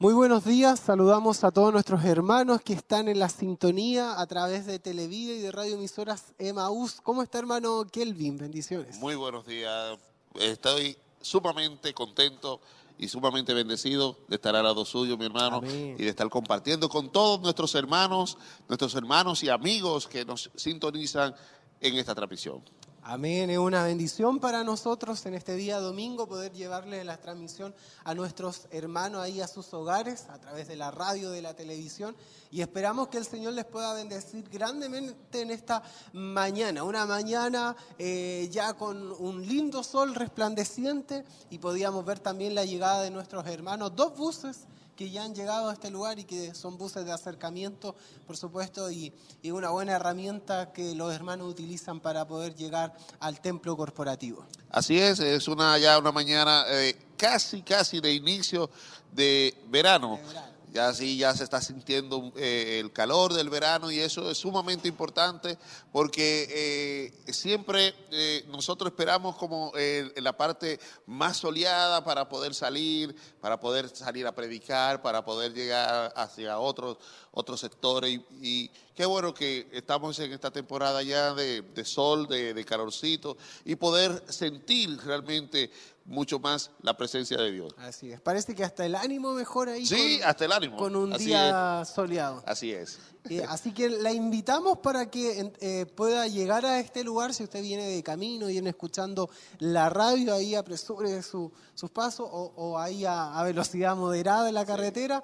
Muy buenos días, saludamos a todos nuestros hermanos que están en la sintonía a través de Televida y de Radio Emisoras Emaús. ¿Cómo está hermano Kelvin? Bendiciones. Muy buenos días, estoy sumamente contento y sumamente bendecido de estar al lado suyo, mi hermano, Amén. y de estar compartiendo con todos nuestros hermanos, nuestros hermanos y amigos que nos sintonizan en esta transmisión. Amén, es una bendición para nosotros en este día domingo poder llevarle la transmisión a nuestros hermanos ahí a sus hogares a través de la radio, de la televisión. Y esperamos que el Señor les pueda bendecir grandemente en esta mañana, una mañana eh, ya con un lindo sol resplandeciente y podíamos ver también la llegada de nuestros hermanos, dos buses que ya han llegado a este lugar y que son buses de acercamiento, por supuesto, y, y una buena herramienta que los hermanos utilizan para poder llegar al templo corporativo. Así es, es una ya una mañana eh, casi, casi de inicio de verano. De verano. Ya sí, ya se está sintiendo eh, el calor del verano y eso es sumamente importante porque eh, siempre eh, nosotros esperamos como la parte más soleada para poder salir, para poder salir a predicar, para poder llegar hacia otros, otros sectores. Y, qué bueno que estamos en esta temporada ya de, sol, de calorcito y poder sentir realmente mucho más la presencia de Dios. Así es. Parece que hasta el ánimo mejora ahí Sí, con, hasta el ánimo. con un Así día soleado. Así es. Eh, así que la invitamos para que eh, pueda llegar a este lugar, si usted viene de camino, viene escuchando la radio, ahí apresure su- sus pasos o, o ahí a, a velocidad moderada en la carretera,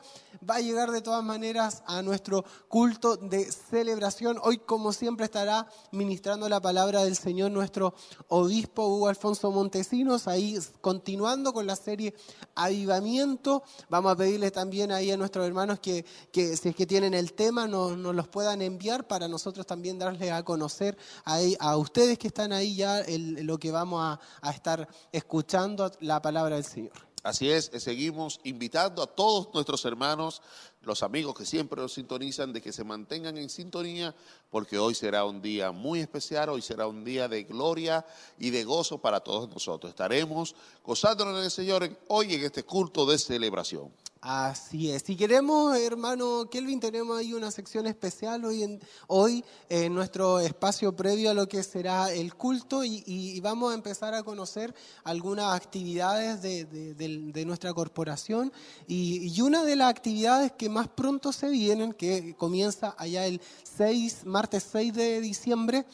va a llegar de todas maneras a nuestro culto de celebración. Hoy, como siempre, estará ministrando la palabra del Señor nuestro obispo Hugo Alfonso Montesinos, ahí continuando con la serie Avivamiento. Vamos a pedirle también ahí a nuestros hermanos que, que si es que tienen el tema, nos, nos los puedan enviar para nosotros también darles a conocer ahí, a ustedes que están ahí ya el- lo que vamos a, a estar escuchando, la palabra del Señor. Así es, eh, seguimos invitando a todos nuestros hermanos, los amigos que siempre nos sintonizan, de que se mantengan en sintonía, porque hoy será un día muy especial, hoy será un día de gloria y de gozo para todos nosotros. Estaremos gozándonos en el Señor hoy en este culto de celebración. Así es. Si queremos, hermano Kelvin, tenemos ahí una sección especial hoy en, hoy en nuestro espacio previo a lo que será el culto y, y vamos a empezar a conocer algunas actividades de, de- del- de nuestra corporación y, y una de las actividades que más pronto se vienen, que comienza allá el 6, martes 6 de diciembre,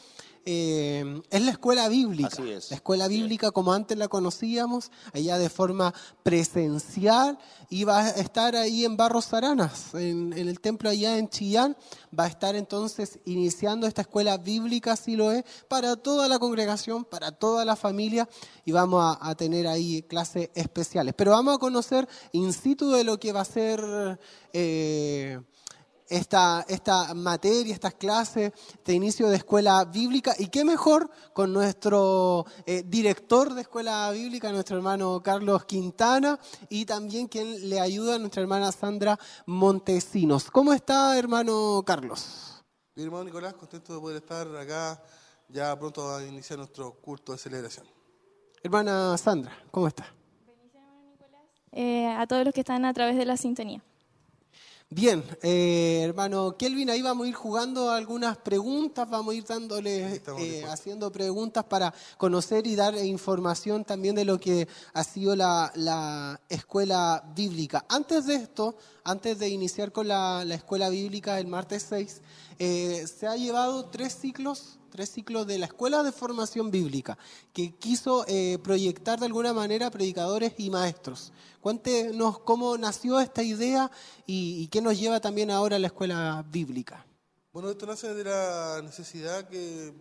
eh, es la escuela bíblica. Así es. La escuela Así es. bíblica como antes la conocíamos, allá de forma presencial, y va a estar ahí en Barros Aranas, en, en el templo allá en Chillán, va a estar entonces iniciando esta escuela bíblica, si lo es, para toda la congregación, para toda la familia, y vamos a, a tener ahí clases especiales. Pero vamos a conocer in situ de lo que va a ser... eh, esta, esta materia, estas clases de inicio de escuela bíblica. Y qué mejor con nuestro eh, director de escuela bíblica, nuestro hermano Carlos Quintana, y también quien le ayuda, nuestra hermana Sandra Montesinos. ¿Cómo está, hermano Carlos? Bien, hermano Nicolás, contento de poder estar acá ya pronto a iniciar nuestro culto de celebración. Hermana Sandra, ¿cómo está? eh, a todos los que están a través de la sintonía. Bien, eh, hermano Kelvin, ahí vamos a ir jugando algunas preguntas, vamos a ir dándole, eh, haciendo preguntas para conocer y dar información también de lo que ha sido la, la escuela bíblica. Antes de esto, antes de iniciar con la, la escuela bíblica el martes 6, eh, se ha llevado tres ciclos tres ciclos de la Escuela de Formación Bíblica, que quiso eh, proyectar de alguna manera predicadores y maestros. Cuéntenos cómo nació esta idea y, y qué nos lleva también ahora a la Escuela Bíblica. Bueno, esto nace de la necesidad que,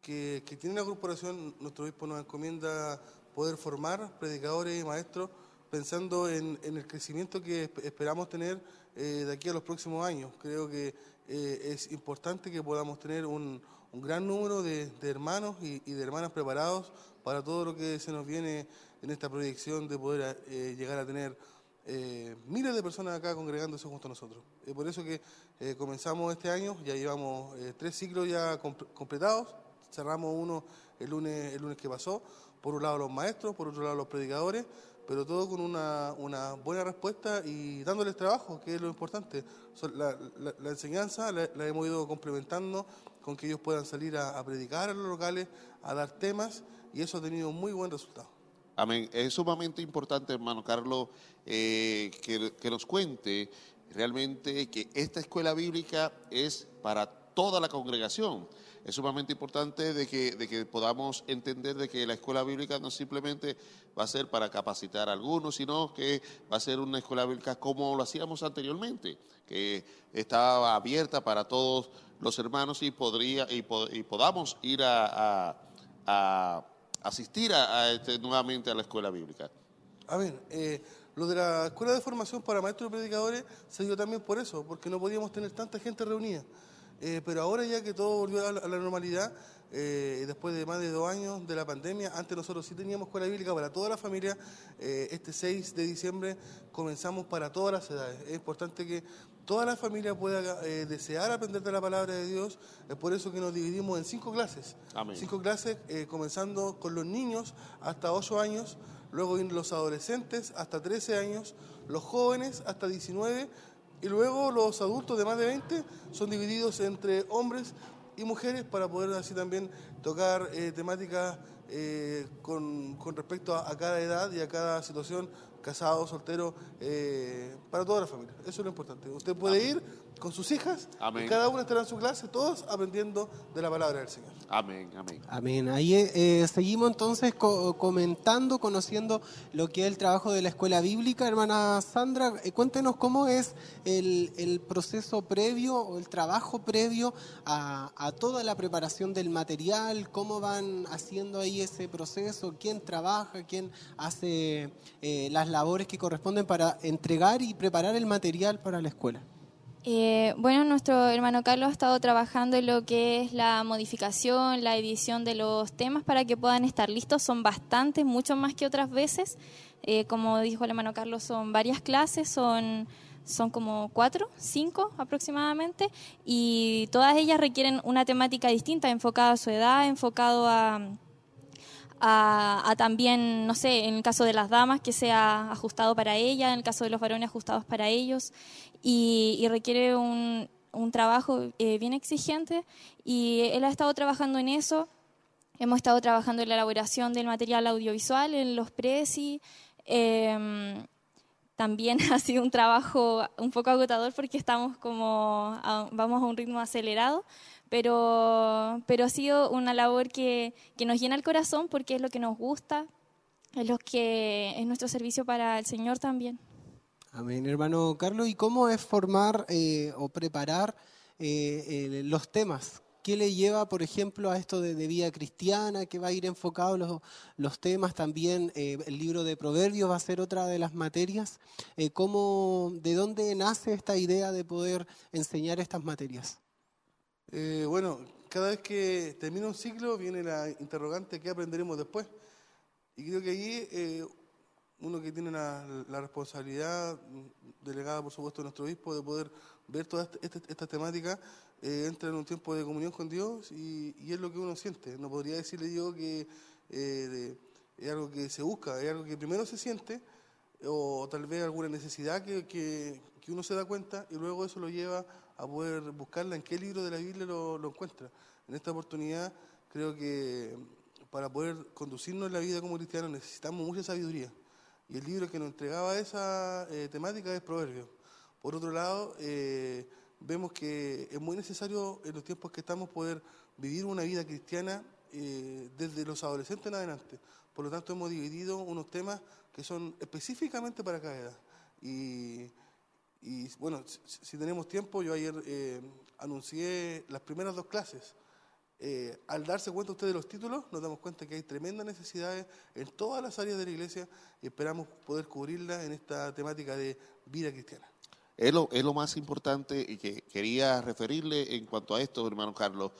que, que tiene la corporación. Nuestro obispo nos encomienda poder formar predicadores y maestros pensando en, en el crecimiento que esp- esperamos tener eh, de aquí a los próximos años. Creo que eh, es importante que podamos tener un, un gran número de, de hermanos y, y de hermanas preparados para todo lo que se nos viene en esta proyección de poder eh, llegar a tener eh, miles de personas acá congregándose junto a nosotros. Es por eso que eh, comenzamos este año, ya llevamos eh, tres ciclos ya comp- completados, cerramos uno el lunes, el lunes que pasó, por un lado los maestros, por otro lado los predicadores, pero todo con una, una buena respuesta y dándoles trabajo, que es lo importante. La, la- la enseñanza la, la hemos ido complementando con que ellos puedan salir a, a predicar a los locales, a dar temas, y eso ha tenido muy buen resultado. Amén. Es sumamente importante, hermano Carlos, eh, que, que nos cuente realmente que esta escuela bíblica es para toda la congregación. Es sumamente importante de que, de que podamos entender de que la escuela bíblica no simplemente va a ser para capacitar a algunos, sino que va a ser una escuela bíblica como lo hacíamos anteriormente, que estaba abierta para todos los hermanos y podría y, po- y podamos ir a, a- a asistir a, a este, nuevamente a la escuela bíblica. Amén. Eh, lo de la escuela de formación para maestros y predicadores se dio también por eso, porque no podíamos tener tanta gente reunida. Eh, pero ahora ya que todo volvió a la, a la normalidad, eh, después de más de dos años de la pandemia, antes nosotros sí teníamos escuela bíblica para toda la familia, eh, este 6 de diciembre comenzamos para todas las edades. Es importante que toda la familia pueda eh, desear aprender de la palabra de Dios, es por eso que nos dividimos en cinco clases. Amén. Cinco clases, eh, comenzando con los niños hasta 8 años, luego los adolescentes hasta 13 años, los jóvenes hasta 19 y luego los adultos de más de 20 son divididos entre hombres y mujeres para poder así también tocar eh, temáticas eh, con, con respecto a, a cada edad y a cada situación, casado, soltero, eh, para toda la familia. Eso es lo importante. Usted puede ir con sus hijas Amén. y cada una estará en su clase, todos aprendiendo de la palabra del Señor. Amén, amén. Amén. Ahí eh, seguimos entonces co- comentando, conociendo lo que es el trabajo de la escuela bíblica. Hermana Sandra, eh, cuéntenos cómo es el, el proceso previo o el trabajo previo a, a toda la preparación del material, cómo van haciendo ahí ese proceso, quién trabaja, quién hace eh, las labores que corresponden para entregar y preparar el material para la escuela. Eh, bueno, nuestro hermano Carlos ha estado trabajando en lo que es la modificación, la edición de los temas para que puedan estar listos. Son bastantes, mucho más que otras veces. Eh, como dijo el hermano Carlos, son varias clases, son, son como cuatro, cinco aproximadamente, y todas ellas requieren una temática distinta, enfocada a su edad, enfocado a, a, a también, no sé, en el caso de las damas, que sea ajustado para ella, en el caso de los varones, ajustados para ellos, y, y requiere un, un trabajo eh, bien exigente, y él ha estado trabajando en eso. Hemos estado trabajando en la elaboración del material audiovisual, en los presi. eh, también ha sido un trabajo un poco agotador porque estamos como a- vamos a un ritmo acelerado, pero, pero ha sido una labor que, que nos llena el corazón porque es lo que nos gusta, es lo que es nuestro servicio para el Señor también. Amén, hermano Carlos. ¿Y cómo es formar eh, o preparar eh, eh, los temas? ¿Qué le lleva, por ejemplo, a esto de, de vida cristiana, que va a ir enfocado los, los temas también? eh, el libro de Proverbios va a ser otra de las materias. Eh, ¿cómo, ¿De dónde nace esta idea de poder enseñar estas materias? Eh, bueno, cada vez que termina un ciclo viene la interrogante ¿qué aprenderemos después? Y creo que allí eh, uno que tiene la, responsabilidad mm, delegada, por supuesto, de nuestro obispo, de poder ver todas estas esta temáticas, eh, entra en un tiempo de comunión con Dios y, y es lo que uno siente. No podría decirle yo que eh, es algo que se busca, es algo que primero se siente o tal vez alguna necesidad que, que- uno se da cuenta y luego eso lo lleva poder buscarla en qué libro de la Biblia lo, lo encuentra. En esta oportunidad creo que para poder conducirnos en la vida como cristianos necesitamos mucha sabiduría y el libro que nos entregaba esa eh, temática es Proverbios. Por otro lado, eh, vemos que es muy necesario en los tiempos que estamos poder vivir una vida cristiana eh, desde los adolescentes en adelante. Por lo tanto, hemos dividido unos temas que son específicamente para cada edad. Y, y, bueno, si, tenemos tiempo, yo ayer eh, anuncié las primeras dos clases. Eh, al darse cuenta usted de los títulos, nos damos cuenta que hay tremendas necesidades en todas las áreas de la iglesia y esperamos poder cubrirlas en esta temática de vida cristiana. Es lo, es lo más importante y que quería referirle en cuanto a esto, hermano Carlos,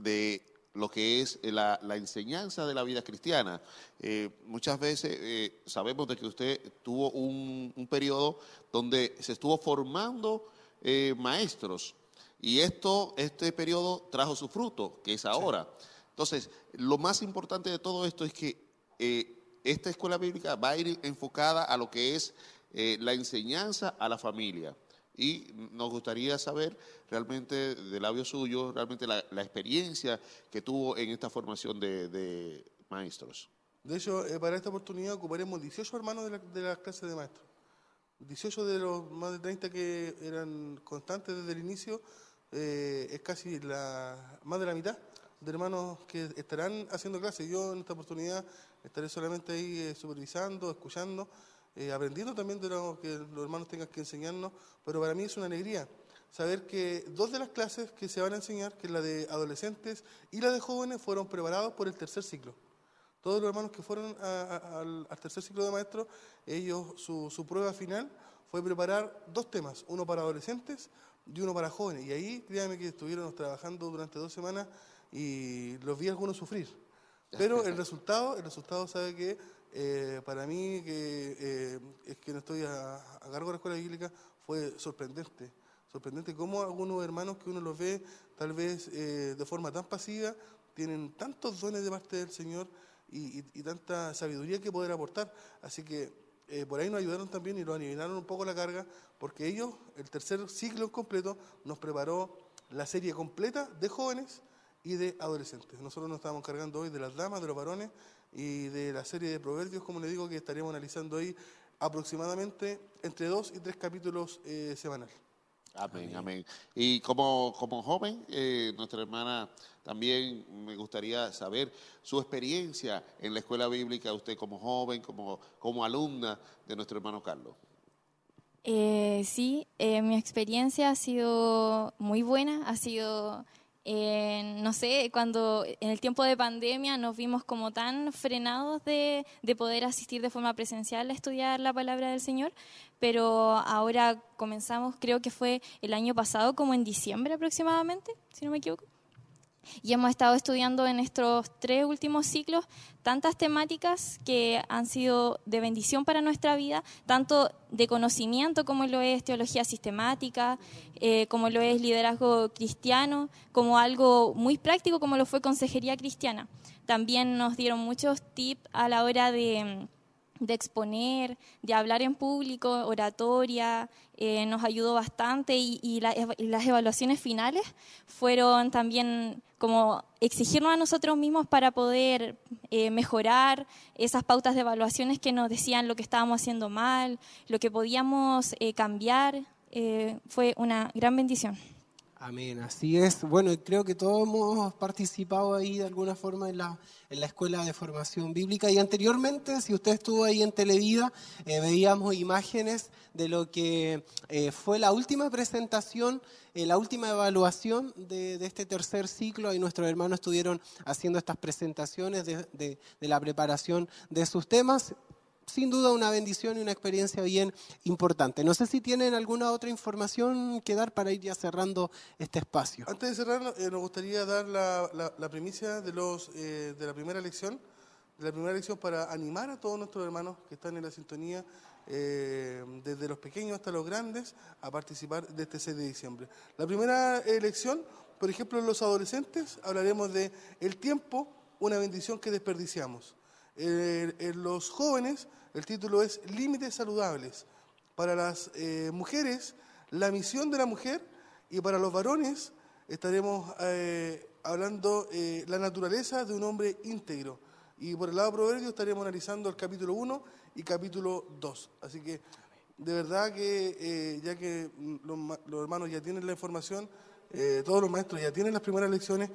de lo que es la, la enseñanza de la vida cristiana. Eh, muchas veces eh, sabemos de que usted tuvo un, un periodo donde se estuvo formando eh, maestros y esto, este periodo trajo su fruto, que es ahora. Entonces, lo más importante de todo esto es que eh, esta escuela bíblica va a ir enfocada a lo que es eh, la enseñanza a la familia. Y nos gustaría saber realmente de labio suyo, realmente la, experiencia que tuvo en esta formación de, maestros. De hecho, eh, para esta oportunidad ocuparemos 18 hermanos de la, de la clase de maestros. 18 de los más de 30 que eran constantes desde el inicio, eh, es casi la, más de la mitad de hermanos que estarán haciendo clases. Yo en esta oportunidad estaré solamente ahí eh, supervisando, escuchando, eh, aprendiendo también de lo que los hermanos tengan que enseñarnos, pero para mí es una alegría saber que dos de las clases que se van a enseñar, que es la de adolescentes y la de jóvenes, fueron preparados por el tercer ciclo. Todos los hermanos que fueron al, tercer ciclo de maestros, ellos, su, su prueba final fue preparar dos temas, uno para adolescentes y uno para jóvenes. Y ahí, créanme que estuvieron trabajando durante dos semanas y los vi a algunos sufrir. Pero el resultado, el resultado sabe que eh, para mí, que eh, es que no estoy a, cargo de la escuela bíblica, fue sorprendente. Sorprendente cómo algunos hermanos que uno los ve tal vez eh, de forma tan pasiva, tienen tantos dones de parte del Señor y, tanta sabiduría que poder aportar. Así que por ahí nos ayudaron también y nos aliviaron un poco la carga, porque ellos, el tercer ciclo completo, nos preparó la serie completa de jóvenes y de adolescentes. Nosotros nos estamos cargando hoy de las damas, de los varones y de la serie de proverbios, como les digo, que estaríamos analizando hoy aproximadamente entre dos y tres capítulos eh, semanales. Amén, amén. Y como, como joven, eh, nuestra hermana también me gustaría saber su experiencia en la escuela bíblica, usted como joven, como, como alumna de nuestro hermano Carlos. Eh, sí, eh, mi experiencia ha sido muy buena, ha sido no sé, cuando en el tiempo de pandemia nos vimos como tan frenados de, de, poder asistir de forma presencial a estudiar la palabra del Señor, pero ahora comenzamos, creo que fue el año pasado, como en diciembre aproximadamente, si no me equivoco y hemos estado estudiando en estos tres últimos ciclos tantas temáticas que han sido de bendición para nuestra vida, tanto de conocimiento como lo es teología sistemática, eh, como lo es liderazgo cristiano, como algo muy práctico como lo fue consejería cristiana. También nos dieron muchos tips a la hora de de exponer, de hablar en público, oratoria, eh, nos ayudó bastante y, las evaluaciones finales fueron también como exigirnos a nosotros mismos para poder eh, mejorar esas pautas de evaluaciones que nos decían lo que estábamos haciendo mal, lo que podíamos eh, cambiar. fue una gran bendición. Amén, así es. Bueno, creo que todos hemos participado ahí de alguna forma en la, en la Escuela de Formación Bíblica. Y anteriormente, si usted estuvo ahí en Televida, eh, veíamos imágenes de lo que eh, fue la última presentación, eh, la última evaluación de, este tercer ciclo. Y nuestros hermanos estuvieron haciendo estas presentaciones de, de la preparación de sus temas sin duda una bendición y una experiencia bien importante. No sé si tienen alguna otra información que dar para ir ya cerrando este espacio. Antes de cerrar, eh, nos gustaría dar la, la, primicia de, los, eh, de la primera lección, de la primera lección para animar a todos nuestros hermanos que están en la sintonía, eh, desde los pequeños hasta los grandes, a participar de este 6 de diciembre. La primera lección, por ejemplo, los adolescentes, hablaremos de el tiempo, una bendición que desperdiciamos. En los jóvenes el título es Límites Saludables. Para las eh, mujeres, la misión de la mujer y para los varones estaremos eh, hablando eh, la naturaleza de un hombre íntegro. Y por el lado proverbio estaremos analizando el capítulo 1 y capítulo 2. Así que de verdad que ya que los, los, hermanos ya tienen la información, todos los maestros ya tienen las primeras lecciones,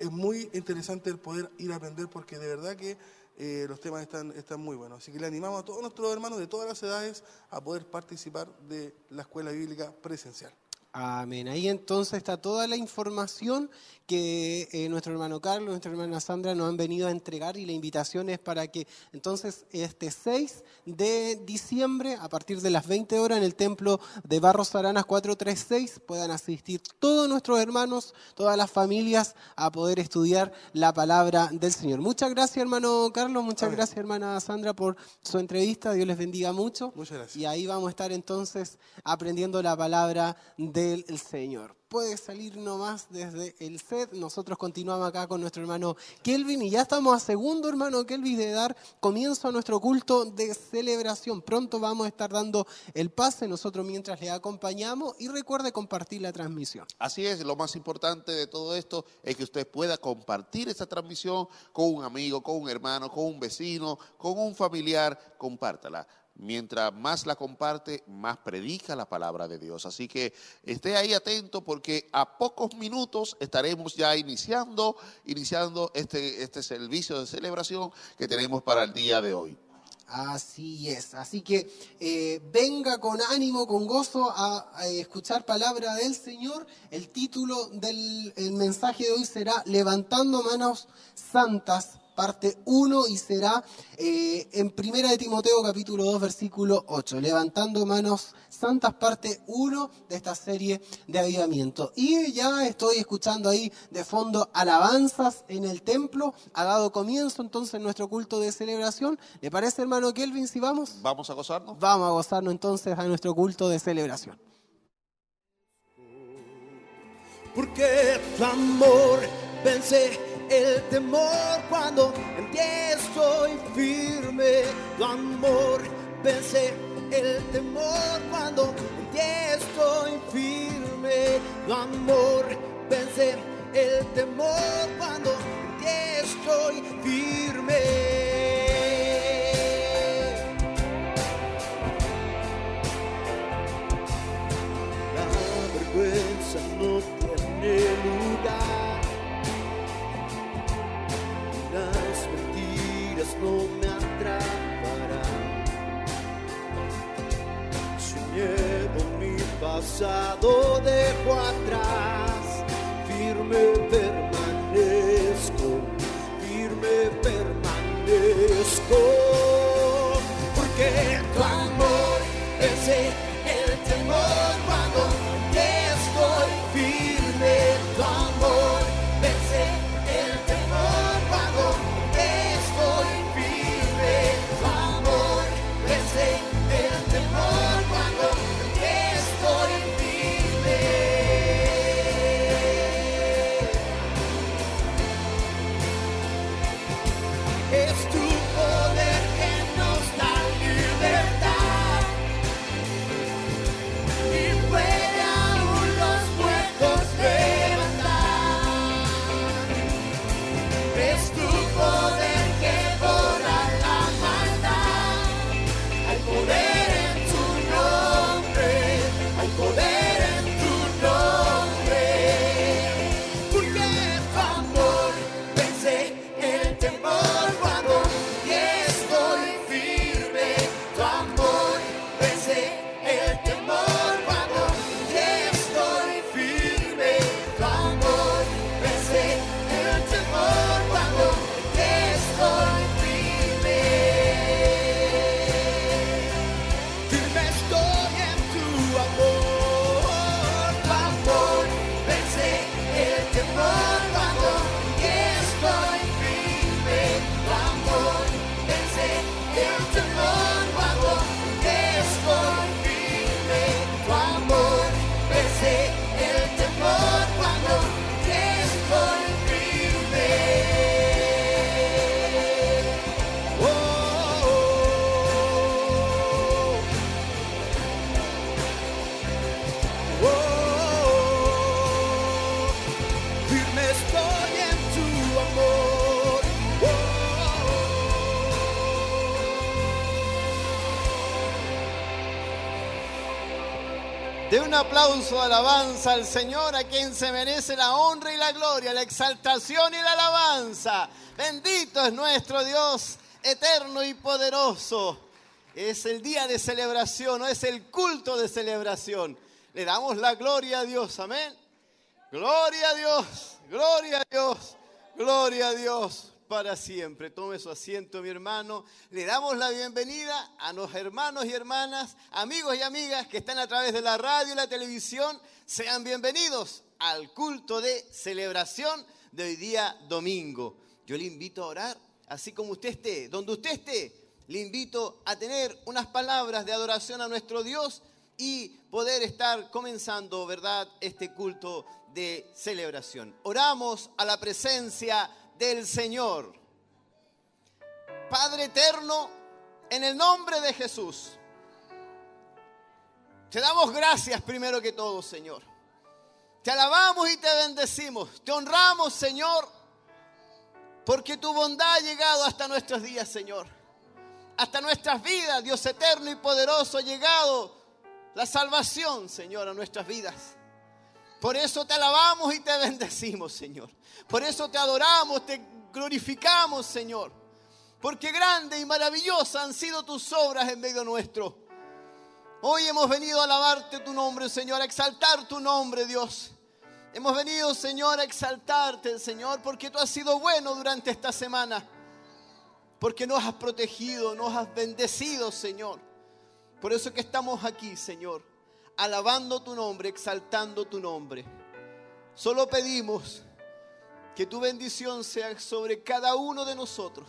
es muy interesante el poder ir a aprender porque de verdad que eh, los temas están, están muy buenos. Así que le animamos a todos nuestros hermanos de todas las edades a poder participar de la escuela bíblica presencial. Amén. Ahí entonces está toda la información que eh, nuestro hermano Carlos, nuestra hermana Sandra nos han venido a entregar y la invitación es para que entonces este 6 de diciembre a partir de las 20 horas en el templo de Barros Aranas 436 puedan asistir todos nuestros hermanos, todas las familias a poder estudiar la palabra del Señor. Muchas gracias hermano Carlos, muchas gracias hermana Sandra por su entrevista, Dios les bendiga mucho. Muchas gracias. Y ahí vamos a estar entonces aprendiendo la palabra de del Señor. Puede salir nomás desde el set. Nosotros continuamos acá con nuestro hermano Kelvin y ya estamos a segundo hermano Kelvin de dar comienzo a nuestro culto de celebración. Pronto vamos a estar dando el pase nosotros mientras le acompañamos y recuerde compartir la transmisión. Así es, lo más importante de todo esto es que usted pueda compartir esta transmisión con un amigo, con un hermano, con un vecino, con un familiar, compártala. Mientras más la comparte, más predica la palabra de Dios. Así que esté ahí atento porque a pocos minutos estaremos ya iniciando, iniciando este, este servicio de celebración que tenemos para el día de hoy. Así es, así que eh, venga con ánimo, con gozo a, a, escuchar palabra del Señor. El título del el mensaje de hoy será Levantando manos santas parte 1 y será eh, en Primera de Timoteo capítulo 2 versículo 8, levantando manos santas parte 1 de esta serie de avivamiento. Y ya estoy escuchando ahí de fondo alabanzas en el templo, ha dado comienzo entonces nuestro culto de celebración. ¿Le parece hermano Kelvin si vamos? Vamos a gozarnos. Vamos a gozarnos entonces a nuestro culto de celebración. Porque tu amor vence el temor cuando en pie estoy firme. Tu amor vence el temor cuando en pie estoy firme. Tu amor vence el temor cuando en pie estoy firme. La vergüenza no tiene lugar. Mentiras no me atraparán. Sin miedo mi pasado dejo atrás, firme permanezco, firme permanezco, porque tu amor vence aplauso de alabanza al Señor, a quien se merece la honra y la gloria, la exaltación y la alabanza. Bendito es nuestro Dios, eterno y poderoso. Es el día de celebración, no es el culto de celebración. Le damos la gloria a Dios, amén. Gloria a Dios, gloria a Dios, gloria a Dios para siempre. Tome su asiento, mi hermano. Le damos la bienvenida a los hermanos y hermanas, amigos y amigas que están a través de la radio y la televisión. Sean bienvenidos al culto de celebración de hoy día domingo. Yo le invito a orar, así como usted esté, donde usted esté, le invito a tener unas palabras de adoración a nuestro Dios y poder estar comenzando, ¿verdad?, este culto de celebración. Oramos a la presencia del Señor. Padre eterno, en el nombre de Jesús, te damos gracias primero que todo, Señor. Te alabamos y te bendecimos. Te honramos, Señor, porque tu bondad ha llegado hasta nuestros días, Señor. Hasta nuestras vidas, Dios eterno y poderoso, ha llegado la salvación, Señor, a nuestras vidas. Por eso te alabamos y te bendecimos, Señor. Por eso te adoramos, te glorificamos, Señor. Porque grande y maravillosa han sido tus obras en medio nuestro. Hoy hemos venido a alabarte tu nombre, Señor, a exaltar tu nombre, Dios. Hemos venido, Señor, a exaltarte, Señor, porque tú has sido bueno durante esta semana. Porque nos has protegido, nos has bendecido, Señor. Por eso que estamos aquí, Señor, alabando tu nombre, exaltando tu nombre. Solo pedimos que tu bendición sea sobre cada uno de nosotros.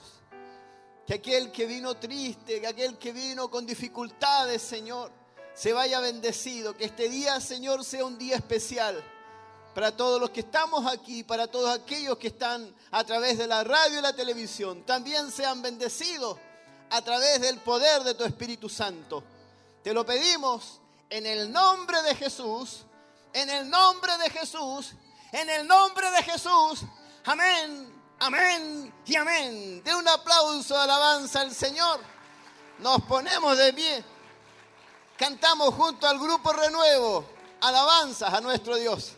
Que aquel que vino triste, que aquel que vino con dificultades, Señor, se vaya bendecido. Que este día, Señor, sea un día especial para todos los que estamos aquí, para todos aquellos que están a través de la radio y la televisión. También sean bendecidos a través del poder de tu Espíritu Santo. Te lo pedimos en el nombre de Jesús, en el nombre de Jesús, en el nombre de Jesús. Amén, amén y amén. De un aplauso alabanza al Señor. Nos ponemos de pie. Cantamos junto al grupo Renuevo. Alabanzas a nuestro Dios.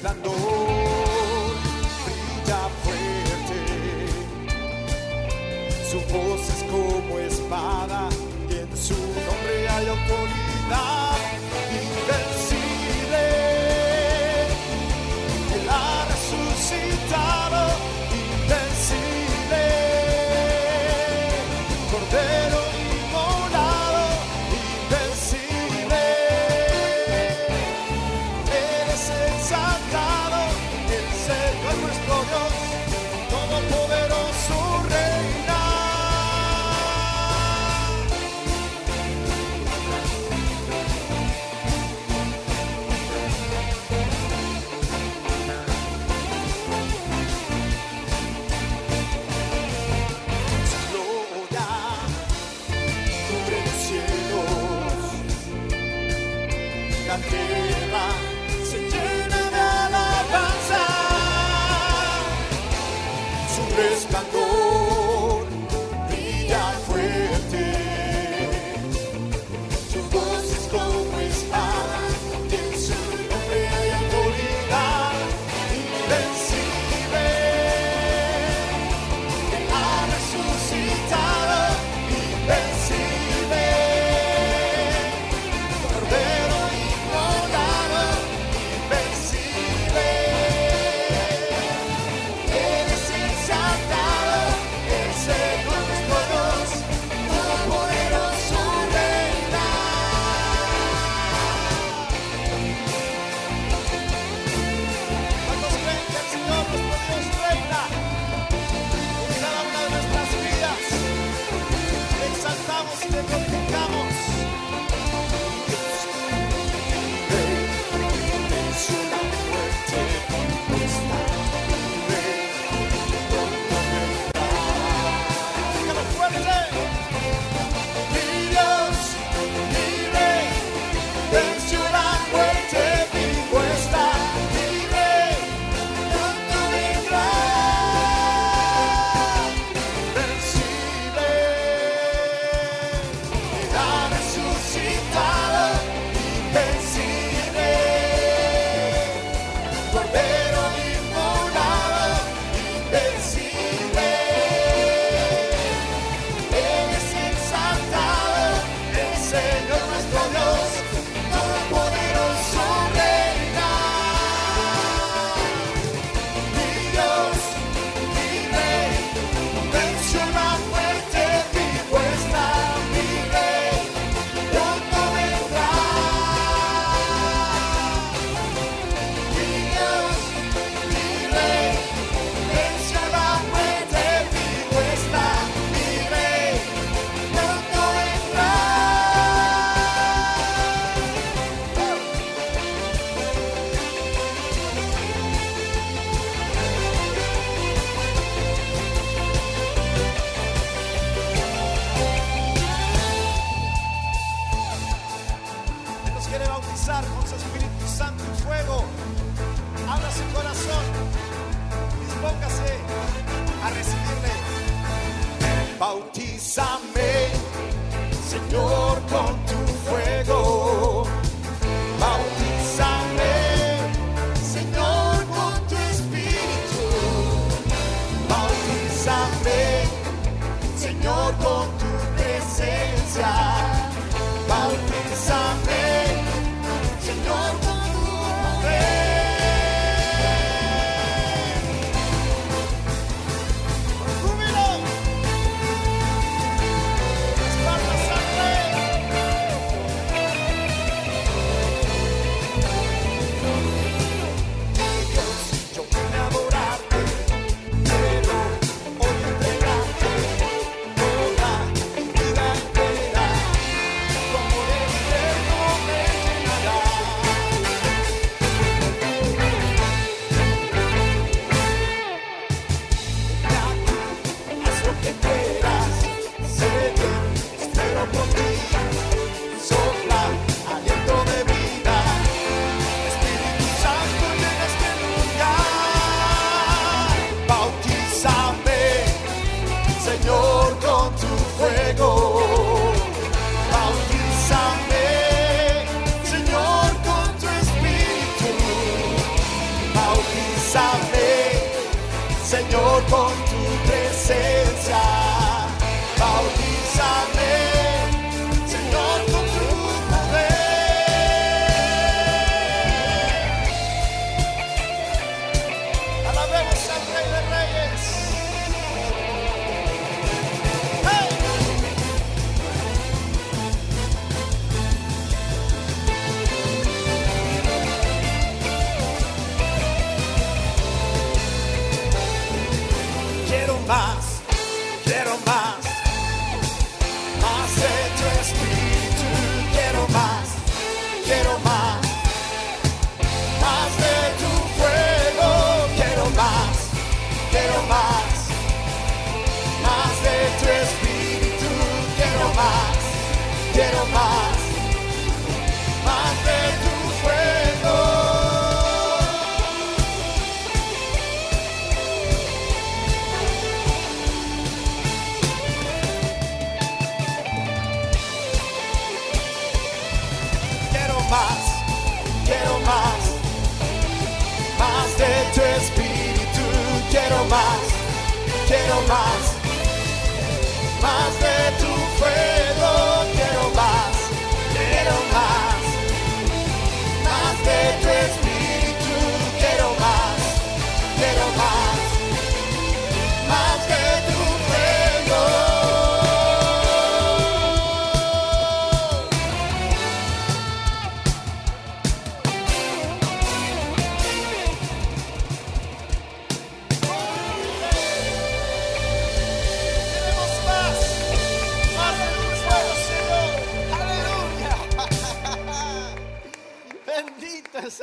Su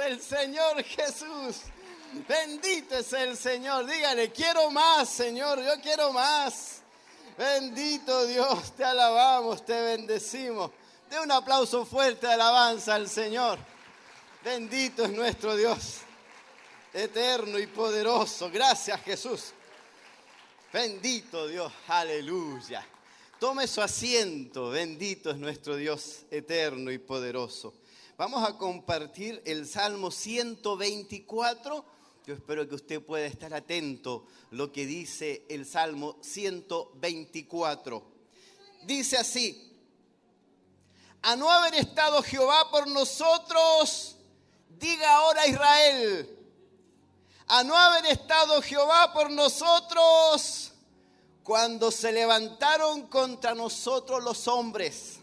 el Señor Jesús. Bendito es el Señor. Dígale, quiero más, Señor. Yo quiero más. Bendito Dios, te alabamos, te bendecimos. De un aplauso fuerte de alabanza al Señor. Bendito es nuestro Dios, eterno y poderoso. Gracias Jesús. Bendito Dios, aleluya. Tome su asiento, bendito es nuestro Dios eterno y poderoso. Vamos a compartir el Salmo 124. Yo espero que usted pueda estar atento lo que dice el Salmo 124. Dice así, a no haber estado Jehová por nosotros, diga ahora Israel, a no haber estado Jehová por nosotros cuando se levantaron contra nosotros los hombres.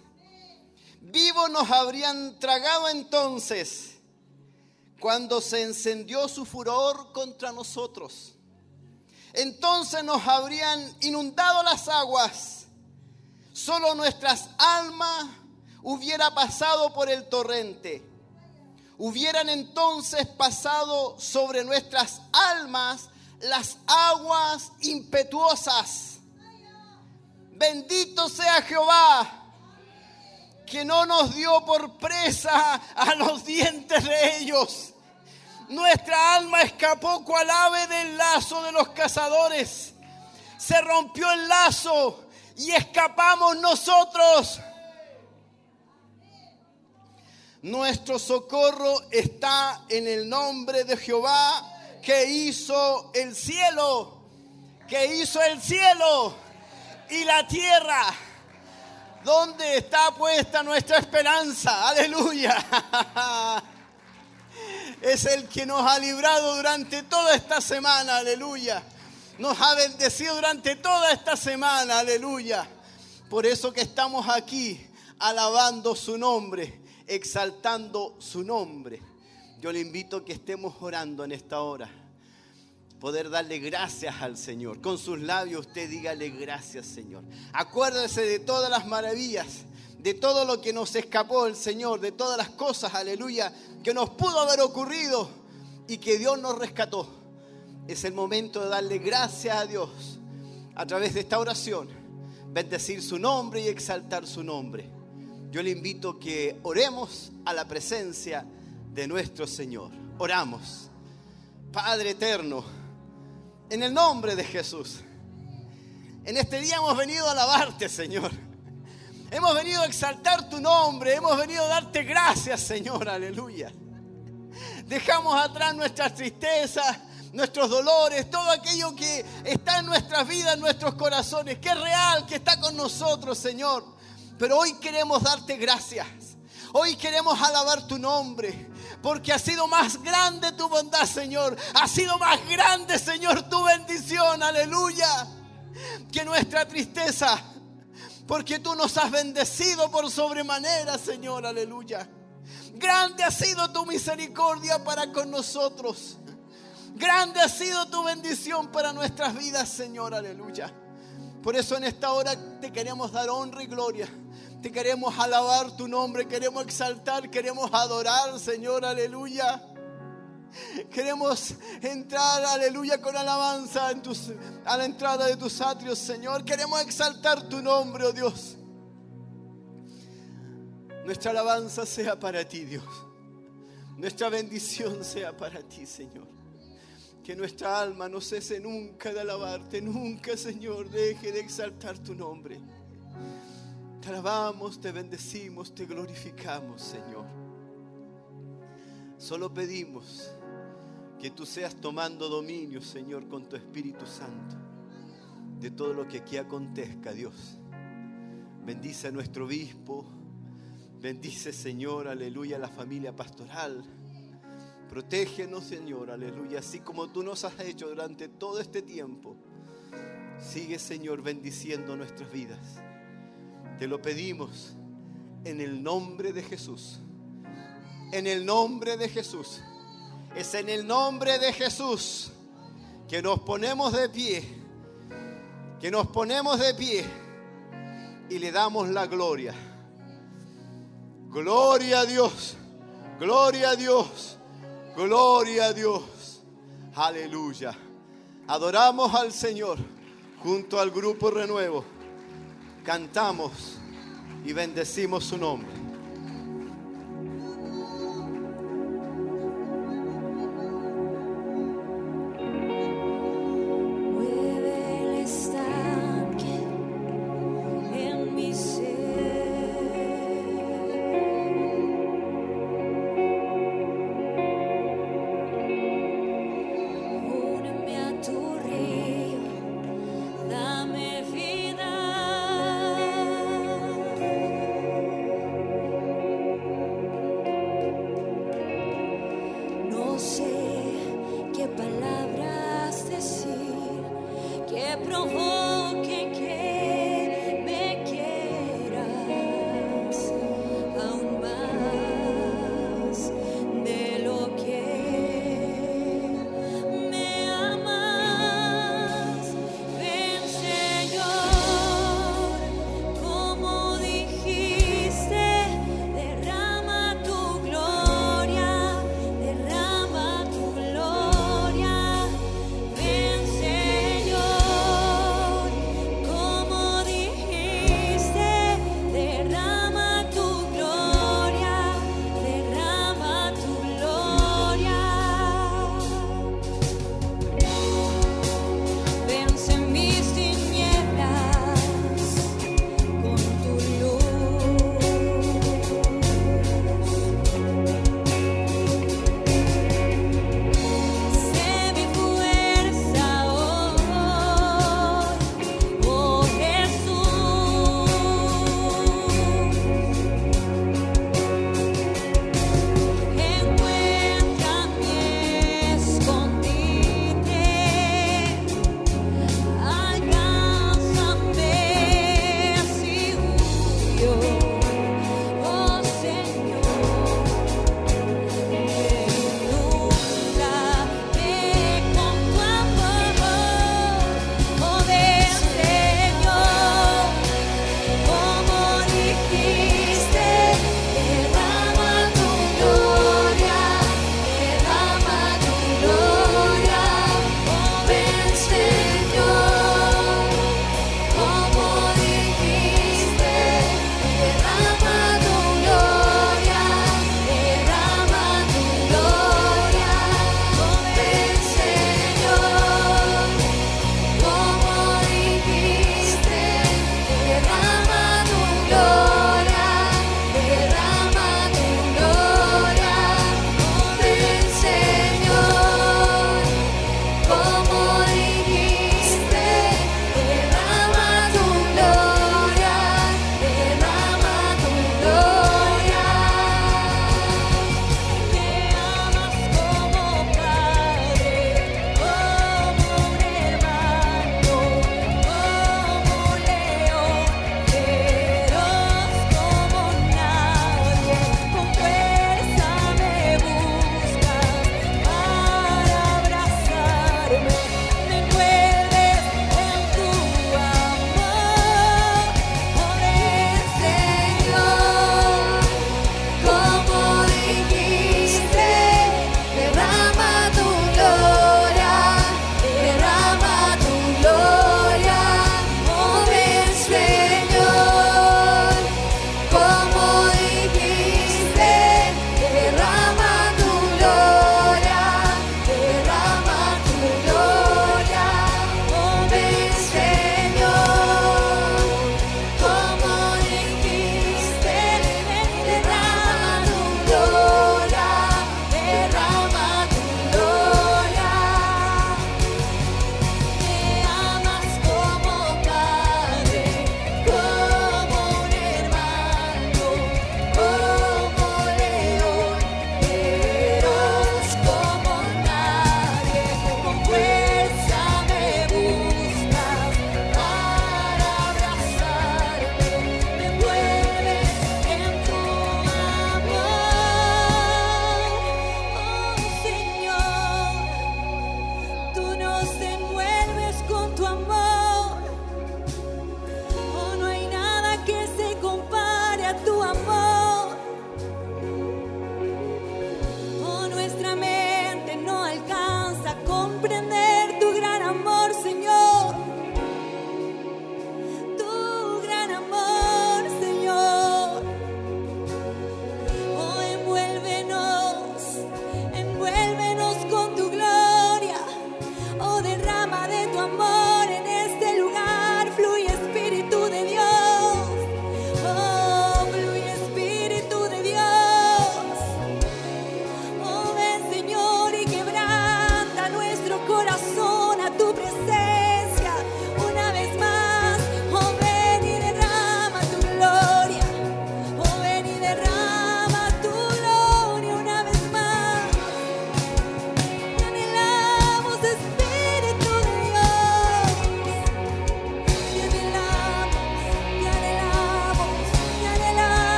Vivos nos habrían tragado entonces cuando se encendió su furor contra nosotros. Entonces nos habrían inundado las aguas. Solo nuestras almas hubiera pasado por el torrente hubieran entonces pasado sobre nuestras almas las aguas impetuosas. Bendito sea Jehová, que no nos dio por presa a los dientes de ellos. Nuestra alma escapó cual ave del lazo de los cazadores. Se rompió el lazo y escapamos nosotros. Nuestro socorro está en el nombre de Jehová que hizo el cielo, que hizo el cielo y la tierra. ¿Dónde está puesta nuestra esperanza? Aleluya. Es el que nos ha librado durante toda esta semana, aleluya. Nos ha bendecido durante toda esta semana, aleluya. Por eso que estamos aquí alabando su nombre, exaltando su nombre. Yo le invito a que estemos orando en esta hora. Poder darle gracias al Señor. Con sus labios usted dígale gracias, Señor. Acuérdese de todas las maravillas, de todo lo que nos escapó el Señor, de todas las cosas, aleluya, que nos pudo haber ocurrido y que Dios nos rescató. Es el momento de darle gracias a Dios a través de esta oración, bendecir su nombre y exaltar su nombre. Yo le invito que oremos a la presencia de nuestro Señor. Oramos. Padre eterno, en el nombre de Jesús, en este día hemos venido a alabarte, Señor. Hemos venido a exaltar tu nombre, hemos venido a darte gracias, Señor, aleluya. Dejamos atrás nuestras tristezas, nuestros dolores, todo aquello que está en nuestras vidas, en nuestros corazones, que es real, que está con nosotros, Señor. Pero hoy queremos darte gracias. Hoy queremos alabar tu nombre. Porque ha sido más grande tu bondad, Señor. Ha sido más grande, Señor, tu bendición. Aleluya. Que nuestra tristeza. Porque tú nos has bendecido por sobremanera, Señor. Aleluya. Grande ha sido tu misericordia para con nosotros. Grande ha sido tu bendición para nuestras vidas, Señor. Aleluya. Por eso en esta hora te queremos dar honra y gloria. Te queremos alabar tu nombre, queremos exaltar, queremos adorar, Señor, aleluya. Queremos entrar, aleluya, con alabanza a la entrada de tus atrios, Señor. Queremos exaltar tu nombre, oh Dios. Nuestra alabanza sea para ti, Dios. Nuestra bendición sea para ti, Señor. Que nuestra alma no cese nunca de alabarte, nunca, Señor, deje de exaltar tu nombre. Te alabamos, te bendecimos, te glorificamos, Señor. Solo pedimos que tú seas tomando dominio, Señor, con tu Espíritu Santo, de todo lo que aquí acontezca, Dios. Bendice a nuestro obispo, bendice, Señor, aleluya, a la familia pastoral. Protégenos, Señor, aleluya, así como tú nos has hecho durante todo este tiempo. Sigue, Señor, bendiciendo nuestras vidas. Te lo pedimos en el nombre de Jesús. En el nombre de Jesús. Es en el nombre de Jesús que nos ponemos de pie. Que nos ponemos de pie y le damos la gloria. Gloria a Dios. Gloria a Dios. Gloria a Dios. Aleluya. Adoramos al Señor junto al grupo Renuevo cantamos y bendecimos su nombre.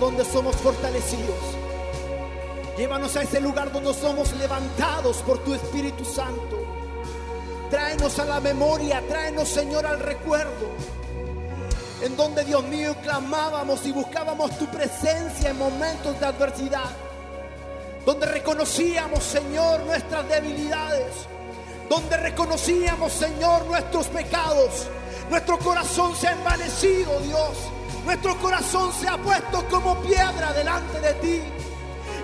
Donde somos fortalecidos. Llévanos a ese lugar donde somos levantados por tu Espíritu Santo. Tráenos a la memoria, tráenos Señor al recuerdo. En donde Dios mío clamábamos y buscábamos tu presencia en momentos de adversidad. Donde reconocíamos Señor nuestras debilidades. Donde reconocíamos Señor nuestros pecados. Nuestro corazón se ha envanecido Dios. Nuestro corazón se ha puesto como piedra delante de ti.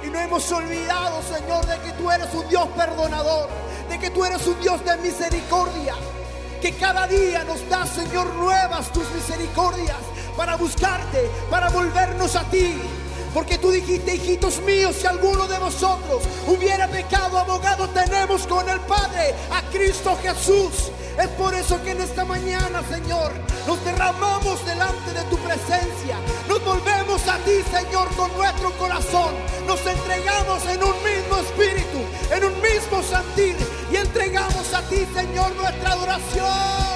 Y no hemos olvidado, Señor, de que tú eres un Dios perdonador, de que tú eres un Dios de misericordia, que cada día nos das, Señor, nuevas tus misericordias para buscarte, para volvernos a ti. Porque tú dijiste, hijitos míos, si alguno de vosotros hubiera pecado, abogado tenemos con el Padre, a Cristo Jesús. Es por eso que en esta mañana, Señor, nos derramamos delante de tu presencia. Nos volvemos a ti, Señor, con nuestro corazón. Nos entregamos en un mismo espíritu, en un mismo sentir. Y entregamos a ti, Señor, nuestra adoración.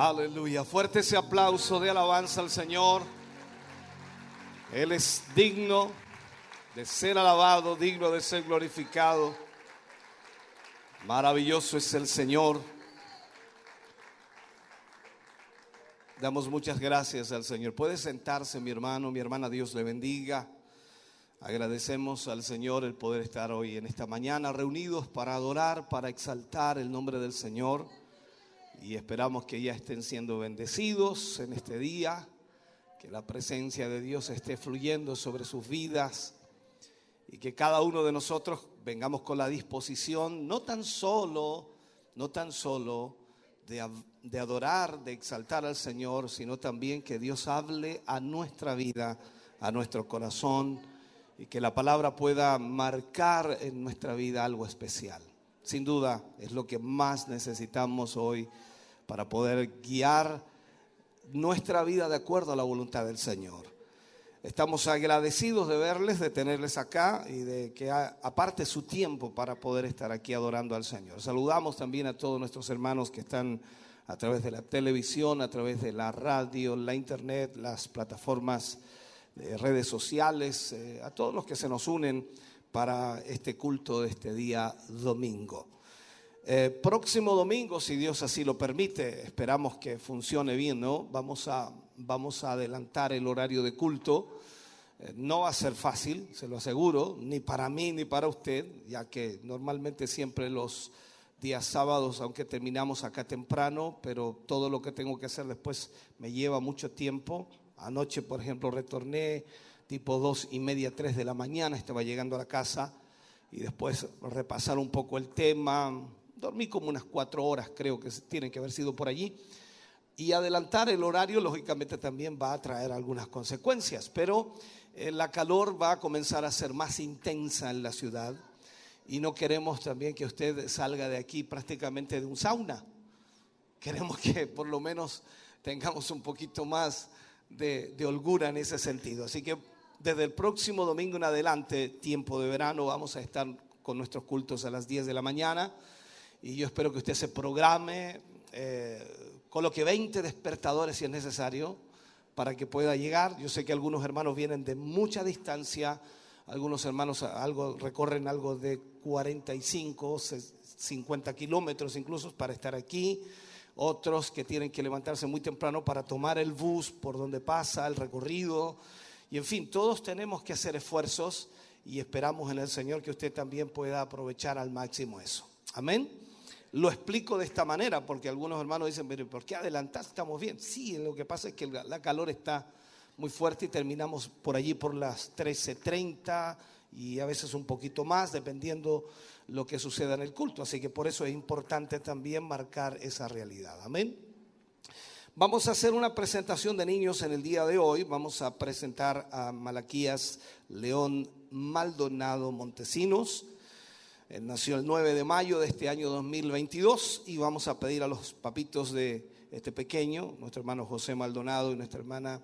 Aleluya. Fuerte ese aplauso de alabanza al Señor. Él es digno de ser alabado, digno de ser glorificado. Maravilloso es el Señor. Damos muchas gracias al Señor. Puede sentarse mi hermano, mi hermana, Dios le bendiga. Agradecemos al Señor el poder estar hoy en esta mañana reunidos para adorar, para exaltar el nombre del Señor. Y esperamos que ya estén siendo bendecidos en este día, que la presencia de Dios esté fluyendo sobre sus vidas y que cada uno de nosotros vengamos con la disposición, no tan solo, no tan solo de, de adorar, de exaltar al Señor, sino también que Dios hable a nuestra vida, a nuestro corazón y que la palabra pueda marcar en nuestra vida algo especial. Sin duda es lo que más necesitamos hoy para poder guiar nuestra vida de acuerdo a la voluntad del Señor. Estamos agradecidos de verles, de tenerles acá y de que aparte su tiempo para poder estar aquí adorando al Señor. Saludamos también a todos nuestros hermanos que están a través de la televisión, a través de la radio, la internet, las plataformas de redes sociales, eh, a todos los que se nos unen para este culto de este día domingo. Eh, próximo domingo, si Dios así lo permite, esperamos que funcione bien, ¿no? Vamos a, vamos a adelantar el horario de culto. Eh, no va a ser fácil, se lo aseguro, ni para mí ni para usted, ya que normalmente siempre los días sábados, aunque terminamos acá temprano, pero todo lo que tengo que hacer después me lleva mucho tiempo. Anoche, por ejemplo, retorné tipo dos y media, tres de la mañana, estaba llegando a la casa y después repasar un poco el tema. Dormí como unas cuatro horas, creo que tienen que haber sido por allí. Y adelantar el horario, lógicamente, también va a traer algunas consecuencias, pero eh, la calor va a comenzar a ser más intensa en la ciudad y no queremos también que usted salga de aquí prácticamente de un sauna. Queremos que por lo menos tengamos un poquito más de, de holgura en ese sentido. Así que desde el próximo domingo en adelante, tiempo de verano, vamos a estar con nuestros cultos a las 10 de la mañana y yo espero que usted se programe, eh, coloque 20 despertadores si es necesario para que pueda llegar. Yo sé que algunos hermanos vienen de mucha distancia, algunos hermanos algo, recorren algo de 45, 50 kilómetros incluso para estar aquí, otros que tienen que levantarse muy temprano para tomar el bus por donde pasa el recorrido. Y en fin, todos tenemos que hacer esfuerzos y esperamos en el Señor que usted también pueda aprovechar al máximo eso. Amén. Lo explico de esta manera porque algunos hermanos dicen, pero ¿por qué adelantar? Estamos bien. Sí, lo que pasa es que la calor está muy fuerte y terminamos por allí por las 13.30 y a veces un poquito más, dependiendo lo que suceda en el culto. Así que por eso es importante también marcar esa realidad. Amén. Vamos a hacer una presentación de niños en el día de hoy. Vamos a presentar a Malaquías León Maldonado Montesinos. Él nació el 9 de mayo de este año 2022 y vamos a pedir a los papitos de este pequeño, nuestro hermano José Maldonado y nuestra hermana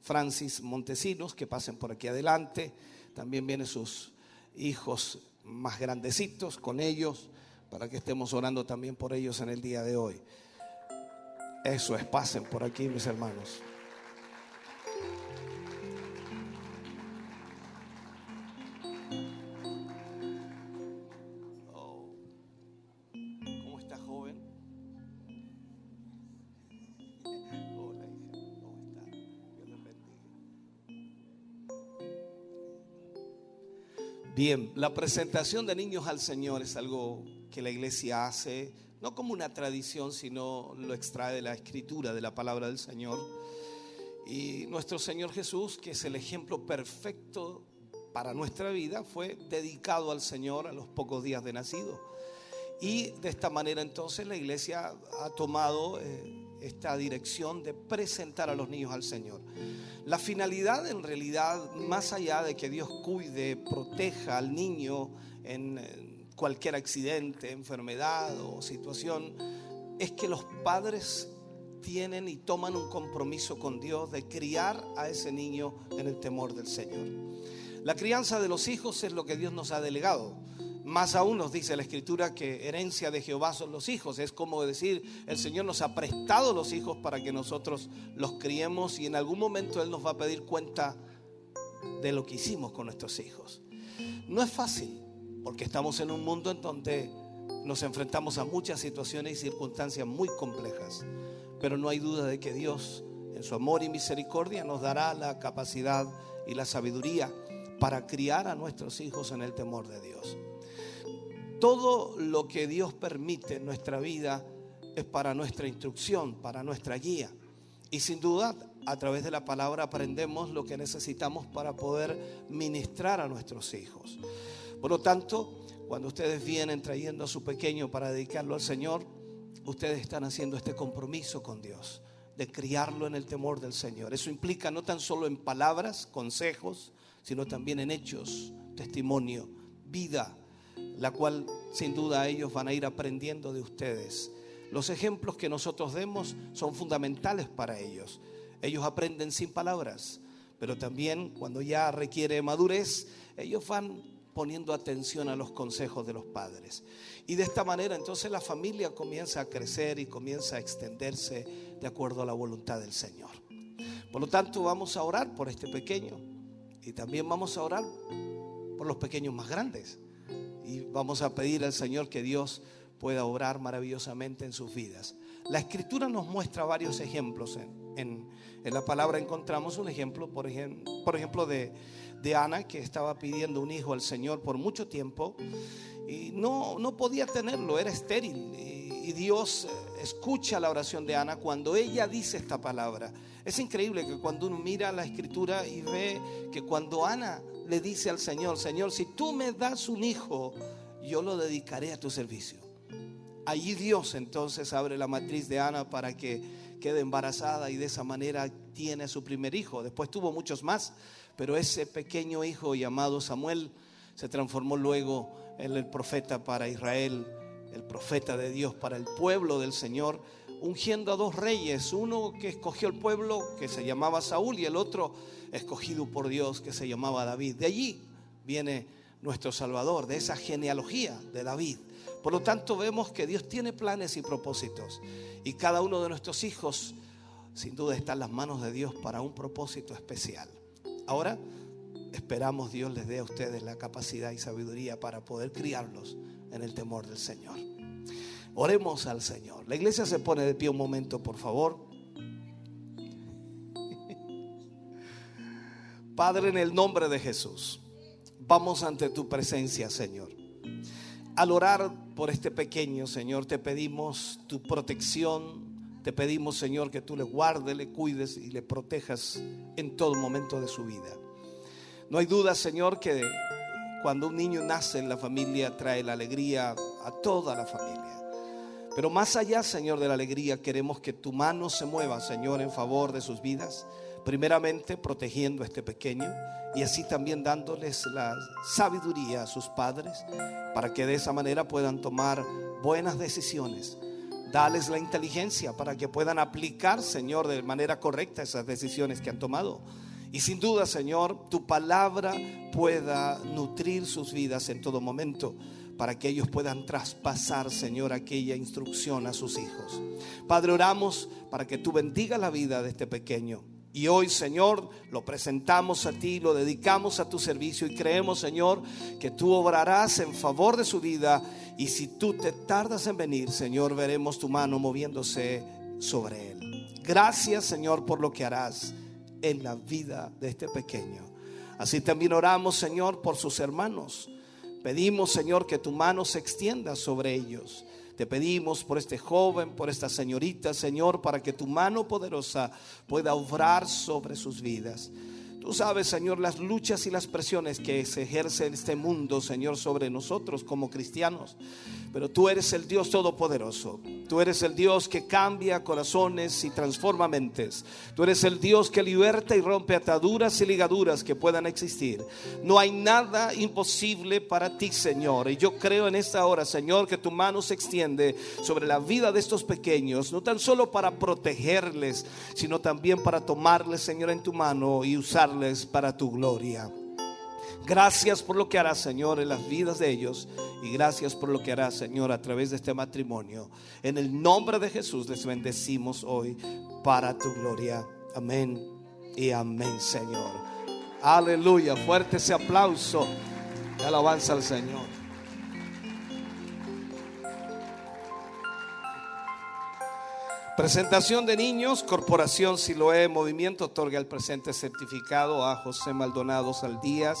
Francis Montesinos, que pasen por aquí adelante. También vienen sus hijos más grandecitos con ellos para que estemos orando también por ellos en el día de hoy. Eso es, pasen por aquí, mis hermanos. Bien, la presentación de niños al Señor es algo que la iglesia hace, no como una tradición, sino lo extrae de la escritura, de la palabra del Señor. Y nuestro Señor Jesús, que es el ejemplo perfecto para nuestra vida, fue dedicado al Señor a los pocos días de nacido. Y de esta manera entonces la iglesia ha tomado eh, esta dirección de presentar a los niños al Señor. La finalidad en realidad, más allá de que Dios cuide, proteja al niño en cualquier accidente, enfermedad o situación, es que los padres tienen y toman un compromiso con Dios de criar a ese niño en el temor del Señor. La crianza de los hijos es lo que Dios nos ha delegado. Más aún nos dice la escritura que herencia de Jehová son los hijos. Es como decir, el Señor nos ha prestado los hijos para que nosotros los criemos y en algún momento Él nos va a pedir cuenta de lo que hicimos con nuestros hijos. No es fácil, porque estamos en un mundo en donde nos enfrentamos a muchas situaciones y circunstancias muy complejas. Pero no hay duda de que Dios, en su amor y misericordia, nos dará la capacidad y la sabiduría para criar a nuestros hijos en el temor de Dios. Todo lo que Dios permite en nuestra vida es para nuestra instrucción, para nuestra guía. Y sin duda, a través de la palabra aprendemos lo que necesitamos para poder ministrar a nuestros hijos. Por lo tanto, cuando ustedes vienen trayendo a su pequeño para dedicarlo al Señor, ustedes están haciendo este compromiso con Dios de criarlo en el temor del Señor. Eso implica no tan solo en palabras, consejos, sino también en hechos, testimonio, vida, la cual sin duda ellos van a ir aprendiendo de ustedes. Los ejemplos que nosotros demos son fundamentales para ellos. Ellos aprenden sin palabras, pero también cuando ya requiere madurez, ellos van poniendo atención a los consejos de los padres. Y de esta manera entonces la familia comienza a crecer y comienza a extenderse de acuerdo a la voluntad del Señor. Por lo tanto, vamos a orar por este pequeño y también vamos a orar por los pequeños más grandes. Y vamos a pedir al Señor que Dios pueda obrar maravillosamente en sus vidas. La escritura nos muestra varios ejemplos. En, en- en la palabra encontramos un ejemplo, por por ejemplo de, de Ana, que estaba pidiendo un hijo al Señor por mucho tiempo y no, no podía tenerlo, era estéril. Y Dios eh, escucha la oración de Ana cuando ella dice esta palabra. Es increíble que cuando uno mira la escritura y ve que cuando Ana le dice al Señor, Señor, si tú me das un hijo, yo lo dedicaré a tu servicio. Allí Dios entonces abre la matriz de Ana para que quede embarazada y de esa manera tiene su primer hijo. Después tuvo muchos más, pero ese pequeño hijo llamado Samuel se transformó luego en el profeta para Israel, el profeta de Dios para el pueblo del Señor, ungiendo a dos reyes, uno que escogió el pueblo que se llamaba Saúl y el otro escogido por Dios que se llamaba David. De allí viene nuestro Salvador, de esa genealogía de David. Por lo tanto, vemos que Dios tiene planes y propósitos. Y cada uno de nuestros hijos, sin duda, está en las manos de Dios para un propósito especial. Ahora, esperamos Dios les dé a ustedes la capacidad y sabiduría para poder criarlos en el temor del Señor. Oremos al Señor. La iglesia se pone de pie un momento, por favor. Padre, en el nombre de Jesús, vamos ante tu presencia, Señor. Al orar por este pequeño, Señor, te pedimos tu protección, te pedimos, Señor, que tú le guardes, le cuides y le protejas en todo momento de su vida. No hay duda, Señor, que cuando un niño nace en la familia trae la alegría a toda la familia. Pero más allá, Señor, de la alegría, queremos que tu mano se mueva, Señor, en favor de sus vidas. Primeramente, protegiendo a este pequeño y así también dándoles la sabiduría a sus padres para que de esa manera puedan tomar buenas decisiones. Dales la inteligencia para que puedan aplicar, Señor, de manera correcta esas decisiones que han tomado. Y sin duda, Señor, tu palabra pueda nutrir sus vidas en todo momento para que ellos puedan traspasar, Señor, aquella instrucción a sus hijos. Padre, oramos para que tú bendigas la vida de este pequeño. Y hoy, Señor, lo presentamos a ti, lo dedicamos a tu servicio y creemos, Señor, que tú obrarás en favor de su vida. Y si tú te tardas en venir, Señor, veremos tu mano moviéndose sobre él. Gracias, Señor, por lo que harás en la vida de este pequeño. Así también oramos, Señor, por sus hermanos. Pedimos, Señor, que tu mano se extienda sobre ellos. Te pedimos por este joven, por esta señorita, Señor, para que tu mano poderosa pueda obrar sobre sus vidas. Tú sabes, Señor, las luchas y las presiones que se ejerce en este mundo, Señor, sobre nosotros como cristianos. Pero tú eres el Dios todopoderoso. Tú eres el Dios que cambia corazones y transforma mentes. Tú eres el Dios que liberta y rompe ataduras y ligaduras que puedan existir. No hay nada imposible para ti, Señor. Y yo creo en esta hora, Señor, que tu mano se extiende sobre la vida de estos pequeños, no tan solo para protegerles, sino también para tomarles, Señor, en tu mano y para tu gloria. Gracias por lo que harás, Señor, en las vidas de ellos. Y gracias por lo que harás, Señor, a través de este matrimonio. En el nombre de Jesús les bendecimos hoy para tu gloria. Amén y amén, Señor. Aleluya. Fuerte ese aplauso. alabanza al Señor. Presentación de niños, Corporación Siloé Movimiento otorga el presente certificado a José Maldonado Saldías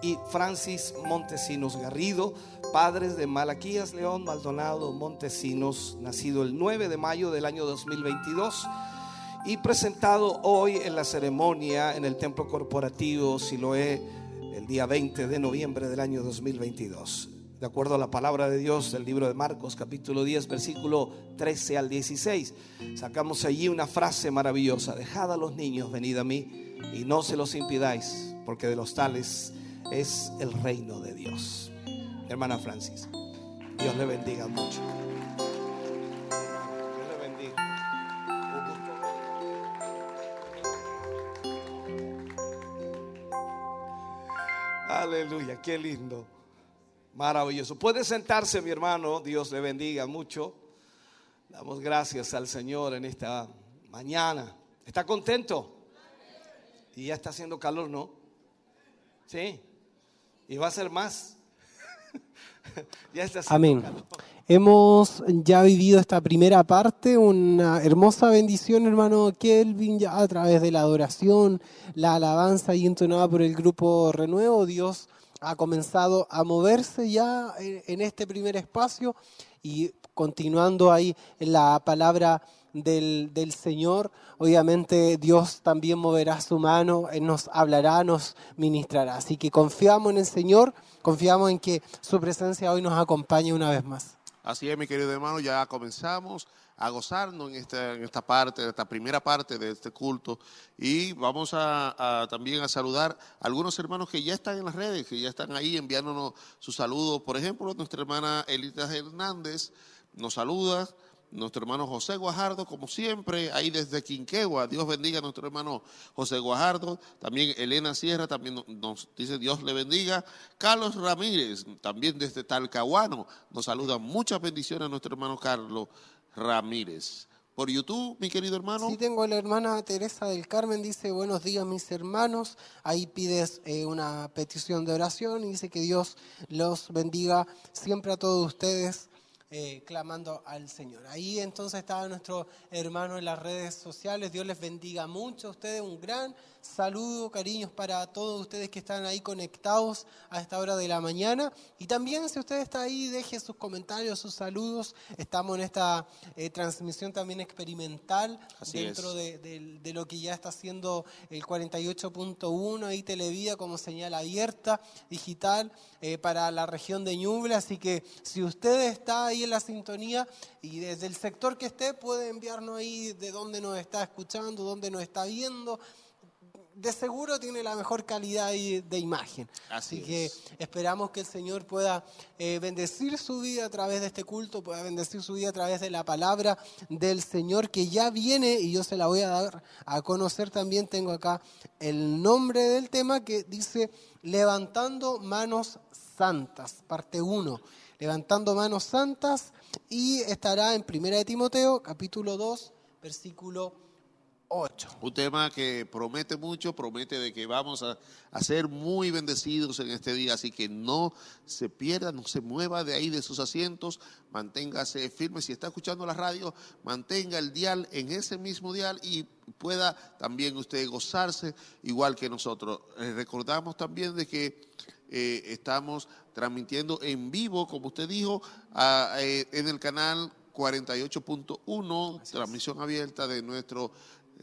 y Francis Montesinos Garrido, padres de Malaquías León Maldonado Montesinos, nacido el 9 de mayo del año 2022 y presentado hoy en la ceremonia en el Templo Corporativo Siloé el día 20 de noviembre del año 2022 de acuerdo a la palabra de Dios del libro de Marcos capítulo 10 versículo 13 al 16. Sacamos allí una frase maravillosa, dejad a los niños, venid a mí y no se los impidáis, porque de los tales es el reino de Dios. Hermana Francis, Dios le bendiga mucho. Dios le bendiga. Aleluya, qué lindo. Maravilloso. Puede sentarse, mi hermano. Dios le bendiga mucho. Damos gracias al Señor en esta mañana. ¿Está contento? Y ya está haciendo calor, ¿no? Sí. Y va a ser más. ya está haciendo Amén. calor. Hemos ya vivido esta primera parte, una hermosa bendición, hermano Kelvin, ya a través de la adoración, la alabanza y entonada por el grupo Renuevo. Dios ha comenzado a moverse ya en este primer espacio y continuando ahí en la palabra del, Señor, obviamente Dios también moverá su mano, nos hablará, nos ministrará. Así que confiamos en el Señor, confiamos en que su presencia hoy nos acompañe una vez más. Así es, mi querido hermano, ya comenzamos a gozarnos en esta, en esta parte, esta primera parte de este culto. Y vamos a, también a saludar a algunos hermanos que ya están en las redes, que ya están ahí enviándonos sus saludos. Por ejemplo, nuestra hermana Elita Hernández nos saluda. Nuestro hermano José Guajardo, como siempre, ahí desde Quinquegua. Dios bendiga a nuestro hermano José Guajardo. También Elena Sierra, también no- nos dice Dios le bendiga. Carlos Ramírez, también desde Talcahuano, nos saluda. Muchas bendiciones a nuestro hermano Carlos Ramírez. Por YouTube, mi querido hermano. Sí, tengo la hermana Teresa del Carmen, dice, buenos días mis hermanos, ahí pides eh, una petición de oración y dice que Dios los bendiga siempre a todos ustedes, eh, clamando al Señor. Ahí entonces estaba nuestro hermano en las redes sociales, Dios les bendiga mucho a ustedes, un gran saludo, cariños para todos ustedes que están ahí conectados a esta hora de la mañana. Y también si usted está ahí, deje sus comentarios, sus saludos. Estamos en esta eh, transmisión también experimental Así dentro de, de- de lo que ya está haciendo el 48.1 ahí Televida como señal abierta digital eh, para la región de Ñuble. Así que si usted está ahí en la sintonía y desde el sector que esté puede enviarnos ahí de dónde nos está escuchando, dónde nos está viendo. De seguro tiene la mejor calidad de imagen. Así Así, que es. esperamos que el Señor pueda eh, bendecir su vida a través de este culto, pueda bendecir su vida a través de la palabra del Señor que ya viene y yo se la voy a dar a conocer también. Tengo acá el nombre del tema que dice Levantando manos santas, parte 1. Levantando manos santas y estará en Primera de Timoteo, capítulo 2, versículo 8. Un tema que promete mucho, promete de que vamos a, a ser muy bendecidos en este día, así que no se pierda, no se mueva de ahí de sus asientos, manténgase firme. Si está escuchando la radio, mantenga el dial en ese mismo dial y pueda también usted gozarse igual que nosotros. Eh, recordamos también de que eh, estamos transmitiendo en vivo, como usted dijo, a- eh, en el canal 48.1, transmisión abierta de nuestro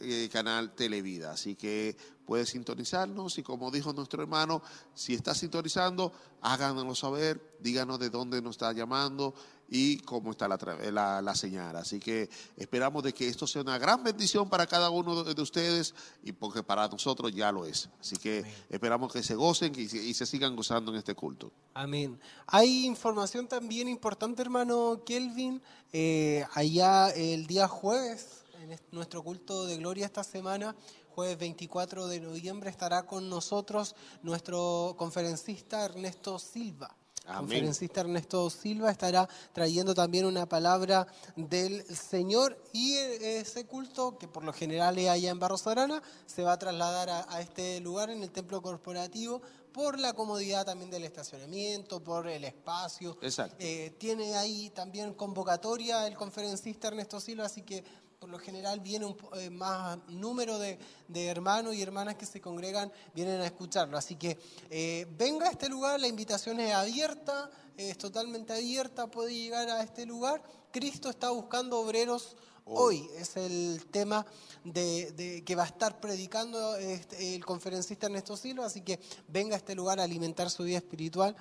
eh, canal Televida. Así que puede sintonizarnos y como dijo nuestro hermano, si está sintonizando, háganoslo saber, díganos de dónde nos está llamando y cómo está la, tra- la, la señal. Así que esperamos de que esto sea una gran bendición para cada uno de de ustedes y porque para nosotros ya lo es. Así que esperamos que se gocen y se, y se sigan gozando en este culto. Amén. Hay información también importante, hermano Kelvin. Eh, allá el día jueves, en nuestro culto de gloria esta semana, jueves 24 de noviembre, estará con nosotros nuestro conferencista Ernesto Silva. Amén. Conferencista Ernesto Silva estará trayendo también una palabra del Señor y eh, ese culto, que por lo general es allá en Barros Arana, se va a trasladar a, a este lugar en el templo corporativo por la comodidad también del estacionamiento, por el espacio. Exacto. Eh, tiene ahí también convocatoria el conferencista Ernesto Silva, así que por lo general viene un eh, más número de, de hermanos y hermanas que se congregan, vienen a escucharlo. Así que eh, venga a este lugar, la invitación es abierta, es totalmente abierta, puede llegar a este lugar. Cristo está buscando obreros hoy, es el tema de, de- que va a estar predicando este, el conferencista Ernesto Silva, así que venga a este lugar a alimentar su vida espiritual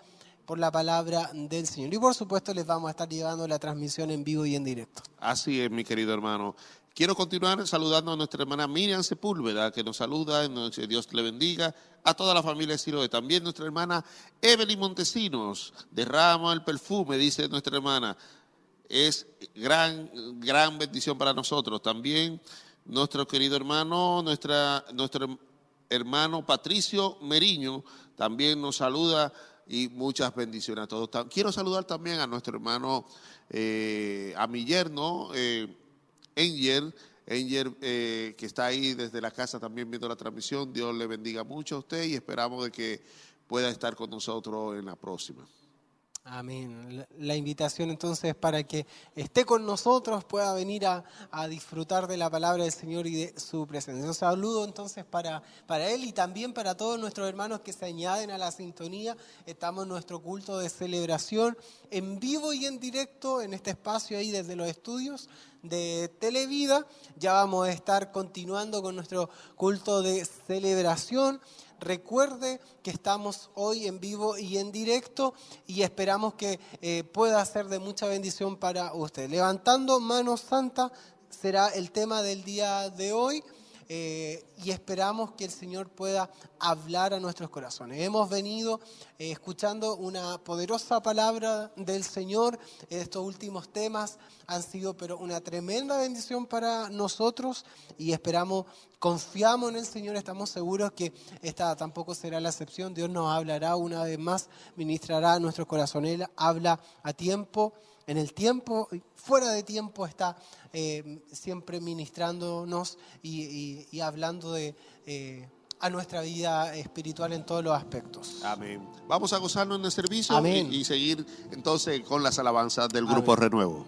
por la palabra del Señor. Y por supuesto les vamos a estar llevando la transmisión en vivo y en directo. Así es, mi querido hermano. Quiero continuar saludando a nuestra hermana Miriam Sepúlveda, que nos saluda, Dios le bendiga, a toda la familia de Siloé. También nuestra hermana Evelyn Montesinos, derrama el perfume, dice nuestra hermana. Es gran, gran bendición para nosotros. También nuestro querido hermano, nuestra, nuestro hermano Patricio Meriño también nos saluda y muchas bendiciones a todos. Quiero saludar también a nuestro hermano, eh, a mi yerno, eh, Enger, eh, que está ahí desde la casa también viendo la transmisión. Dios le bendiga mucho a usted y esperamos de que pueda estar con nosotros en la próxima. Amén. La, invitación entonces para que esté con nosotros, pueda venir a, a disfrutar de la palabra del Señor y de su presencia. Un saludo entonces para, para él y también para todos nuestros hermanos que se añaden a la sintonía. Estamos en nuestro culto de celebración en vivo y en directo en este espacio ahí desde los estudios de Televida. Ya vamos a estar continuando con nuestro culto de celebración. Recuerde que estamos hoy en vivo y en directo y esperamos que eh, pueda ser de mucha bendición para usted. Levantando manos santa será el tema del día de hoy. Eh, y esperamos que el Señor pueda hablar a nuestros corazones. Hemos venido eh, escuchando una poderosa palabra del Señor. Estos últimos temas han sido pero una tremenda bendición para nosotros y esperamos, confiamos en el Señor, estamos seguros que esta tampoco será la excepción. Dios nos hablará una vez más, ministrará a nuestro corazón. Él habla a tiempo, en el tiempo, y fuera de tiempo está eh, siempre ministrándonos y, y- y hablando de, eh, a nuestra vida espiritual en todos los aspectos. Amén. Vamos a gozarnos en el servicio Amén. y, y seguir entonces con las alabanzas del Amén. Grupo Renuevo.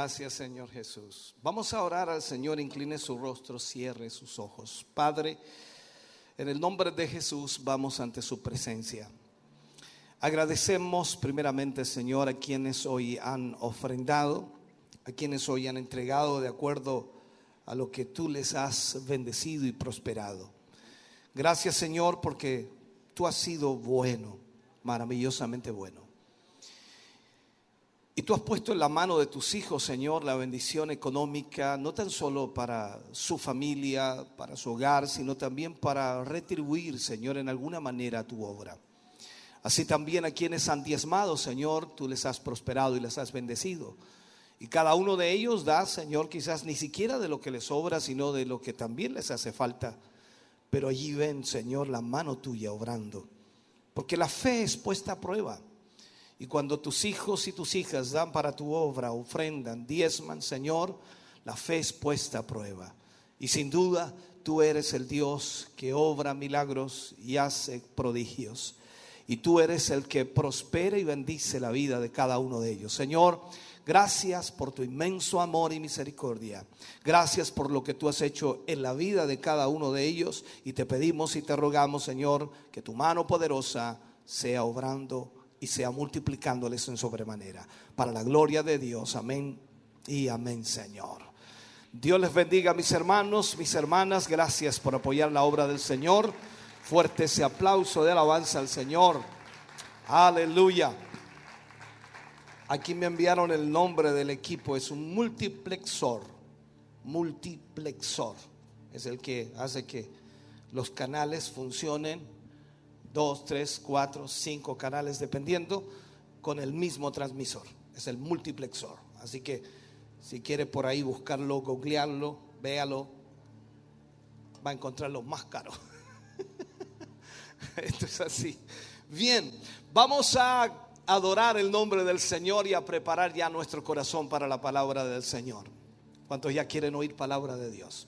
Gracias, Señor Jesús. Vamos a orar al Señor, incline su rostro, cierre sus ojos. Padre, en el nombre de Jesús vamos ante su presencia. Agradecemos primeramente, Señor, a quienes hoy han ofrendado, a quienes hoy han entregado de acuerdo a lo que tú les has bendecido y prosperado. Gracias, Señor, porque tú has sido bueno, maravillosamente bueno. Y tú has puesto en la mano de tus hijos, Señor, la bendición económica, no tan solo para su familia, para su hogar, sino también para retribuir, Señor, en alguna manera tu obra. Así también a quienes han diezmado, Señor, tú les has prosperado y les has bendecido. Y cada uno de ellos da, Señor, quizás ni siquiera de lo que les sobra, sino de lo que también les hace falta. Pero allí ven, Señor, la mano tuya obrando. Porque la fe es puesta a prueba. Y cuando tus hijos y tus hijas dan para tu obra, ofrendan, diezman, Señor, la fe es puesta a prueba. Y sin duda, tú eres el Dios que obra milagros y hace prodigios. Y tú eres el que prospera y bendice la vida de cada uno de ellos. Señor, gracias por tu inmenso amor y misericordia. Gracias por lo que tú has hecho en la vida de cada uno de ellos. Y te pedimos y te rogamos, Señor, que tu mano poderosa sea obrando y sea multiplicándoles en sobremanera. Para la gloria de Dios. Amén y amén, Señor. Dios les bendiga, mis hermanos, mis hermanas. Gracias por apoyar la obra del Señor. Fuerte ese aplauso de alabanza al Señor. Aleluya. Aquí me enviaron el nombre del equipo. Es un multiplexor. Multiplexor. Es el que hace que los canales funcionen. Dos, tres, cuatro, cinco canales dependiendo con el mismo transmisor. Es el multiplexor. Así que si quiere por ahí buscarlo, googlearlo, véalo, va a encontrarlo más caro. Esto es así. Bien, vamos a adorar el nombre del Señor y a preparar ya nuestro corazón para la palabra del Señor. ¿Cuántos ya quieren oír palabra de Dios?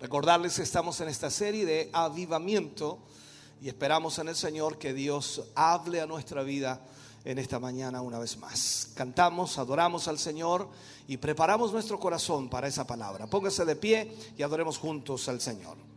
Recordarles que estamos en esta serie de avivamiento y esperamos en el Señor que Dios hable a nuestra vida en esta mañana una vez más. Cantamos, adoramos al Señor y preparamos nuestro corazón para esa palabra. Póngase de pie y adoremos juntos al Señor.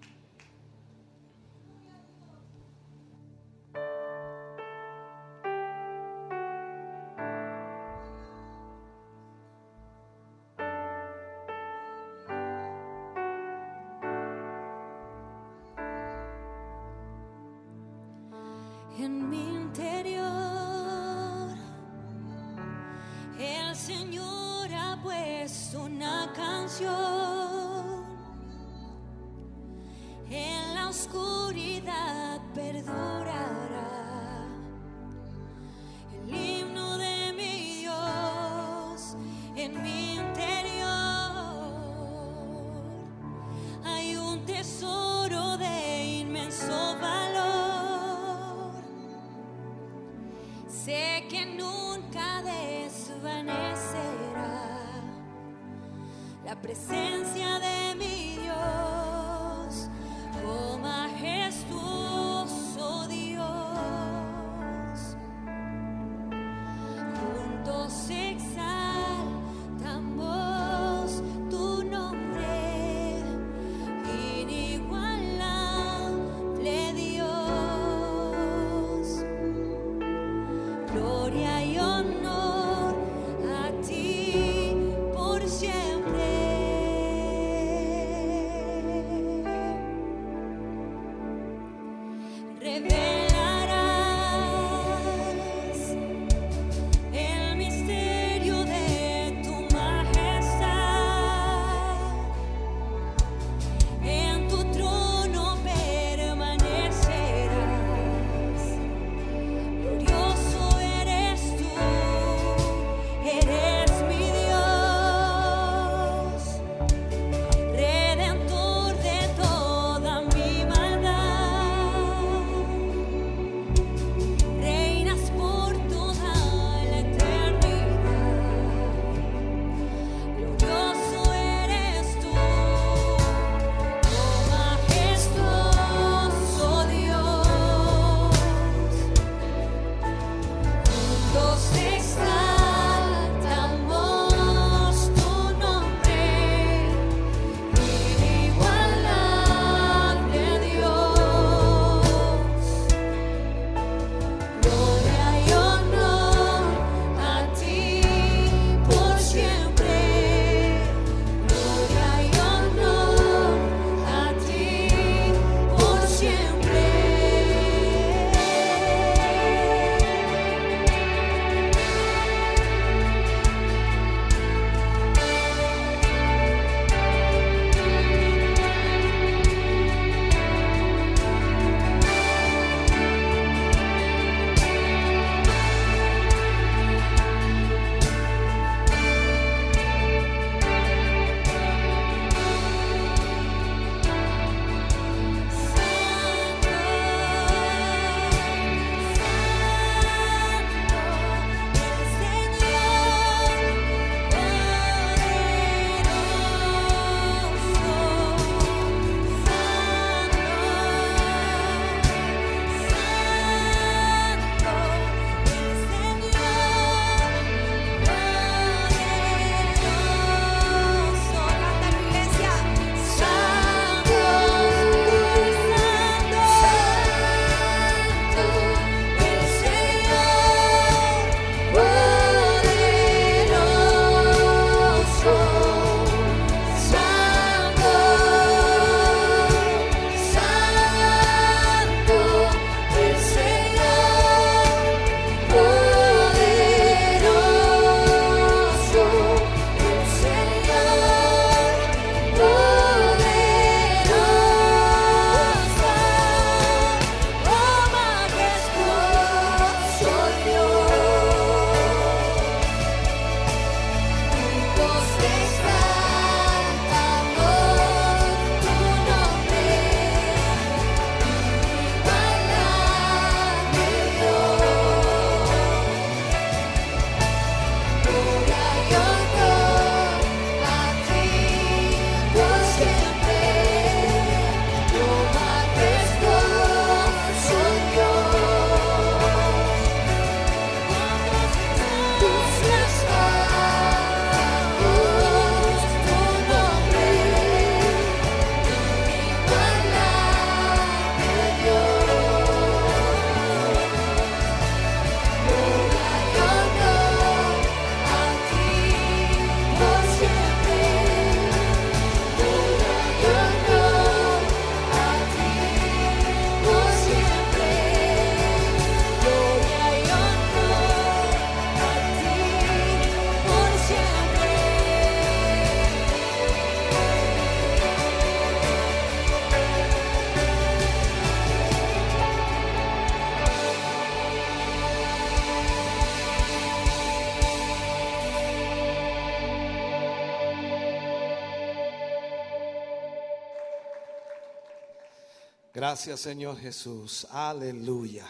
Gracias Señor Jesús. Aleluya.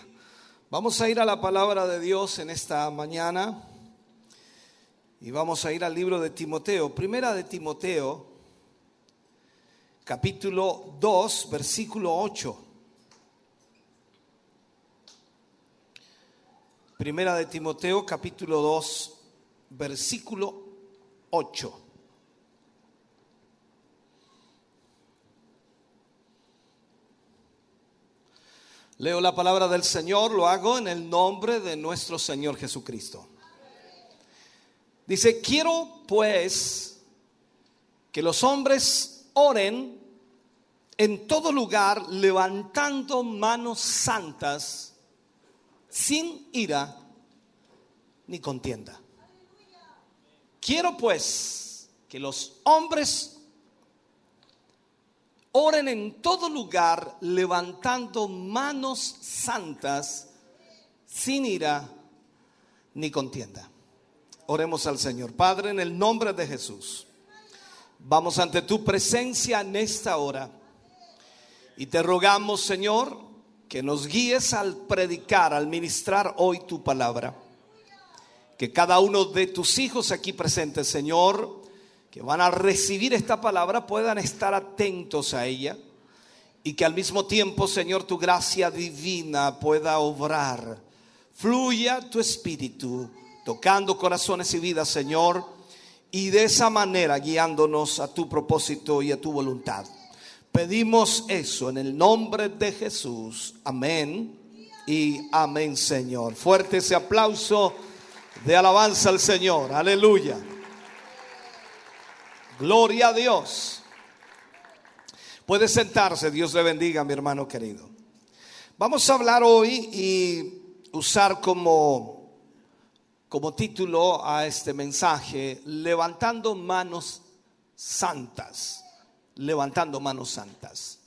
Vamos a ir a la palabra de Dios en esta mañana y vamos a ir al libro de Timoteo. Primera de Timoteo, capítulo 2, versículo 8. Primera de Timoteo, capítulo 2, versículo 8. Leo la palabra del Señor, lo hago en el nombre de nuestro Señor Jesucristo. Dice, quiero pues que los hombres oren en todo lugar levantando manos santas sin ira ni contienda. Quiero pues que los hombres oren en todo lugar levantando manos santas sin ira ni contienda. Oremos al Señor. Padre, en el nombre de Jesús, vamos ante tu presencia en esta hora y te rogamos, Señor, que nos guíes al predicar, al ministrar hoy tu palabra. Que cada uno de tus hijos aquí presentes, Señor, que van a recibir esta palabra puedan estar atentos a ella y que al mismo tiempo, Señor, tu gracia divina pueda obrar. Fluya tu espíritu tocando corazones y vidas, Señor, y de esa manera guiándonos a tu propósito y a tu voluntad. Pedimos eso en el nombre de Jesús. Amén y amén, Señor. Fuerte ese aplauso de alabanza al Señor. Aleluya. Gloria a Dios. Puede sentarse, Dios le bendiga, mi hermano querido. Vamos a hablar hoy y usar como, como título a este mensaje, levantando manos santas, levantando manos santas.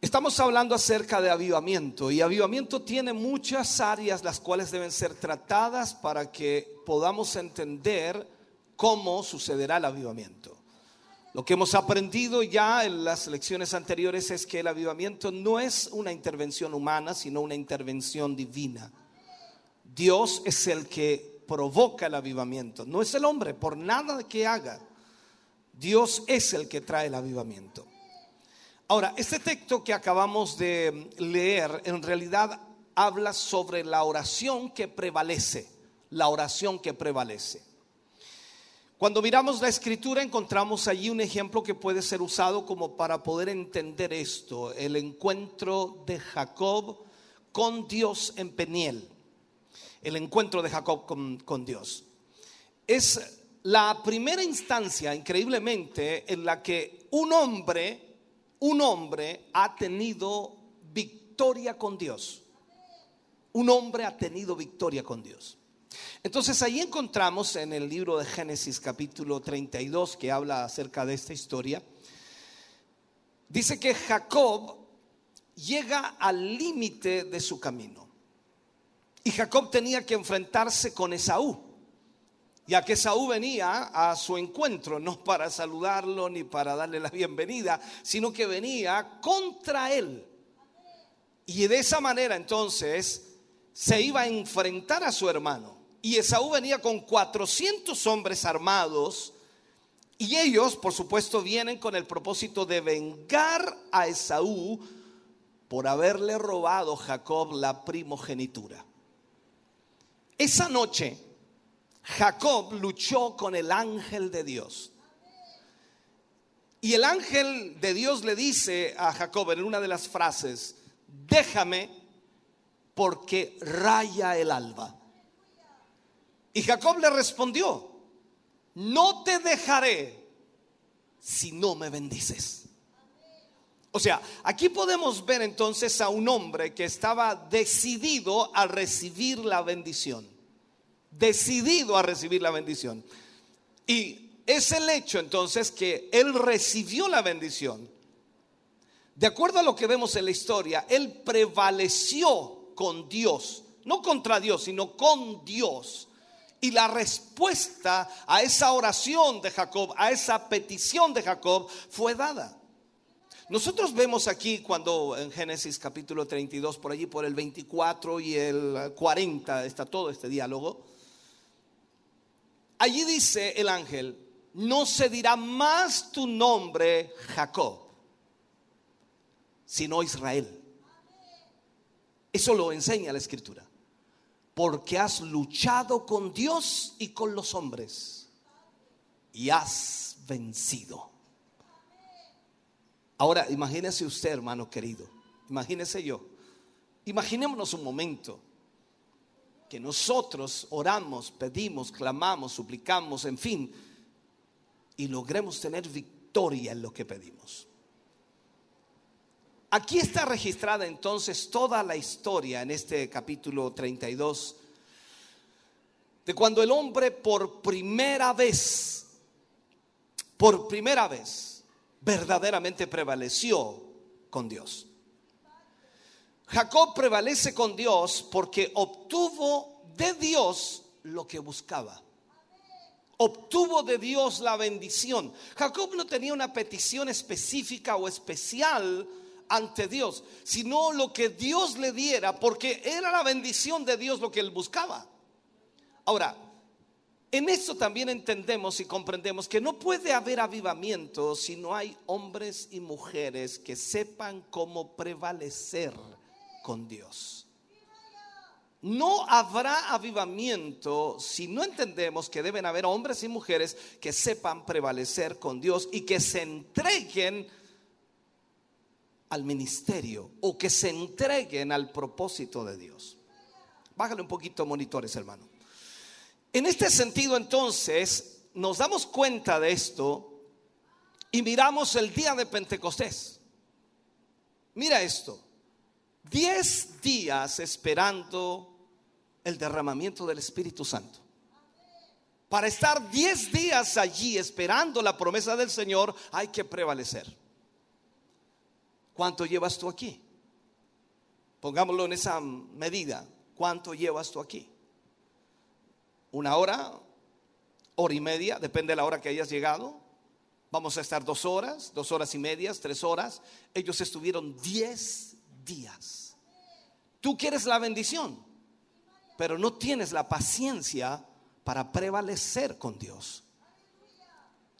Estamos hablando acerca de avivamiento y avivamiento tiene muchas áreas las cuales deben ser tratadas para que podamos entender cómo sucederá el avivamiento. Lo que hemos aprendido ya en las lecciones anteriores es que el avivamiento no es una intervención humana, sino una intervención divina. Dios es el que provoca el avivamiento, no es el hombre, por nada que haga. Dios es el que trae el avivamiento. Ahora, este texto que acabamos de leer en realidad habla sobre la oración que prevalece, la oración que prevalece. Cuando miramos la escritura encontramos allí un ejemplo que puede ser usado como para poder entender esto, el encuentro de Jacob con Dios en Peniel, el encuentro de Jacob con, Dios. Es la primera instancia, increíblemente, en la que un hombre, un hombre ha tenido victoria con Dios. Un hombre ha tenido victoria con Dios. Entonces ahí encontramos en el libro de Génesis capítulo 32 que habla acerca de esta historia, dice que Jacob llega al límite de su camino. Y Jacob tenía que enfrentarse con Esaú, ya que Esaú venía a su encuentro, no para saludarlo ni para darle la bienvenida, sino que venía contra él. Y de esa manera entonces se iba a enfrentar a su hermano. Y Esaú venía con 400 hombres armados. Y ellos, por supuesto, vienen con el propósito de vengar a Esaú por haberle robado Jacob la primogenitura. Esa noche, Jacob luchó con el ángel de Dios. Y el ángel de Dios le dice a Jacob en una de las frases, déjame porque raya el alba. Y Jacob le respondió, no te dejaré si no me bendices. O sea, aquí podemos ver entonces a un hombre que estaba decidido a recibir la bendición. Decidido a recibir la bendición. Y es el hecho entonces que él recibió la bendición. De acuerdo a lo que vemos en la historia, él prevaleció con Dios. No contra Dios, sino con Dios. Y la respuesta a esa oración de Jacob, a esa petición de Jacob, fue dada. Nosotros vemos aquí cuando en Génesis capítulo 32, por allí por el 24 y el 40 está todo este diálogo. Allí dice el ángel, no se dirá más tu nombre Jacob, sino Israel. Eso lo enseña la escritura. Porque has luchado con Dios y con los hombres y has vencido. Ahora, imagínese usted, hermano querido, imagínese yo. Imaginémonos un momento que nosotros oramos, pedimos, clamamos, suplicamos, en fin, y logremos tener victoria en lo que pedimos. Aquí está registrada entonces toda la historia en este capítulo 32 de cuando el hombre por primera vez, por primera vez, verdaderamente prevaleció con Dios. Jacob prevalece con Dios porque obtuvo de Dios lo que buscaba. Obtuvo de Dios la bendición. Jacob no tenía una petición específica o especial ante Dios, sino lo que Dios le diera, porque era la bendición de Dios lo que él buscaba. Ahora, en esto también entendemos y comprendemos que no puede haber avivamiento si no hay hombres y mujeres que sepan cómo prevalecer con Dios. No habrá avivamiento si no entendemos que deben haber hombres y mujeres que sepan prevalecer con Dios y que se entreguen al ministerio o que se entreguen al propósito de Dios. Bájale un poquito monitores, hermano. En este sentido, entonces, nos damos cuenta de esto y miramos el día de Pentecostés. Mira esto. Diez días esperando el derramamiento del Espíritu Santo. Para estar diez días allí esperando la promesa del Señor, hay que prevalecer. ¿Cuánto llevas tú aquí? Pongámoslo en esa medida. ¿Cuánto llevas tú aquí? una hora, hora y media, depende de la hora que hayas llegado. Vamos a estar dos horas, dos horas y medias, tres horas. Ellos estuvieron diez días. Tú quieres la bendición, pero no tienes la paciencia para prevalecer con Dios.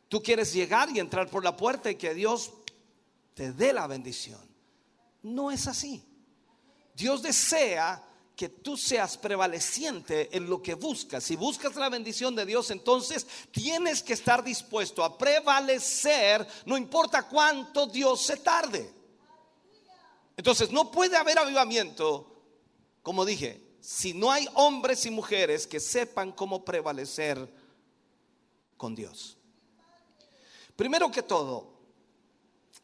Tú quieres llegar y entrar por la puerta y que Dios te dé la bendición. No es así. Dios desea que tú seas prevaleciente en lo que buscas. Si buscas la bendición de Dios, entonces tienes que estar dispuesto a prevalecer, no importa cuánto Dios se tarde. Entonces, no puede haber avivamiento, como dije, si no hay hombres y mujeres que sepan cómo prevalecer con Dios. Primero que todo,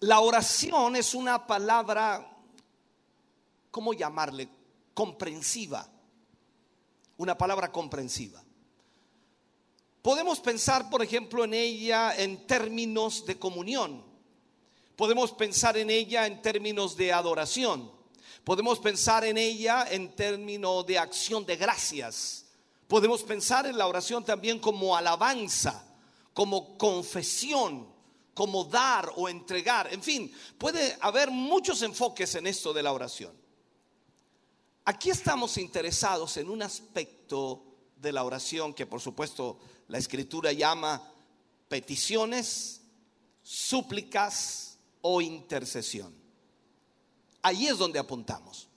la oración es una palabra, ¿cómo llamarle? comprensiva. Una palabra comprensiva. Podemos pensar, por ejemplo, en ella en términos de comunión. Podemos pensar en ella en términos de adoración. Podemos pensar en ella en términos de acción de gracias. Podemos pensar en la oración también como alabanza, como confesión, como dar o entregar. En fin, puede haber muchos enfoques en esto de la oración. Aquí estamos interesados en un aspecto de la oración que por supuesto la escritura llama peticiones, súplicas o intercesión. Ahí es donde apuntamos.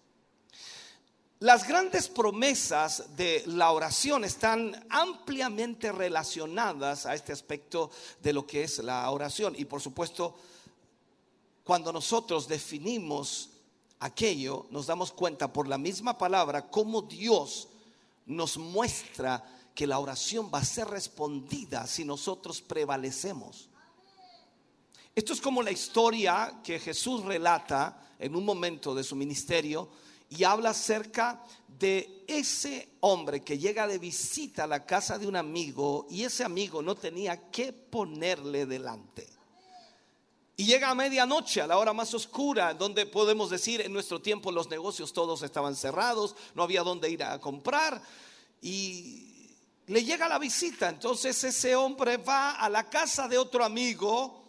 Las grandes promesas de la oración están ampliamente relacionadas a este aspecto de lo que es la oración. Y por supuesto, cuando nosotros definimos aquello, nos damos cuenta por la misma palabra cómo Dios nos muestra que la oración va a ser respondida si nosotros prevalecemos. Esto es como la historia que Jesús relata en un momento de su ministerio y habla acerca de ese hombre que llega de visita a la casa de un amigo y ese amigo no tenía que ponerle delante. Y llega a medianoche, a la hora más oscura, donde podemos decir en nuestro tiempo los negocios todos estaban cerrados, no había dónde ir a comprar. Y le llega la visita. Entonces ese hombre va a la casa de otro amigo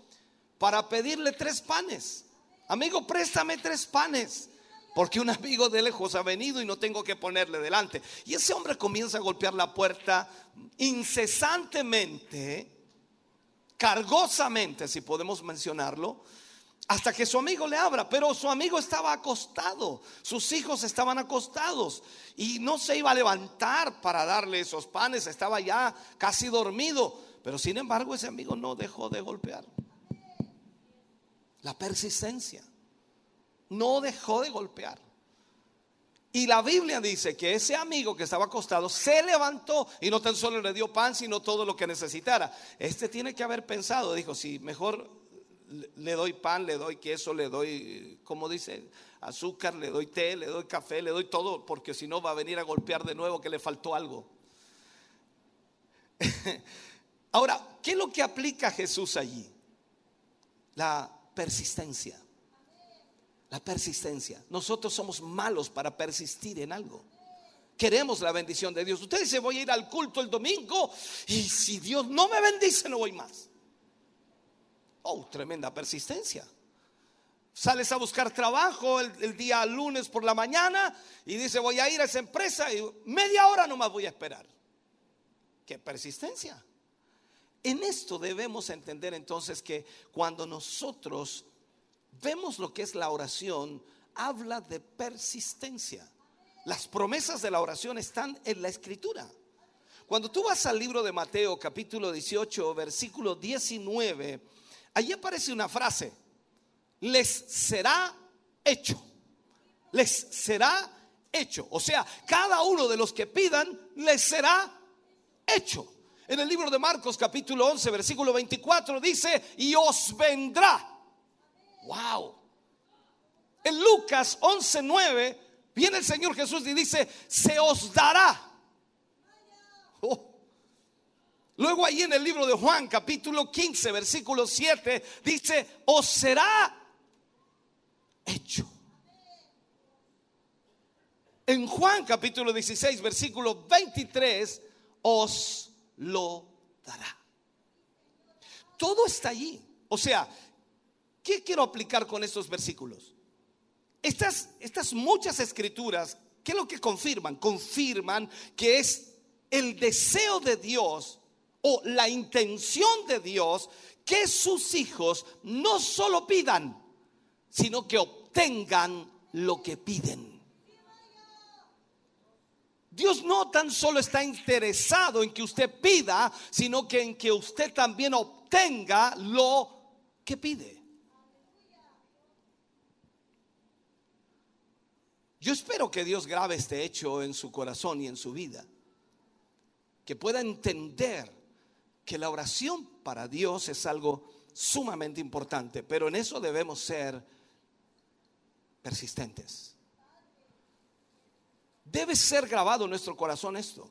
para pedirle tres panes. Amigo, préstame tres panes. Porque un amigo de lejos ha venido y no tengo que ponerle delante. Y ese hombre comienza a golpear la puerta incesantemente, cargosamente, si podemos mencionarlo, hasta que su amigo le abra. Pero su amigo estaba acostado, sus hijos estaban acostados y no se iba a levantar para darle esos panes, estaba ya casi dormido. Pero sin embargo ese amigo no dejó de golpear. La persistencia. No dejó de golpear. Y la Biblia dice que ese amigo que estaba acostado se levantó y no tan solo le dio pan, sino todo lo que necesitara. Este tiene que haber pensado, dijo, si mejor le doy pan, le doy queso, le doy, como dice, azúcar, le doy té, le doy café, le doy todo, porque si no va a venir a golpear de nuevo que le faltó algo. Ahora, ¿qué es lo que aplica Jesús allí? La persistencia. La persistencia. Nosotros somos malos para persistir en algo. Queremos la bendición de Dios. Usted dice, voy a ir al culto el domingo y si Dios no me bendice, no voy más. Oh, tremenda persistencia. Sales a buscar trabajo el, día lunes por la mañana y dice, voy a ir a esa empresa y media hora nomás voy a esperar. Qué persistencia. En esto debemos entender entonces que cuando nosotros vemos lo que es la oración, habla de persistencia. Las promesas de la oración están en la escritura. Cuando tú vas al libro de Mateo capítulo 18, versículo 19, allí aparece una frase, les será hecho, les será hecho. O sea, cada uno de los que pidan, les será hecho. En el libro de Marcos capítulo 11, versículo 24 dice, y os vendrá. Wow. En Lucas 11, 9 viene el Señor Jesús y dice, se os dará. Oh. Luego ahí en el libro de Juan capítulo 15, versículo 7 dice, os será hecho. En Juan capítulo 16, versículo 23, os lo dará. Todo está allí. O sea, ¿qué quiero aplicar con estos versículos? Estas, estas muchas escrituras, ¿qué es lo que confirman? Confirman que es el deseo de Dios o la intención de Dios que sus hijos no solo pidan, sino que obtengan lo que piden. Dios no tan solo está interesado en que usted pida, sino que en que usted también obtenga lo que pide. Yo espero que Dios grabe este hecho en su corazón y en su vida. Que pueda entender que la oración para Dios es algo sumamente importante, pero en eso debemos ser persistentes. Debe ser grabado en nuestro corazón esto,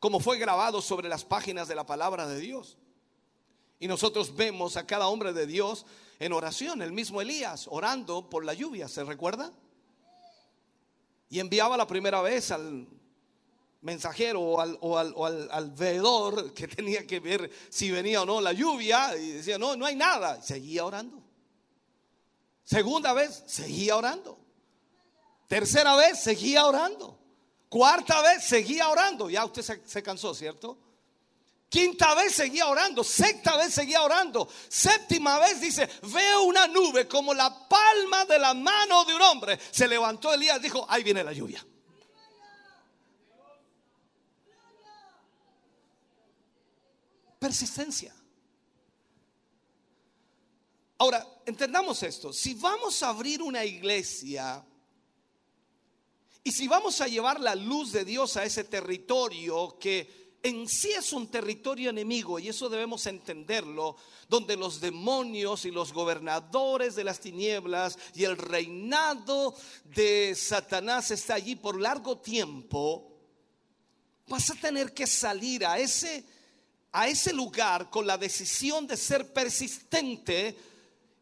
como fue grabado sobre las páginas de la palabra de Dios. Y nosotros vemos a cada hombre de Dios en oración, el mismo Elías orando por la lluvia, ¿se recuerda? Y enviaba la primera vez al mensajero o al, o al, al- veedor que tenía que ver si venía o no la lluvia y decía, no, no hay nada. Seguía orando. Segunda vez, seguía orando. Tercera vez, seguía orando. Cuarta vez, seguía orando. Ya usted se, se cansó, ¿cierto? Quinta vez seguía orando, sexta vez seguía orando, séptima vez dice, veo una nube como la palma de la mano de un hombre. Se levantó Elías, dijo, ahí viene la lluvia. Persistencia. Ahora, entendamos esto, si vamos a abrir una iglesia y si vamos a llevar la luz de Dios a ese territorio que en sí es un territorio enemigo, y eso debemos entenderlo, donde los demonios y los gobernadores de las tinieblas y el reinado de Satanás está allí por largo tiempo, vas a tener que salir a ese, a ese lugar con la decisión de ser persistente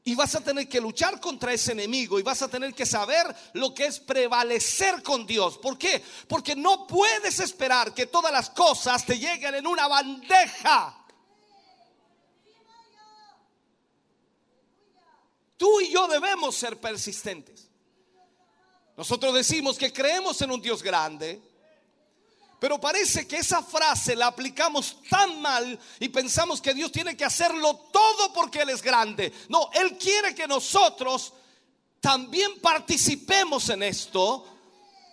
y vas a tener que luchar contra ese enemigo y vas a tener que saber lo que es prevalecer con Dios. ¿Por qué? Porque no puedes esperar que todas las cosas te lleguen en una bandeja. Tú y yo debemos ser persistentes. Nosotros decimos que creemos en un Dios grande, pero parece que esa frase la aplicamos tan mal y pensamos que Dios tiene que hacerlo todo porque Él es grande. No, Él quiere que nosotros también participemos en esto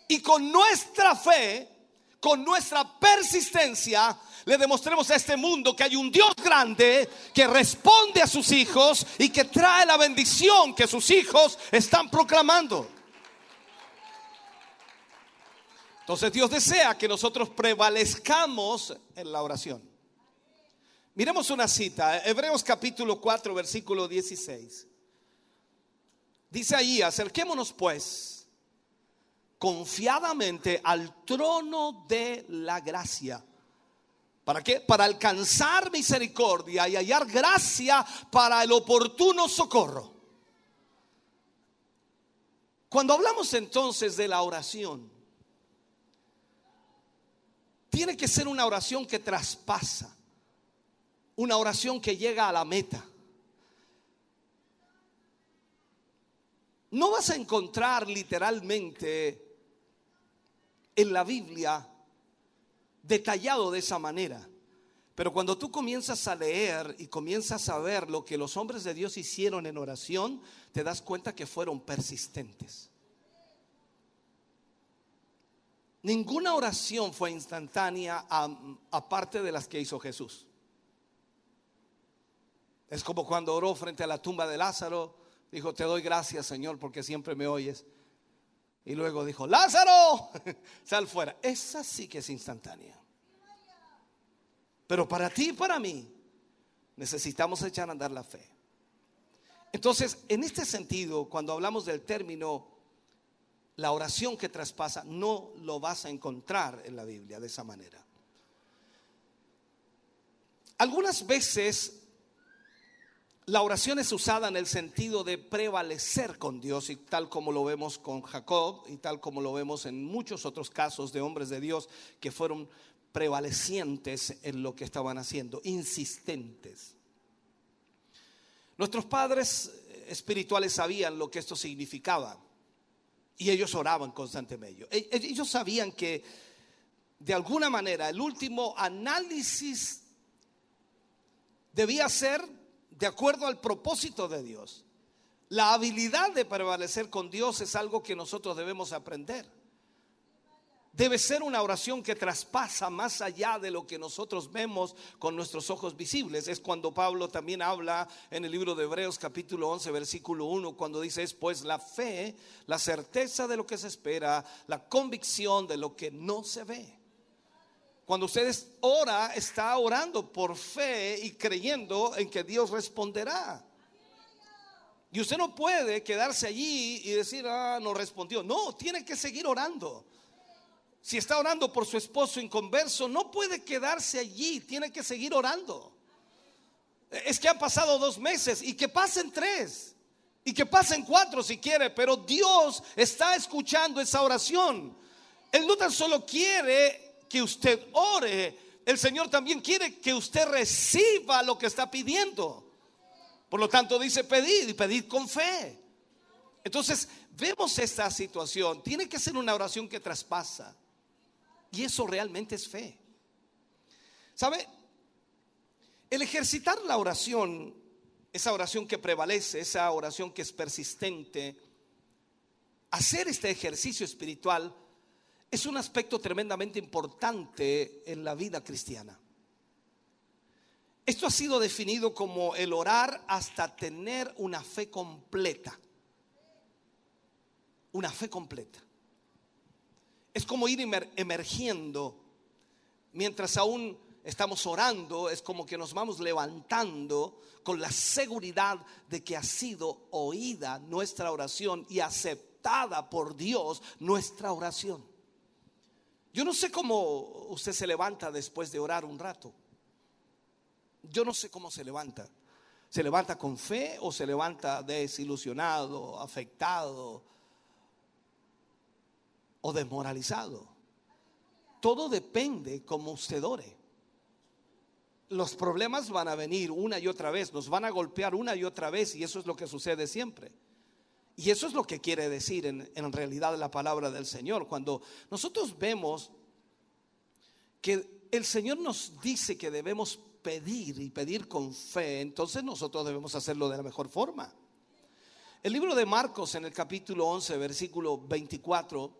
y con nuestra fe, con nuestra persistencia, le demostremos a este mundo que hay un Dios grande que responde a sus hijos y que trae la bendición que sus hijos están proclamando. Entonces Dios desea que nosotros prevalezcamos en la oración. Miremos una cita, Hebreos capítulo 4, versículo 16. Dice ahí, acerquémonos pues confiadamente al trono de la gracia. ¿Para qué? Para alcanzar misericordia y hallar gracia para el oportuno socorro. Cuando hablamos entonces de la oración, tiene que ser una oración que traspasa, una oración que llega a la meta. No vas a encontrar literalmente en la Biblia detallado de esa manera. Pero cuando tú comienzas a leer y comienzas a ver lo que los hombres de Dios hicieron en oración, te das cuenta que fueron persistentes. Ninguna oración fue instantánea aparte de las que hizo Jesús. Es como cuando oró frente a la tumba de Lázaro, dijo, te doy gracias Señor porque siempre me oyes. Y luego dijo, Lázaro, sal fuera. Esa sí que es instantánea. Pero para ti y para mí necesitamos echar a andar la fe. Entonces, en este sentido, cuando hablamos del término la oración que traspasa, no lo vas a encontrar en la Biblia de esa manera. Algunas veces la oración es usada en el sentido de prevalecer con Dios y tal como lo vemos con Jacob y tal como lo vemos en muchos otros casos de hombres de Dios que fueron prevalecientes en lo que estaban haciendo, insistentes. Nuestros padres espirituales sabían lo que esto significaba. Y ellos oraban constantemente. Ellos sabían que de alguna manera el último análisis debía ser de acuerdo al propósito de Dios. La habilidad de prevalecer con Dios es algo que nosotros debemos aprender. Debe ser una oración que traspasa más allá de lo que nosotros vemos con nuestros ojos visibles. Es cuando Pablo también habla en el libro de Hebreos capítulo 11 versículo 1 cuando dice es pues la fe, la certeza de lo que se espera, la convicción de lo que no se ve. Cuando ustedes ora, está orando por fe y creyendo en que Dios responderá. Y usted no puede quedarse allí y decir, ah, no respondió. No, tiene que seguir orando. Si está orando por su esposo inconverso, no puede quedarse allí, tiene que seguir orando. Es que han pasado dos meses y que pasen tres y que pasen cuatro si quiere, pero Dios está escuchando esa oración. Él no tan solo quiere que usted ore, el Señor también quiere que usted reciba lo que está pidiendo. Por lo tanto dice pedid y pedid con fe. Entonces vemos esta situación, tiene que ser una oración que traspasa. Y eso realmente es fe. ¿Sabe? El ejercitar la oración, esa oración que prevalece, esa oración que es persistente, hacer este ejercicio espiritual es un aspecto tremendamente importante en la vida cristiana. Esto ha sido definido como el orar hasta tener una fe completa. Una fe completa. Es como ir emer- emergiendo mientras aún estamos orando, es como que nos vamos levantando con la seguridad de que ha sido oída nuestra oración y aceptada por Dios nuestra oración. Yo no sé cómo usted se levanta después de orar un rato. Yo no sé cómo se levanta. ¿Se levanta con fe o se levanta desilusionado, afectado o desmoralizado? Todo depende cómo usted ore. Los problemas van a venir una y otra vez, nos van a golpear una y otra vez y eso es lo que sucede siempre. Y eso es lo que quiere decir en, en realidad la palabra del Señor. Cuando nosotros vemos que el Señor nos dice que debemos pedir y pedir con fe, entonces nosotros debemos hacerlo de la mejor forma. El libro de Marcos en el capítulo 11, versículo 24,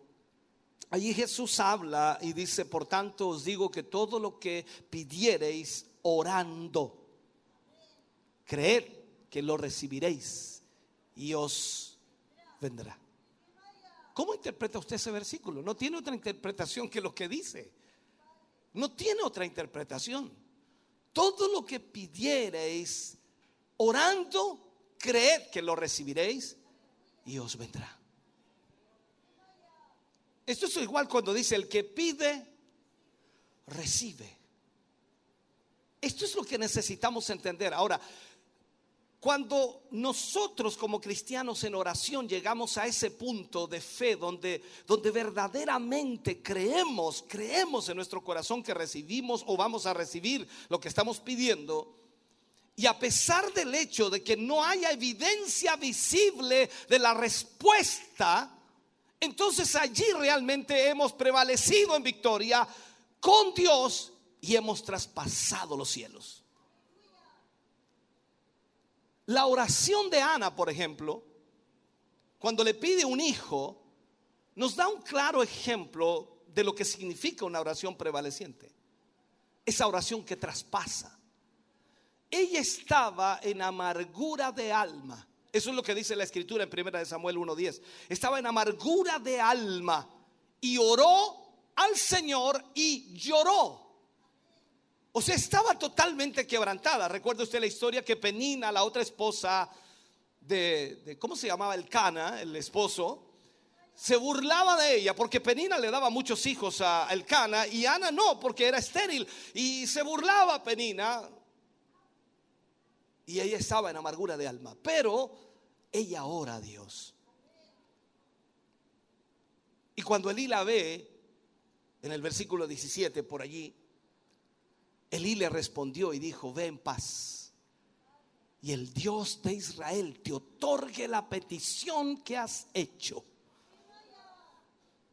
allí Jesús habla y dice, por tanto os digo que todo lo que pidiereis orando, creed que lo recibiréis y os vendrá. ¿Cómo interpreta usted ese versículo? No tiene otra interpretación que lo que dice. No tiene otra interpretación. Todo lo que pidiereis orando, creed que lo recibiréis y os vendrá. Esto es igual cuando dice el que pide, recibe. Esto es lo que necesitamos entender. Ahora, cuando nosotros como cristianos en oración llegamos a ese punto de fe donde, donde verdaderamente creemos, creemos en nuestro corazón que recibimos o vamos a recibir lo que estamos pidiendo, y a pesar del hecho de que no haya evidencia visible de la respuesta, entonces allí realmente hemos prevalecido en victoria con Dios y hemos traspasado los cielos. La oración de Ana, por ejemplo, cuando le pide un hijo, nos da un claro ejemplo de lo que significa una oración prevaleciente. Esa oración que traspasa. Ella estaba en amargura de alma. Eso es lo que dice la escritura en 1 Samuel 1.10. Estaba en amargura de alma y oró al Señor y lloró. O sea, estaba totalmente quebrantada. Recuerda usted la historia que Penina, la otra esposa de, ¿cómo se llamaba? El Cana, el esposo, se burlaba de ella porque Penina le daba muchos hijos a el Cana y Ana no, porque era estéril. Y se burlaba Penina. Y ella estaba en amargura de alma. Pero ella ora a Dios. Y cuando Elí la ve, en el versículo 17, por allí, Elí le respondió y dijo, ve en paz. Y el Dios de Israel te otorgue la petición que has hecho.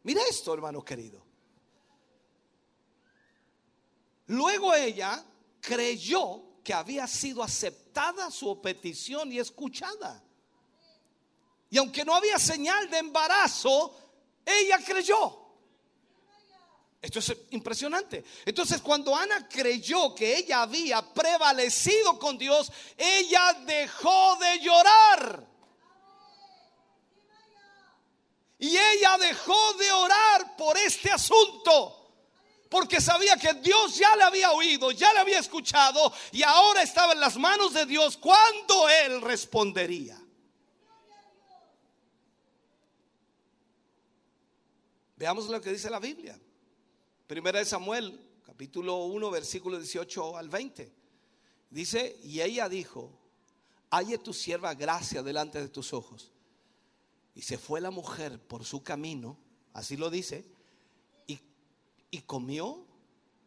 Mira esto, hermano querido. Luego ella creyó que había sido aceptada su petición y escuchada. Y aunque no había señal de embarazo, ella creyó. Esto es impresionante. Entonces, cuando Ana creyó que ella había prevalecido con Dios, ella dejó de llorar. Y ella dejó de orar por este asunto. Porque sabía que Dios ya le había oído, ya le había escuchado y ahora estaba en las manos de Dios cuando Él respondería. Veamos lo que dice la Biblia. Primera de Samuel, capítulo 1, versículo 18 al 20. Dice, y ella dijo, halle tu sierva gracia delante de tus ojos. Y se fue la mujer por su camino, así lo dice, y comió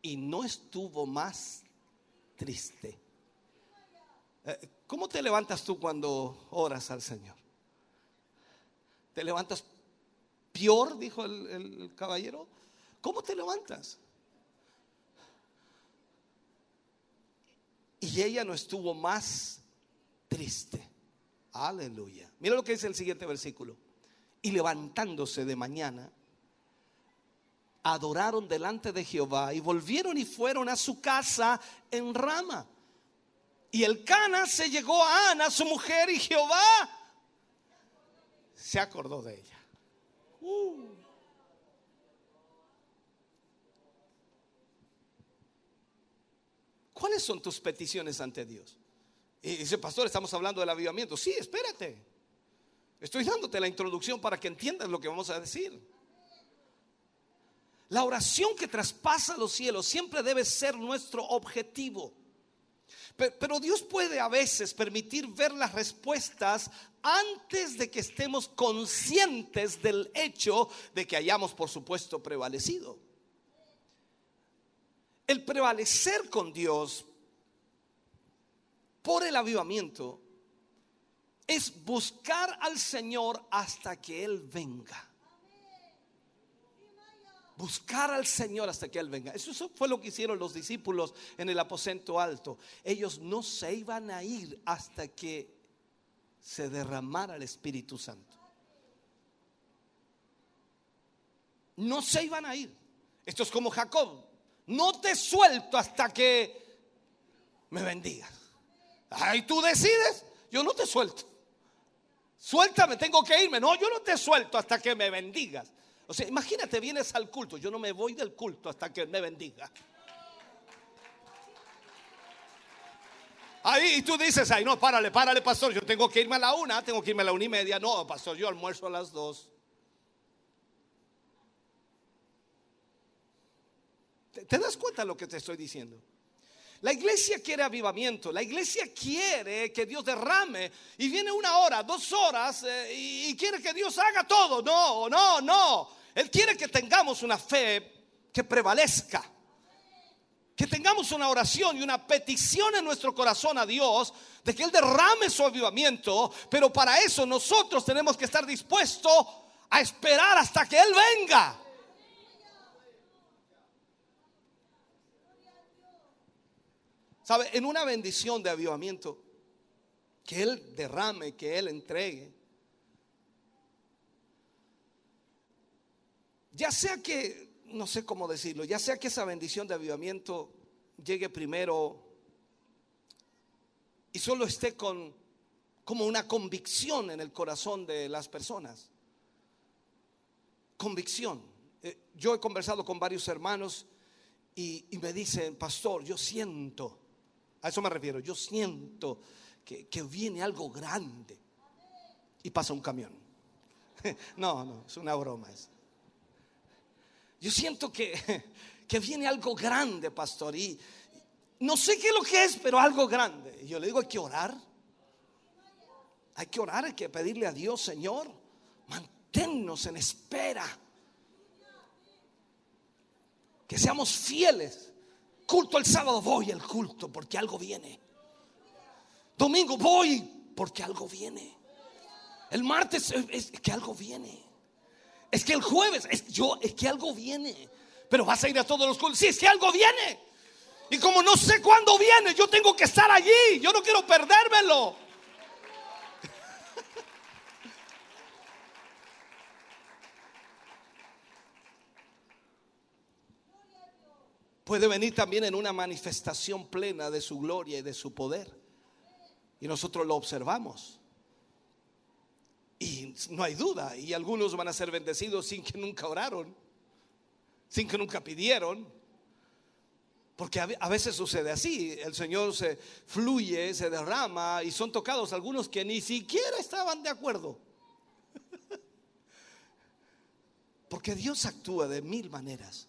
y no estuvo más triste. Eh, ¿Cómo te levantas tú cuando oras al Señor? ¿Te levantas peor, dijo el, el caballero? ¿Cómo te levantas? Y ella no estuvo más triste. Aleluya. Mira lo que dice el siguiente versículo. Y levantándose de mañana, adoraron delante de Jehová y volvieron y fueron a su casa en Rama. Y el Cana se llegó a Ana, su mujer, y Jehová se acordó de ella. Uh. ¿Cuáles son tus peticiones ante Dios? Y dice, pastor, estamos hablando del avivamiento. Sí, espérate. Estoy dándote la introducción para que entiendas lo que vamos a decir. La oración que traspasa los cielos siempre debe ser nuestro objetivo. Pero Dios puede a veces permitir ver las respuestas antes de que estemos conscientes del hecho de que hayamos, por supuesto, prevalecido. El prevalecer con Dios por el avivamiento es buscar al Señor hasta que Él venga. Buscar al Señor hasta que Él venga. Eso fue lo que hicieron los discípulos en el aposento alto. Ellos no se iban a ir hasta que se derramara el Espíritu Santo. No se iban a ir. Esto es como Jacob. No te suelto hasta que me bendigas. Ay, tú decides, yo no te suelto. Suéltame, tengo que irme. No, yo no te suelto hasta que me bendigas. O sea, imagínate, vienes al culto. Yo no me voy del culto hasta que me bendiga. Ahí y tú dices, ay, no, párale, párale, pastor. Yo tengo que irme a la una, tengo que irme a la una y media. No, pastor, yo almuerzo a las dos. ¿Te, das cuenta de lo que te estoy diciendo? La iglesia quiere avivamiento, la iglesia quiere que Dios derrame y viene una hora, dos horas eh, y quiere que Dios haga todo. No, no, no. Él quiere que tengamos una fe que prevalezca. Que tengamos una oración y una petición en nuestro corazón a Dios de que Él derrame su avivamiento, pero para eso nosotros tenemos que estar dispuestos a esperar hasta que Él venga. ¿Sabe? En una bendición de avivamiento, que Él derrame, que Él entregue. Ya sea que, no sé cómo decirlo, ya sea que esa bendición de avivamiento llegue primero y solo esté con como una convicción en el corazón de las personas. Convicción. Eh, yo he conversado con varios hermanos y, me dicen, pastor, yo siento, a eso me refiero, yo siento que, que viene algo grande y pasa un camión. No, no, es una broma. eso. Yo siento que, que viene algo grande, pastor, y no sé qué es lo que es, pero algo grande. Y yo le digo, hay que orar. Hay que orar, hay que pedirle a Dios, Señor, manténnos en espera. Que seamos fieles. Culto el sábado, voy al culto porque algo viene. Domingo voy porque algo viene. El martes es, que algo viene. Es que el jueves, es, yo, es que algo viene. Pero vas a ir a todos los cultos. Sí, es que algo viene. Y como no sé cuándo viene, yo tengo que estar allí. Yo no quiero perdérmelo. Puede venir también en una manifestación plena de su gloria y de su poder. Y nosotros lo observamos. Y no hay duda. Y algunos van a ser bendecidos sin que nunca oraron, sin que nunca pidieron. Porque a veces sucede así. El Señor se fluye, se derrama y son tocados algunos que ni siquiera estaban de acuerdo. Porque Dios actúa de mil maneras.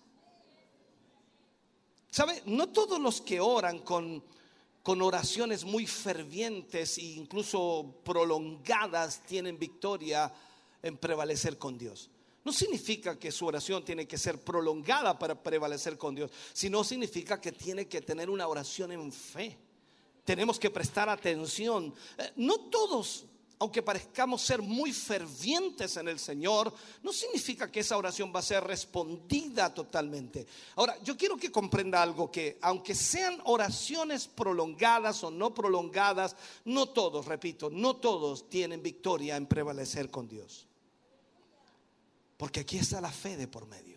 ¿Sabe? No todos los que oran con, con oraciones muy fervientes e incluso prolongadas tienen victoria en prevalecer con Dios. No significa que su oración tiene que ser prolongada para prevalecer con Dios, sino significa que tiene que tener una oración en fe. Tenemos que prestar atención. Eh, No todos, aunque parezcamos ser muy fervientes en el Señor, no significa que esa oración va a ser respondida totalmente. Ahora, yo quiero que comprenda algo, que aunque sean oraciones prolongadas o no prolongadas, no todos, repito, no todos tienen victoria en prevalecer con Dios. Porque aquí está la fe de por medio.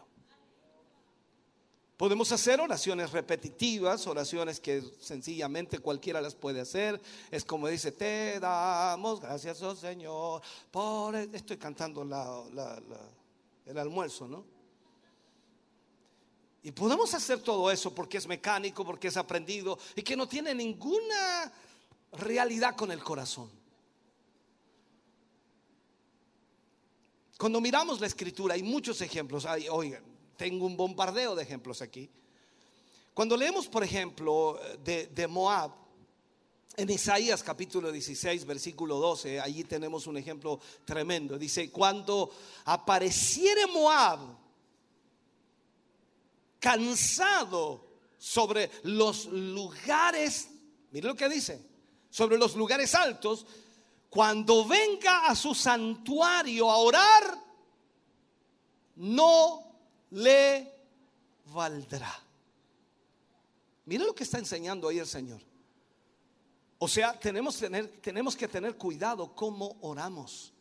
Podemos hacer oraciones repetitivas, oraciones que sencillamente cualquiera las puede hacer. Es como dice, te damos gracias, oh Señor, por... el-". Estoy cantando el almuerzo, ¿no? Y podemos hacer todo eso porque es mecánico, porque es aprendido y que no tiene ninguna realidad con el corazón. Cuando miramos la escritura hay muchos ejemplos. Oigan, tengo un bombardeo de ejemplos aquí. Cuando leemos, por ejemplo, de, Moab, en Isaías capítulo 16, versículo 12, allí tenemos un ejemplo tremendo. Dice, cuando apareciere Moab cansado sobre los lugares, mire lo que dice, sobre los lugares altos, cuando venga a su santuario a orar, no le valdrá. Mira lo que está enseñando ahí el Señor. O sea, tenemos, tener, tenemos que tener cuidado cómo oramos.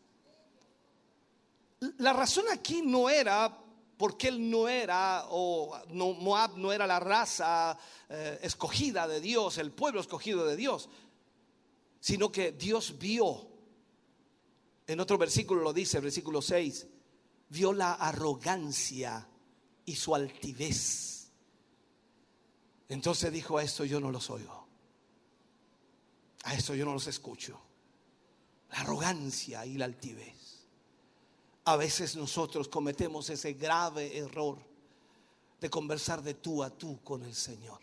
La razón aquí no era porque él no era, o no, Moab no era la raza eh, escogida de Dios, el pueblo escogido de Dios, sino que Dios vio, en otro versículo lo dice, versículo 6, vio la arrogancia y su altivez. Entonces dijo, a esto yo no los oigo, a esto yo no los escucho. La arrogancia y la altivez. A veces nosotros cometemos ese grave error de conversar de tú a tú con el Señor.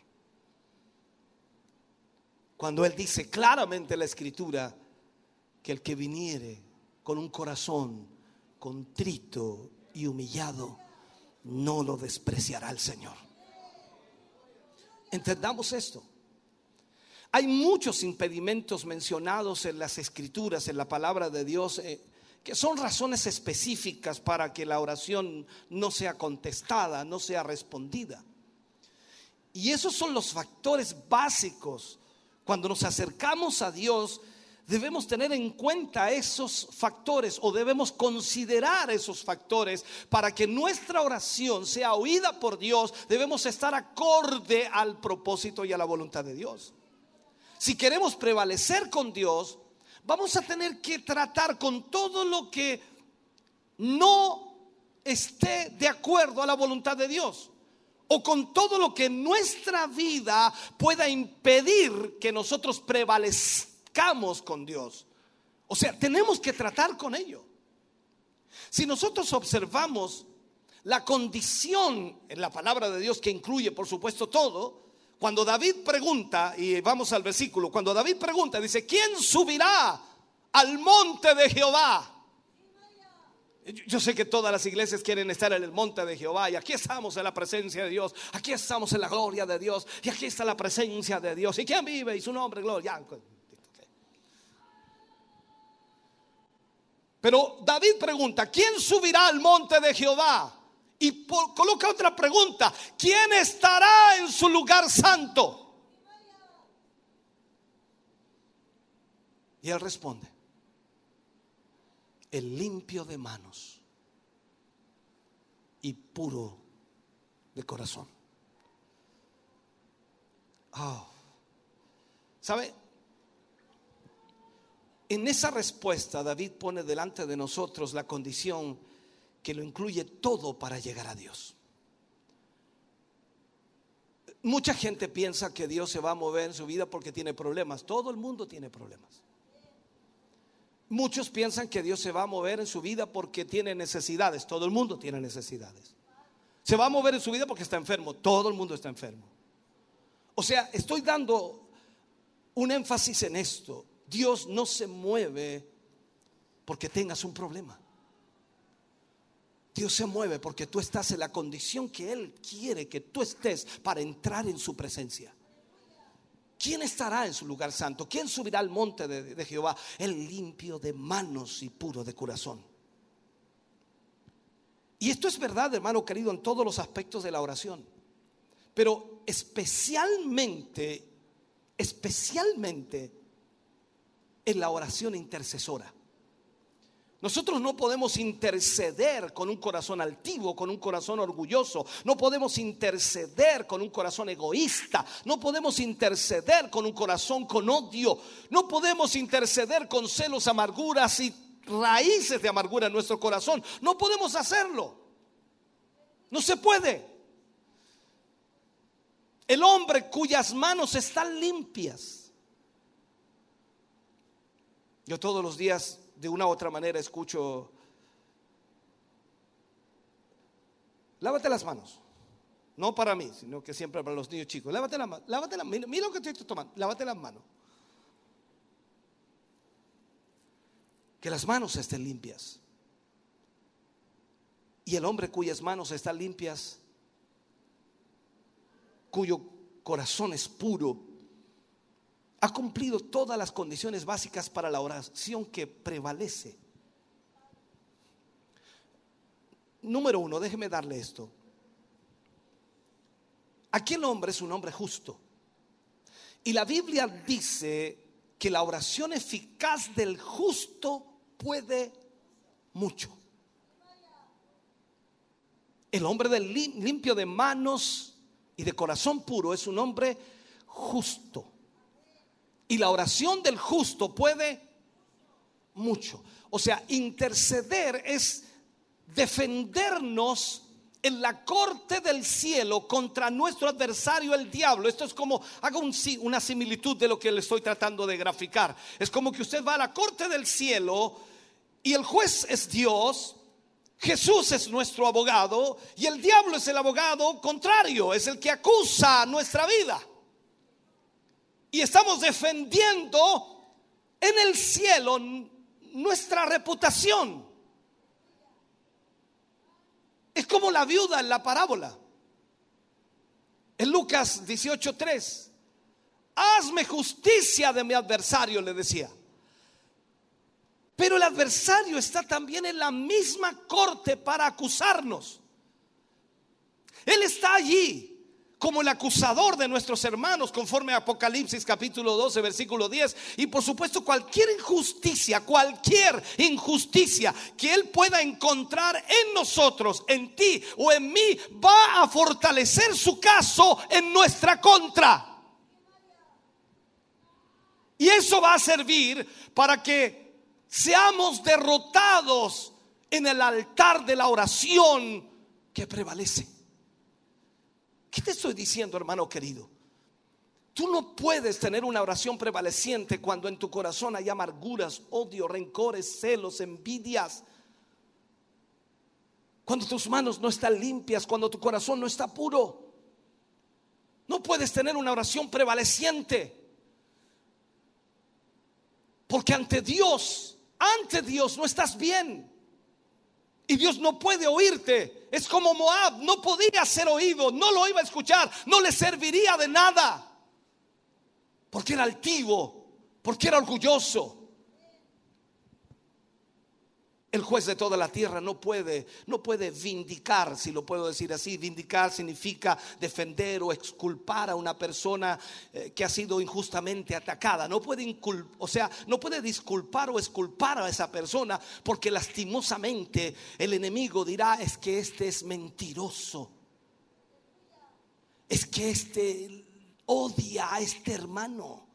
Cuando Él dice claramente en la Escritura que el que viniere con un corazón contrito y humillado, no lo despreciará el Señor. Entendamos esto. Hay muchos impedimentos mencionados en las escrituras, en la palabra de Dios, eh, que son razones específicas para que la oración no sea contestada, no sea respondida. Y esos son los factores básicos. Cuando nos acercamos a Dios, debemos tener en cuenta esos factores o debemos considerar esos factores para que nuestra oración sea oída por Dios. Debemos estar acorde al propósito y a la voluntad de Dios. Si queremos prevalecer con Dios, vamos a tener que tratar con todo lo que no esté de acuerdo a la voluntad de Dios. O con todo lo que nuestra vida pueda impedir que nosotros prevalezcamos con Dios. O sea, tenemos que tratar con ello. Si nosotros observamos la condición en la palabra de Dios que incluye, por supuesto, todo, cuando David pregunta, y vamos al versículo, cuando David pregunta, dice, ¿quién subirá al monte de Jehová? Yo sé que todas las iglesias quieren estar en el monte de Jehová y aquí estamos en la presencia de Dios, aquí estamos en la gloria de Dios y aquí está la presencia de Dios. ¿Y quién vive? Y su nombre, gloria. Pero David pregunta, ¿quién subirá al monte de Jehová? Y coloca otra pregunta, ¿quién estará en su lugar santo? Y él responde, el limpio de manos y puro de corazón. Ah. ¿Sabe? En esa respuesta David pone delante de nosotros la condición que lo incluye todo para llegar a Dios. Mucha gente piensa que Dios se va a mover en su vida porque tiene problemas. Todo el mundo tiene problemas. Muchos piensan que Dios se va a mover en su vida porque tiene necesidades. Todo el mundo tiene necesidades. Se va a mover en su vida porque está enfermo. Todo el mundo está enfermo. O sea, estoy dando un énfasis en esto. Dios no se mueve porque tengas un problema. Dios se mueve porque tú estás en la condición que Él quiere que tú estés para entrar en su presencia. ¿Quién estará en su lugar santo? ¿Quién subirá al monte de, Jehová? El limpio de manos y puro de corazón. Y esto es verdad, hermano querido, en todos los aspectos de la oración. Pero especialmente, especialmente en la oración intercesora. Nosotros no podemos interceder con un corazón altivo, con un corazón orgulloso. No podemos interceder con un corazón egoísta. No podemos interceder con un corazón con odio. No podemos interceder con celos, amarguras y raíces de amargura en nuestro corazón. No podemos hacerlo. No se puede. El hombre cuyas manos están limpias. Yo todos los días de una u otra manera escucho, lávate las manos. No para mí, sino que siempre para los niños chicos. Lávate las manos. Lávate las mira, mira lo que estoy tomando. Lávate las manos. Que las manos estén limpias. Y el hombre cuyas manos están limpias, cuyo corazón es puro, ha cumplido todas las condiciones básicas para la oración que prevalece. Número uno, déjeme darle esto. Aquel hombre es un hombre justo. Y la Biblia dice que la oración eficaz del justo puede mucho. El hombre del lim- limpio de manos y de corazón puro es un hombre justo. Y la oración del justo puede mucho. O sea, interceder es defendernos en la corte del cielo contra nuestro adversario el diablo. Esto es como, hago un una similitud de lo que le estoy tratando de graficar. Es como que usted va a la corte del cielo y el juez es Dios, Jesús es nuestro abogado y el diablo es el abogado contrario, es el que acusa nuestra vida. Y estamos defendiendo en el cielo nuestra reputación. Es como la viuda en la parábola. En Lucas 18:3, hazme justicia de mi adversario, le decía. Pero el adversario está también en la misma corte para acusarnos. Él está allí como el acusador de nuestros hermanos, conforme a Apocalipsis capítulo 12, versículo 10. Y por supuesto, cualquier injusticia, cualquier injusticia que Él pueda encontrar en nosotros, en ti o en mí, va a fortalecer su caso en nuestra contra. Y eso va a servir para que seamos derrotados en el altar de la oración que prevalece. ¿Qué te estoy diciendo, hermano querido? Tú no puedes tener una oración prevaleciente cuando en tu corazón hay amarguras, odio, rencores, celos, envidias. Cuando tus manos no están limpias, cuando tu corazón no está puro. No puedes tener una oración prevaleciente. Porque ante Dios, ante Dios no estás bien. Y Dios no puede oírte. Es como Moab, no podía ser oído, no lo iba a escuchar, no le serviría de nada. Porque era altivo, porque era orgulloso. El juez de toda la tierra no puede, no puede vindicar, si lo puedo decir así. Vindicar significa defender o exculpar a una persona eh, que ha sido injustamente atacada. No puede incul- o sea, no puede disculpar o exculpar a esa persona porque lastimosamente el enemigo dirá es que este es mentiroso. Es que este odia a este hermano.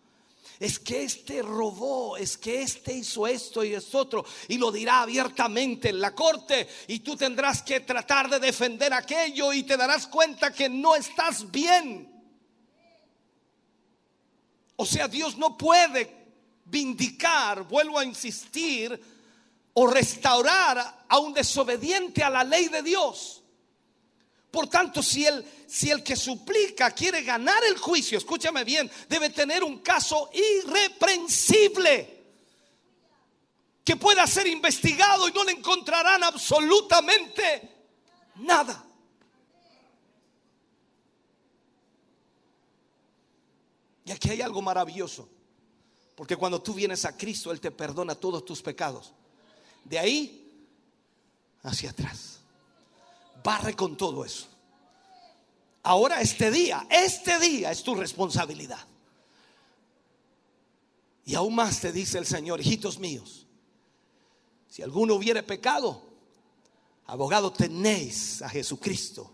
Es que este robó, es que este hizo esto y es otro. Y lo dirá abiertamente en la corte. Y tú tendrás que tratar de defender aquello y te darás cuenta que no estás bien. O sea, Dios no puede vindicar, vuelvo a insistir, o restaurar a un desobediente a la ley de Dios. Por tanto, si el, si el que suplica quiere ganar el juicio, escúchame bien, debe tener un caso irreprensible que pueda ser investigado y no le encontrarán absolutamente nada. Y aquí hay algo maravilloso, porque cuando tú vienes a Cristo, Él te perdona todos tus pecados. De ahí hacia atrás barre con todo eso. Ahora este día, este día es tu responsabilidad. Y aún más te dice el Señor, hijitos míos, si alguno hubiere pecado, abogado tenéis a Jesucristo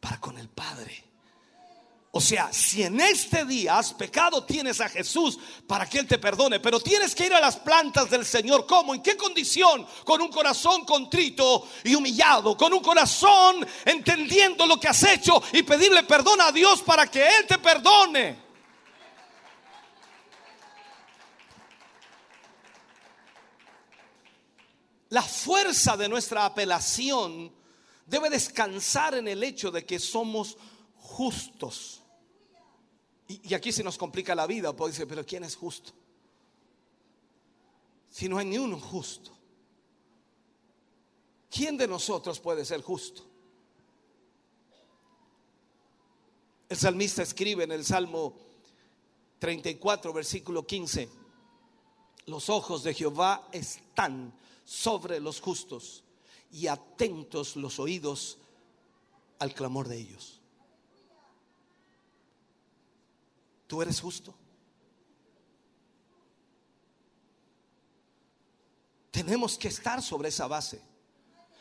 para con el Padre. O sea, si en este día has pecado, tienes a Jesús para que Él te perdone. Pero tienes que ir a las plantas del Señor. ¿Cómo? ¿En qué condición? Con un corazón contrito y humillado. Con un corazón entendiendo lo que has hecho y pedirle perdón a Dios para que Él te perdone. La fuerza de nuestra apelación debe descansar en el hecho de que somos justos. Y, aquí se nos complica la vida, porque dice, pero ¿quién es justo? Si no hay ni uno justo. ¿Quién de nosotros puede ser justo? El salmista escribe en el Salmo 34, versículo 15. Los ojos de Jehová están sobre los justos y atentos los oídos al clamor de ellos. ¿Tú eres justo? Tenemos que estar sobre esa base.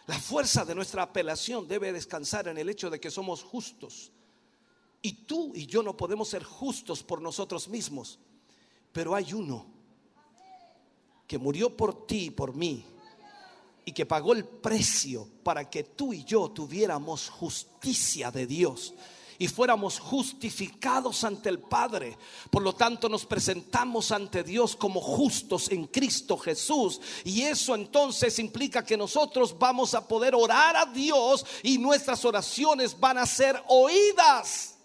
La fuerza de nuestra apelación debe descansar en el hecho de que somos justos. Y tú y yo no podemos ser justos por nosotros mismos, pero hay uno que murió por ti y por mí y que pagó el precio para que tú y yo tuviéramos justicia de Dios y fuéramos justificados ante el Padre. Por lo tanto, nos presentamos ante Dios como justos en Cristo Jesús. Y eso entonces implica que nosotros vamos a poder orar a Dios y nuestras oraciones van a ser oídas.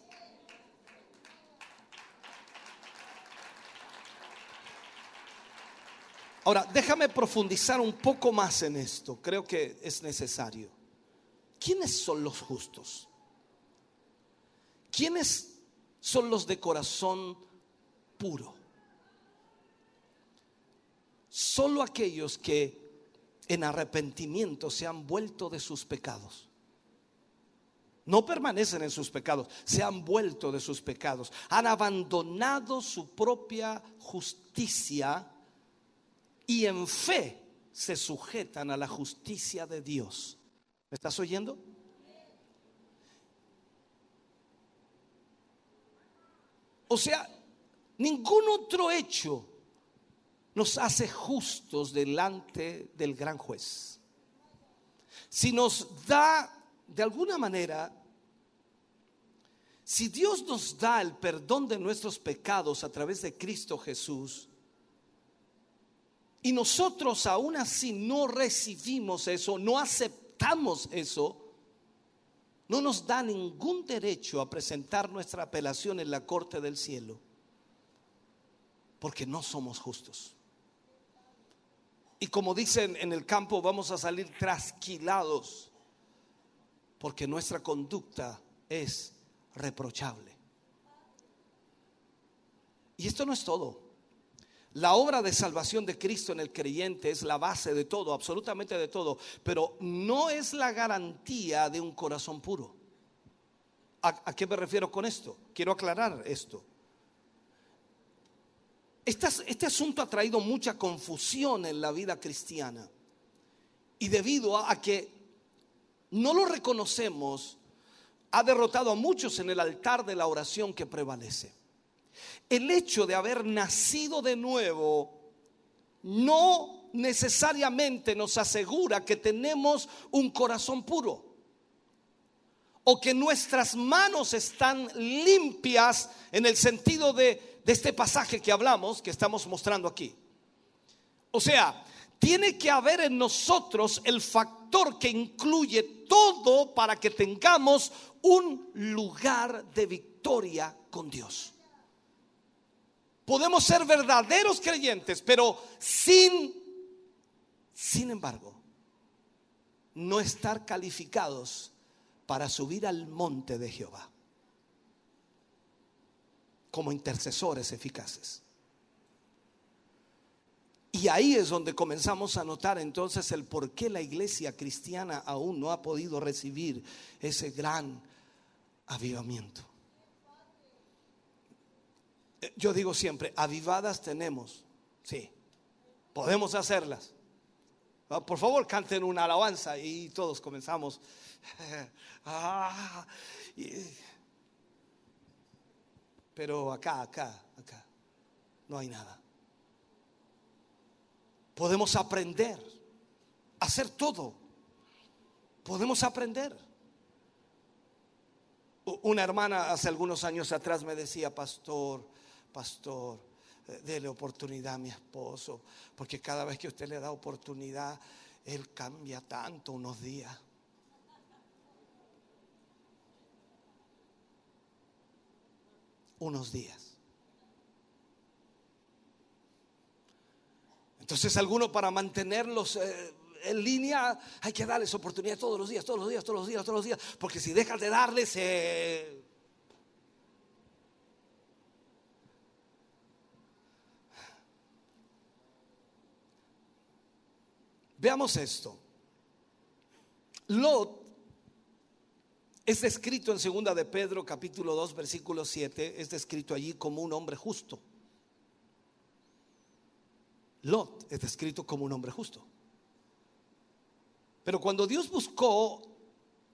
Ahora, déjame profundizar un poco más en esto. Creo que es necesario. ¿Quiénes son los justos? ¿Quiénes son los de corazón puro? Solo aquellos que en arrepentimiento se han vuelto de sus pecados. No permanecen en sus pecados, se han vuelto de sus pecados. Han abandonado su propia justicia y en fe se sujetan a la justicia de Dios. ¿Me estás oyendo? O sea, ningún otro hecho nos hace justos delante del gran juez. Si nos da, de alguna manera, si Dios nos da el perdón de nuestros pecados a través de Cristo Jesús, y nosotros aún así no recibimos eso, no aceptamos eso, no nos da ningún derecho a presentar nuestra apelación en la corte del cielo, porque no somos justos. Y como dicen en el campo, vamos a salir trasquilados, porque nuestra conducta es reprochable. Y esto no es todo. La obra de salvación de Cristo en el creyente es la base de todo, absolutamente de todo, pero no es la garantía de un corazón puro. ¿A, qué me refiero con esto? Quiero aclarar esto. Este, asunto ha traído mucha confusión en la vida cristiana y debido a que no lo reconocemos, ha derrotado a muchos en el altar de la oración que prevalece. El hecho de haber nacido de nuevo no necesariamente nos asegura que tenemos un corazón puro o que nuestras manos están limpias en el sentido de, este pasaje que hablamos, que estamos mostrando aquí. O sea, tiene que haber en nosotros el factor que incluye todo para que tengamos un lugar de victoria con Dios. Podemos ser verdaderos creyentes, pero sin, sin embargo, no estar calificados para subir al monte de Jehová como intercesores eficaces. Y ahí es donde comenzamos a notar entonces el por qué la iglesia cristiana aún no ha podido recibir ese gran avivamiento. Yo digo siempre, avivadas tenemos, sí, podemos hacerlas. Ah, por favor, canten una alabanza y todos comenzamos. Ah, pero acá, acá, acá, no hay nada. Podemos aprender, hacer todo. Podemos aprender. Una hermana hace algunos años atrás me decía, pastor, pastor, eh, dele oportunidad a mi esposo, porque cada vez que usted le da oportunidad, él cambia tanto unos días. Unos días. Entonces algunos para mantenerlos eh, en línea hay que darles oportunidad todos los días, todos los días, todos los días, todos los días, porque si dejas de darles... Eh, Veamos esto. Lot es descrito en segunda de Pedro capítulo 2 versículo 7, es descrito allí como un hombre justo. Lot es descrito como un hombre justo. Pero cuando Dios buscó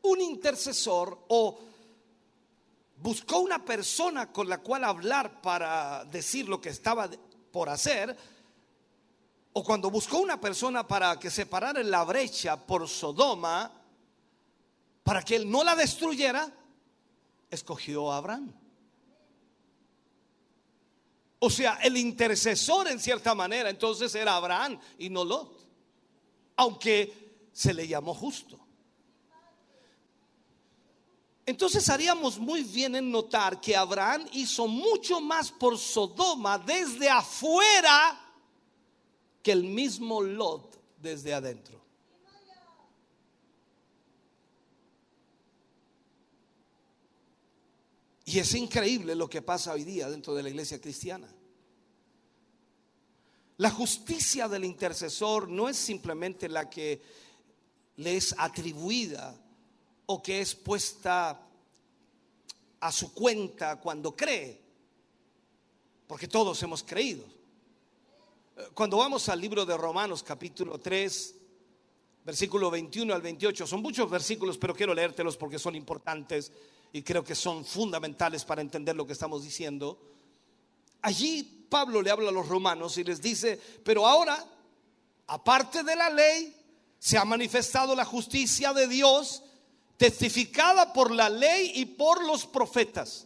un intercesor o buscó una persona con la cual hablar para decir lo que estaba por hacer, o cuando buscó una persona para que se parara en la brecha por Sodoma, para que él no la destruyera, escogió a Abraham. O sea, el intercesor en cierta manera entonces era Abraham y no Lot, aunque se le llamó justo. Entonces haríamos muy bien en notar que Abraham hizo mucho más por Sodoma desde afuera que el mismo Lot desde adentro. Y es increíble lo que pasa hoy día dentro de la iglesia cristiana. La justicia del intercesor no es simplemente la que le es atribuida o que es puesta a su cuenta cuando cree, porque todos hemos creído. Cuando vamos al libro de Romanos capítulo 3, versículo 21 al 28, son muchos versículos, pero quiero leértelos porque son importantes y creo que son fundamentales para entender lo que estamos diciendo. Allí Pablo le habla a los romanos y les dice, pero ahora, aparte de la ley, se ha manifestado la justicia de Dios, testificada por la ley y por los profetas.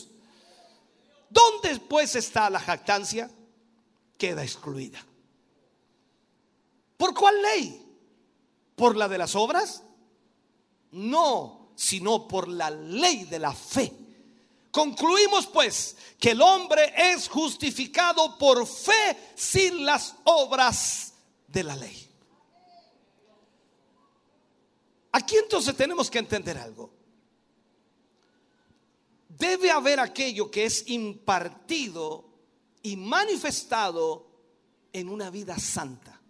¿Dónde pues está la jactancia? Queda excluida. ¿Por cuál ley? ¿Por la de las obras? No, sino por la ley de la fe. Concluimos pues que el hombre es justificado por fe sin las obras de la ley. Aquí entonces tenemos que entender algo debe haber aquello que es impartido y manifestado en una vida santa.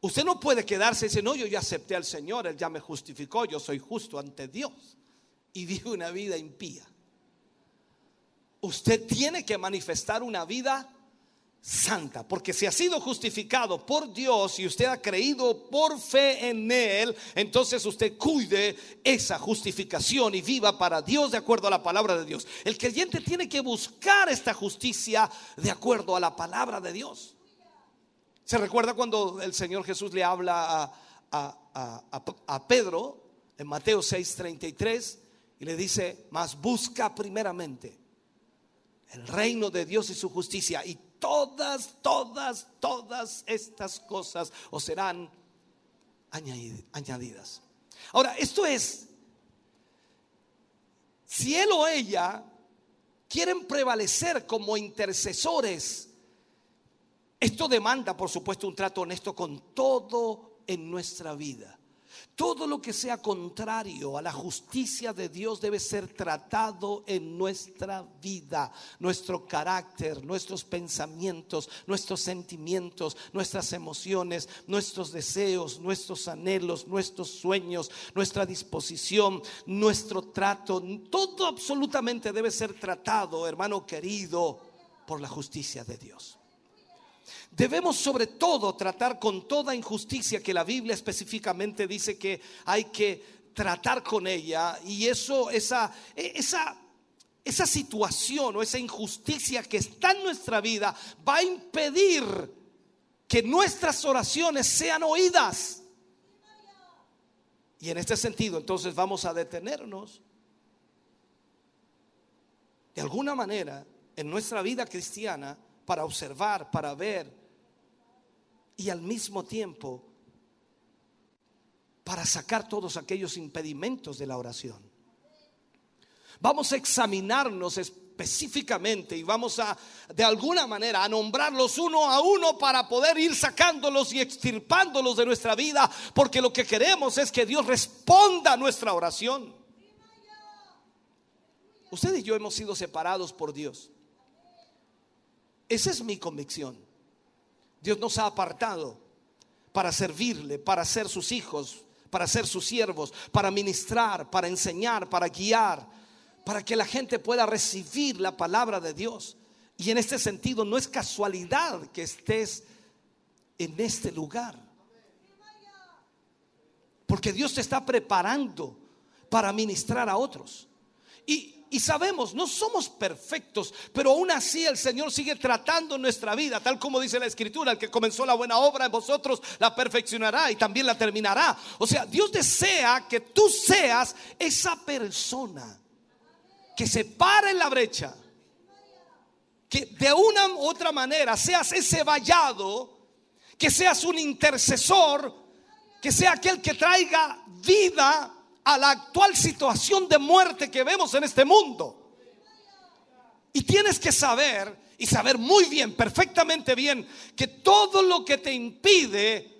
Usted no puede quedarse y decir, no, yo ya acepté al Señor, Él ya me justificó, yo soy justo ante Dios y vive una vida impía. Usted tiene que manifestar una vida santa, porque si ha sido justificado por Dios y usted ha creído por fe en Él, entonces usted cuide esa justificación y viva para Dios de acuerdo a la palabra de Dios. El creyente tiene que buscar esta justicia de acuerdo a la palabra de Dios. ¿Se recuerda cuando el Señor Jesús le habla a, Pedro en Mateo 6:33 y le dice, mas busca primeramente el reino de Dios y su justicia y todas, todas, todas estas cosas os serán añadidas. Ahora, esto es, si él o ella quieren prevalecer como intercesores, esto demanda, por supuesto, un trato honesto con todo en nuestra vida. Todo lo que sea contrario a la justicia de Dios debe ser tratado en nuestra vida, nuestro carácter, nuestros pensamientos, nuestros sentimientos, nuestras emociones, nuestros deseos, nuestros anhelos, nuestros sueños, nuestra disposición, nuestro trato. Todo absolutamente debe ser tratado, hermano querido, por la justicia de Dios. Debemos sobre todo tratar con toda injusticia que la Biblia específicamente dice que hay que tratar con ella y eso esa esa esa situación o esa injusticia que está en nuestra vida va a impedir que nuestras oraciones sean oídas. Y en este sentido, entonces vamos a detenernos de alguna manera en nuestra vida cristiana para observar, para ver y al mismo tiempo para sacar todos aquellos impedimentos de la oración. Vamos a examinarnos específicamente y vamos a, de alguna manera, a nombrarlos uno a uno para poder ir sacándolos y extirpándolos de nuestra vida, porque lo que queremos es que Dios responda a nuestra oración. Usted y yo hemos sido separados por Dios. Esa es mi convicción. Dios nos ha apartado para servirle, para ser sus hijos, para ser sus siervos, para ministrar, para enseñar, para guiar, para que la gente pueda recibir la palabra de Dios. Y en este sentido no es casualidad que estés en este lugar. Porque Dios te está preparando para ministrar a otros. Y, y sabemos, no somos perfectos, pero aún así el Señor sigue tratando nuestra vida, tal como dice la Escritura, el que comenzó la buena obra en vosotros la perfeccionará y también la terminará. O sea, Dios desea que tú seas esa persona que se para en la brecha, que de una u otra manera seas ese vallado, que seas un intercesor, que sea aquel que traiga vida a la actual situación de muerte que vemos en este mundo. Y tienes que saber y saber muy bien, perfectamente bien, que todo lo que te impide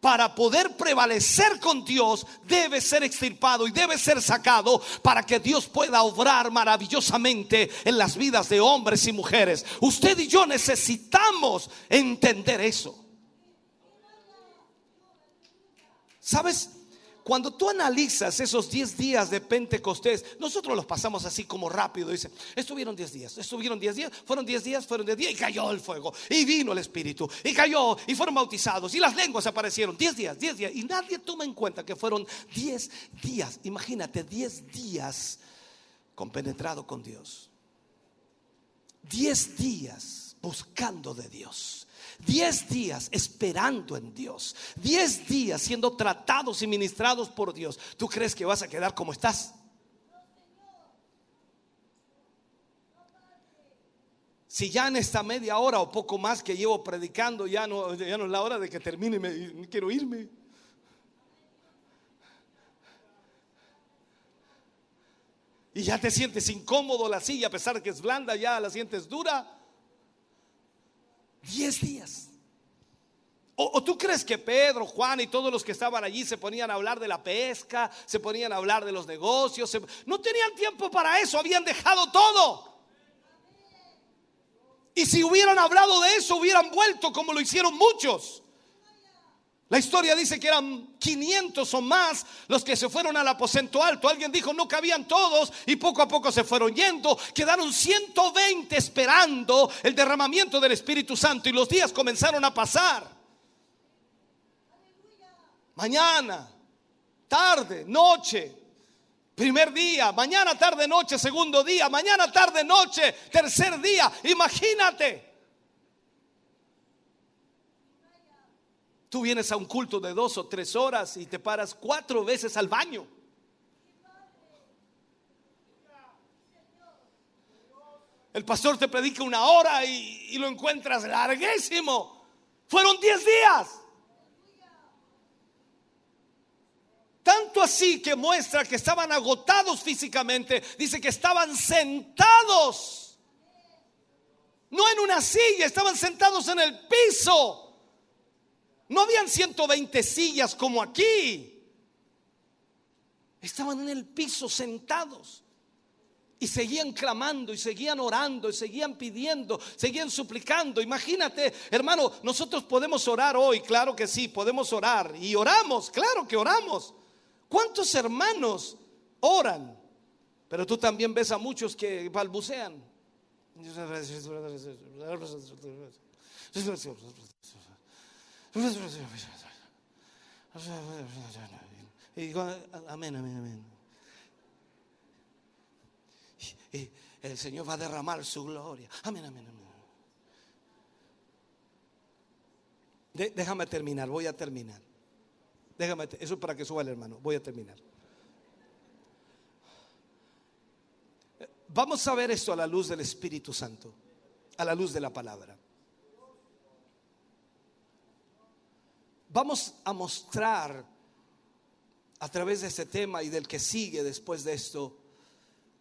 para poder prevalecer con Dios debe ser extirpado y debe ser sacado para que Dios pueda obrar maravillosamente en las vidas de hombres y mujeres. Usted y yo necesitamos entender eso. ¿Sabes? Cuando tú analizas esos 10 días de Pentecostés, nosotros los pasamos así como rápido. Dice, estuvieron 10 días, estuvieron 10 días, fueron 10 días, fueron 10 días y cayó el fuego. Y vino el Espíritu, y cayó, y fueron bautizados, y las lenguas aparecieron. 10 días, 10 días. Y nadie toma en cuenta que fueron 10 días. Imagínate, 10 días compenetrado con Dios. 10 días buscando de Dios. Diez días esperando en Dios. Diez días siendo tratados y ministrados por Dios. ¿Tú crees que vas a quedar como estás? Si ya en esta media hora o poco más que llevo predicando, ya no, ya no es la hora de que termine, me, quiero irme. Y ya te sientes incómodo la silla, a pesar que es blanda, ya la sientes dura. Diez días. O, tú crees que Pedro, Juan y todos los que estaban allí se ponían a hablar de la pesca, se ponían a hablar de los negocios? no tenían tiempo para eso, habían dejado todo. Y si hubieran hablado de eso, hubieran vuelto como lo hicieron muchos. La historia dice que eran 500 o más los que se fueron al aposento alto. Alguien dijo, no cabían todos y poco a poco se fueron yendo. Quedaron 120 esperando el derramamiento del Espíritu Santo y los días comenzaron a pasar. Mañana, tarde, noche, primer día, mañana, tarde, noche, segundo día, mañana, tarde, noche, tercer día. Imagínate. Tú vienes a un culto de dos o tres horas y te paras cuatro veces al baño. El pastor te predica una hora y, lo encuentras larguísimo. Fueron diez días. Tanto así que muestra que estaban agotados físicamente. Dice que estaban sentados. No en una silla, estaban sentados en el piso. No habían 120 sillas como aquí. Estaban en el piso sentados. Y seguían clamando, y seguían orando, y seguían pidiendo, seguían suplicando. Imagínate, hermano, nosotros podemos orar hoy, claro que sí, podemos orar. Y oramos, claro que oramos. ¿Cuántos hermanos oran? Pero tú también ves a muchos que balbucean. Y amén, amén, amén. y el Señor va a derramar su gloria. Amén, amén, amén. Déjame terminar, voy a terminar. Déjame, eso es para que suba el hermano, voy a terminar. Vamos a ver esto a la luz del Espíritu Santo, a la luz de la palabra. Vamos a mostrar a través de este tema y del que sigue después de esto,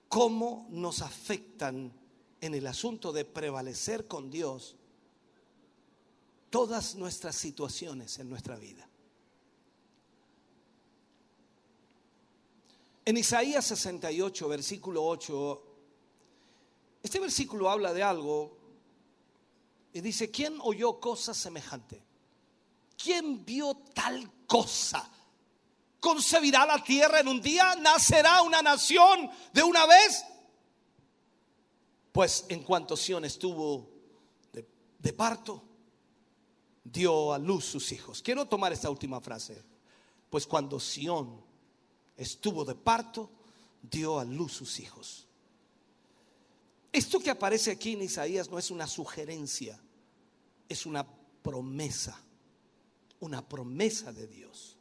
cómo nos afectan en el asunto de prevalecer con Dios todas nuestras situaciones en nuestra vida. En Isaías 68, versículo 8, este versículo habla de algo y dice, ¿quién oyó cosa semejante? ¿Quién vio tal cosa? ¿Concebirá la tierra en un día? ¿Nacerá una nación de una vez? Pues en cuanto Sión estuvo de, parto, dio a luz sus hijos. Quiero tomar esta última frase. Pues cuando Sión estuvo de parto, dio a luz sus hijos. Esto que aparece aquí en Isaías no es una sugerencia, es una promesa, una promesa de Dios.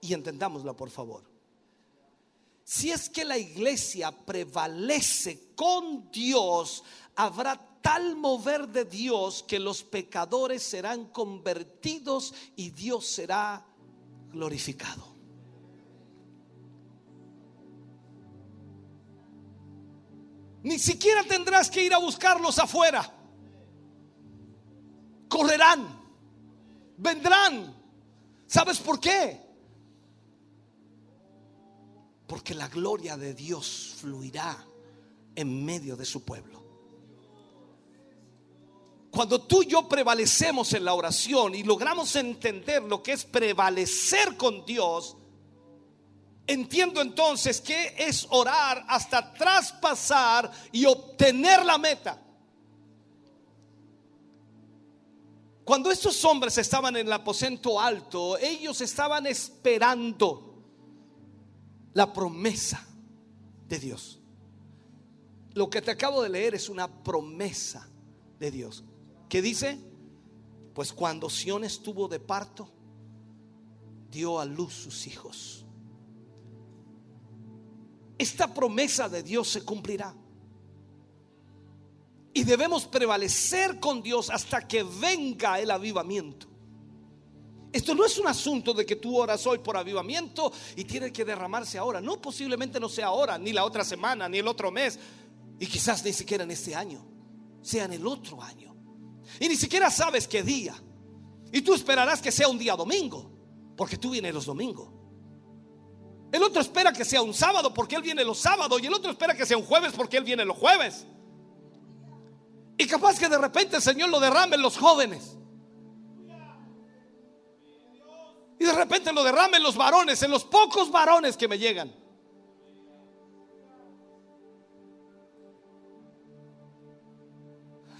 Y entendámosla, por favor. Si es que la iglesia prevalece con Dios, habrá tal mover de Dios que los pecadores serán convertidos y Dios será glorificado. Ni siquiera tendrás que ir a buscarlos afuera. Correrán, vendrán. ¿Sabes por qué? Porque la gloria de Dios fluirá en medio de su pueblo. Cuando tú y yo prevalecemos en la oración y logramos entender lo que es prevalecer con Dios, entiendo entonces que es orar hasta traspasar y obtener la meta. Cuando estos hombres estaban en el aposento alto, ellos estaban esperando la promesa de Dios. Lo que te acabo de leer es una promesa de Dios. ¿Qué dice? Pues cuando Sión estuvo de parto, dio a luz sus hijos. Esta promesa de Dios se cumplirá. Y debemos prevalecer con Dios hasta que venga el avivamiento. Esto no es un asunto de que tú oras hoy por avivamiento y tiene que derramarse ahora. No, posiblemente no sea ahora, ni la otra semana, ni el otro mes, y quizás ni siquiera en este año, sea en el otro año. Y ni siquiera sabes qué día. Y tú esperarás que sea un día domingo, porque tú vienes los domingos. El otro espera que sea un sábado porque él viene los sábados. Y el otro espera que sea un jueves porque él viene los jueves. Y capaz que de repente el Señor lo derrame en los jóvenes. Y de repente lo derrame en los varones, en los pocos varones que me llegan.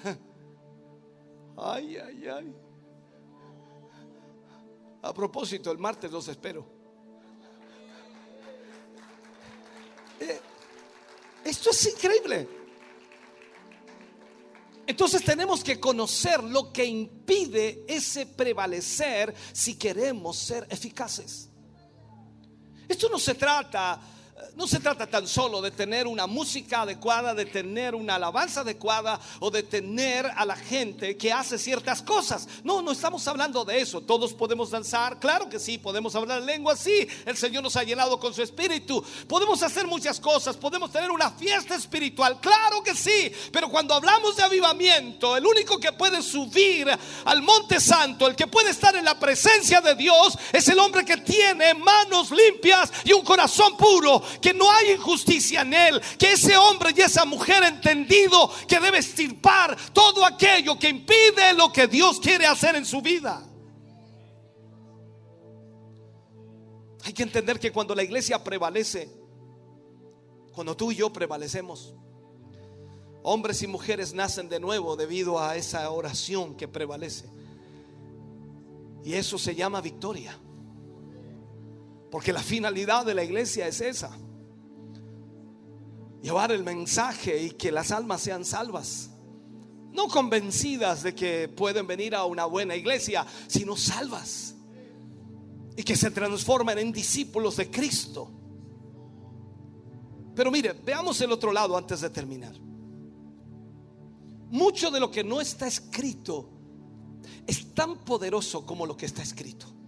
Ay, ay, ay. A propósito, el martes los espero. Eh, esto es increíble. Entonces tenemos que conocer lo que impide ese prevalecer si queremos ser eficaces. Esto no se trata no se trata tan solo de tener una música adecuada, de tener una alabanza adecuada o de tener a la gente que hace ciertas cosas. No, no estamos hablando de eso. Todos podemos danzar, claro que sí, podemos hablar lengua, sí. El Señor nos ha llenado con su espíritu. Podemos hacer muchas cosas, podemos tener una fiesta espiritual, claro que sí. Pero cuando hablamos de avivamiento, el único que puede subir al monte santo, el que puede estar en la presencia de Dios, es el hombre que tiene manos limpias y un corazón puro que no hay injusticia en él, que ese hombre y esa mujer entendido que debe estirpar todo aquello que impide lo que Dios quiere hacer en su vida. Hay que entender que cuando la iglesia prevalece, cuando tú y yo prevalecemos, hombres y mujeres nacen de nuevo debido a esa oración que prevalece. Y eso se llama victoria. Porque la finalidad de la iglesia es esa. llevar el mensaje y que las almas sean salvas. No convencidas de que pueden venir a una buena iglesia, sino salvas. Y que se transformen en discípulos de Cristo. Pero mire, veamos el otro lado antes de terminar. Mucho de lo que no está escrito es tan poderoso como lo que está escrito.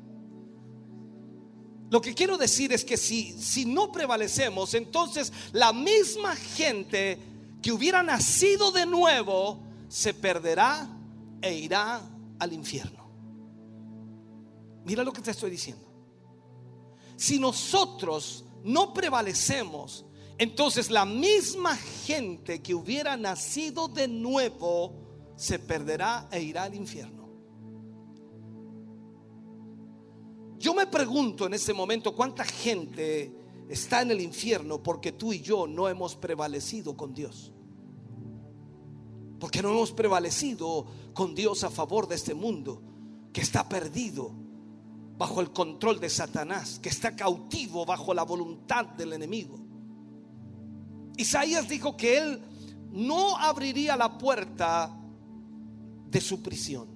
Lo que quiero decir es que si, si no prevalecemos, entonces la misma gente que hubiera nacido de nuevo se perderá e irá al infierno. Mira lo que te estoy diciendo. Si nosotros no prevalecemos, entonces la misma gente que hubiera nacido de nuevo se perderá e irá al infierno. Yo me pregunto en ese momento cuánta gente está en el infierno porque tú y yo no hemos prevalecido con Dios. Porque no hemos prevalecido con Dios a favor de este mundo que está perdido bajo el control de Satanás, que está cautivo bajo la voluntad del enemigo. Isaías dijo que él no abriría la puerta de su prisión.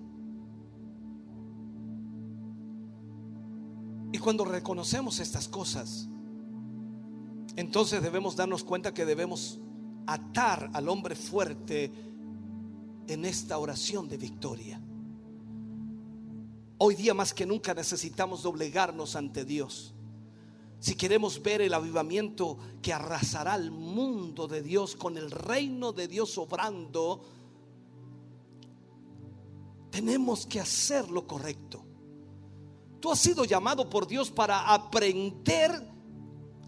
Y cuando reconocemos estas cosas, entonces debemos darnos cuenta que debemos atar al hombre fuerte en esta oración de victoria. Hoy día más que nunca necesitamos doblegarnos ante Dios. Si queremos ver el avivamiento que arrasará el mundo de Dios con el reino de Dios obrando, tenemos que hacer lo correcto. Tú has sido llamado por Dios para aprender,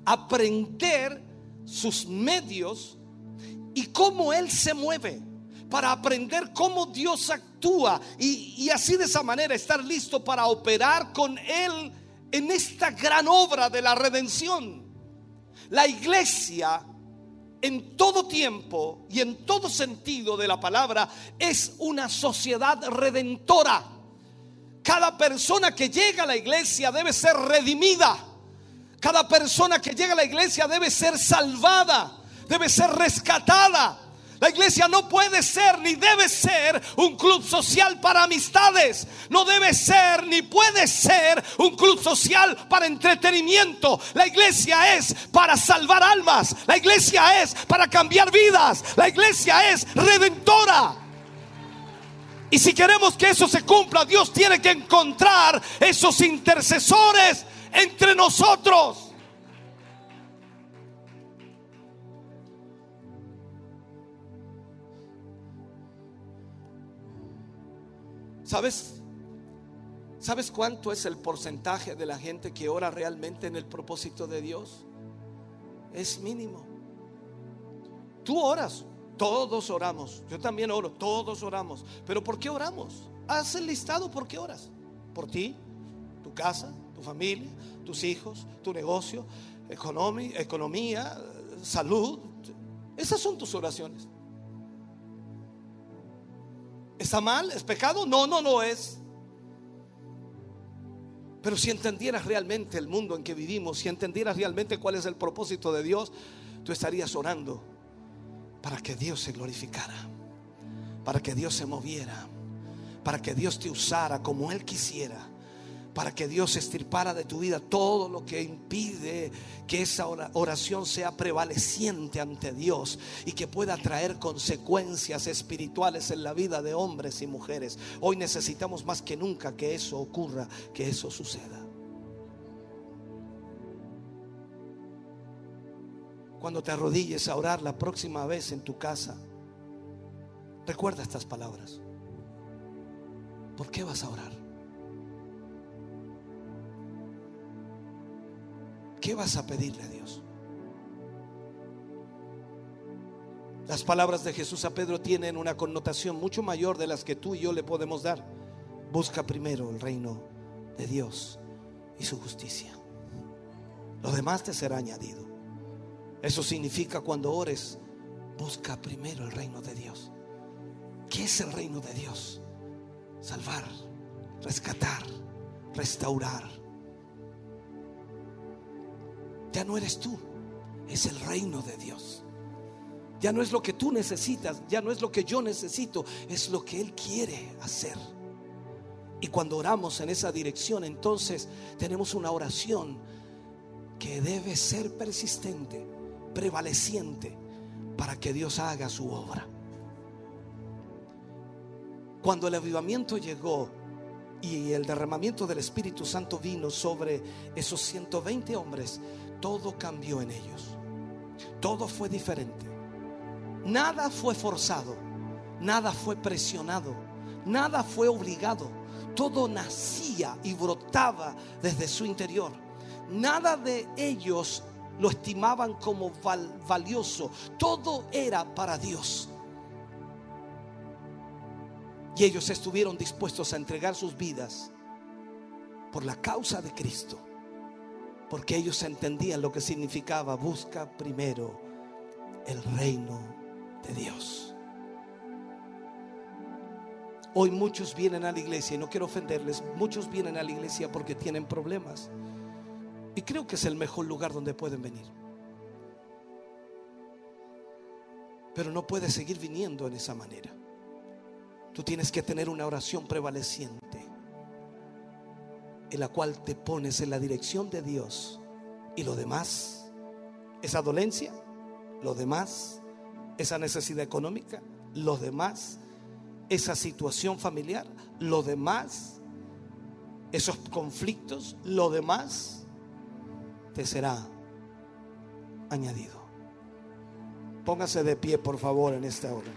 aprender sus medios y cómo Él se mueve. Para aprender cómo Dios actúa y, y así de esa manera estar listo para operar con Él en esta gran obra de la redención. La iglesia en todo tiempo y en todo sentido de la palabra es una sociedad redentora. Cada persona que llega a la iglesia debe ser redimida. Cada persona que llega a la iglesia debe ser salvada, debe ser rescatada. La iglesia no puede ser ni debe ser un club social para amistades. No debe ser ni puede ser un club social para entretenimiento. La iglesia es para salvar almas. La iglesia es para cambiar vidas. La iglesia es redentora. Y si queremos que eso se cumpla, Dios tiene que encontrar esos intercesores entre nosotros. ¿Sabes? ¿Sabes cuánto es el porcentaje de la gente que ora realmente en el propósito de Dios? Es mínimo. Tú oras, todos oramos. Yo también oro, todos oramos. Pero ¿por qué oramos? Haz el listado, ¿por qué oras? Por ti, tu casa, tu familia, tus hijos, tu negocio, economía, salud. Esas son tus oraciones. ¿Está mal? ¿Es pecado? No, no, no es. Pero si entendieras realmente el mundo en que vivimos, si entendieras realmente cuál es el propósito de Dios, tú estarías orando para que Dios se glorificara, para que Dios se moviera, para que Dios te usara como Él quisiera, para que Dios estirpara de tu vida todo lo que impide que esa oración sea prevaleciente ante Dios y que pueda traer consecuencias espirituales en la vida de hombres y mujeres. Hoy necesitamos más que nunca que eso ocurra, que eso suceda. Cuando te arrodilles a orar la próxima vez en tu casa, recuerda estas palabras. ¿Por qué vas a orar? ¿Qué vas a pedirle a Dios? Las palabras de Jesús a Pedro tienen una connotación mucho mayor de las que tú y yo le podemos dar. Busca primero el reino de Dios y su justicia. Lo demás te será añadido. Eso significa cuando ores, busca primero el reino de Dios. ¿Qué es el reino de Dios? Salvar, rescatar, restaurar. Ya no eres tú, es el reino de Dios. Ya no es lo que tú necesitas, ya no es lo que yo necesito, es lo que Él quiere hacer. Y cuando oramos en esa dirección, entonces tenemos una oración que debe ser persistente, prevaleciente, para que Dios haga su obra. Cuando el avivamiento llegó y el derramamiento del Espíritu Santo vino sobre esos 120 hombres, todo cambió en ellos. Todo fue diferente. Nada fue forzado, nada fue presionado, nada fue obligado. Todo nacía y brotaba desde su interior. Nada de ellos lo estimaban como val- valioso. Todo era para Dios. Y ellos estuvieron dispuestos a entregar sus vidas por la causa de Cristo. Porque ellos entendían lo que significaba busca primero el reino de Dios. Hoy muchos vienen a la iglesia y no quiero ofenderles, muchos vienen a la iglesia porque tienen problemas. Y creo que es el mejor lugar donde pueden venir. Pero no puedes seguir viniendo en esa manera. Tú tienes que tener una oración prevaleciente en la cual te pones en la dirección de Dios y lo demás, esa dolencia, lo demás, esa necesidad económica, lo demás, esa situación familiar, lo demás, esos conflictos, lo demás, te será añadido. Póngase de pie, por favor, en esta hora.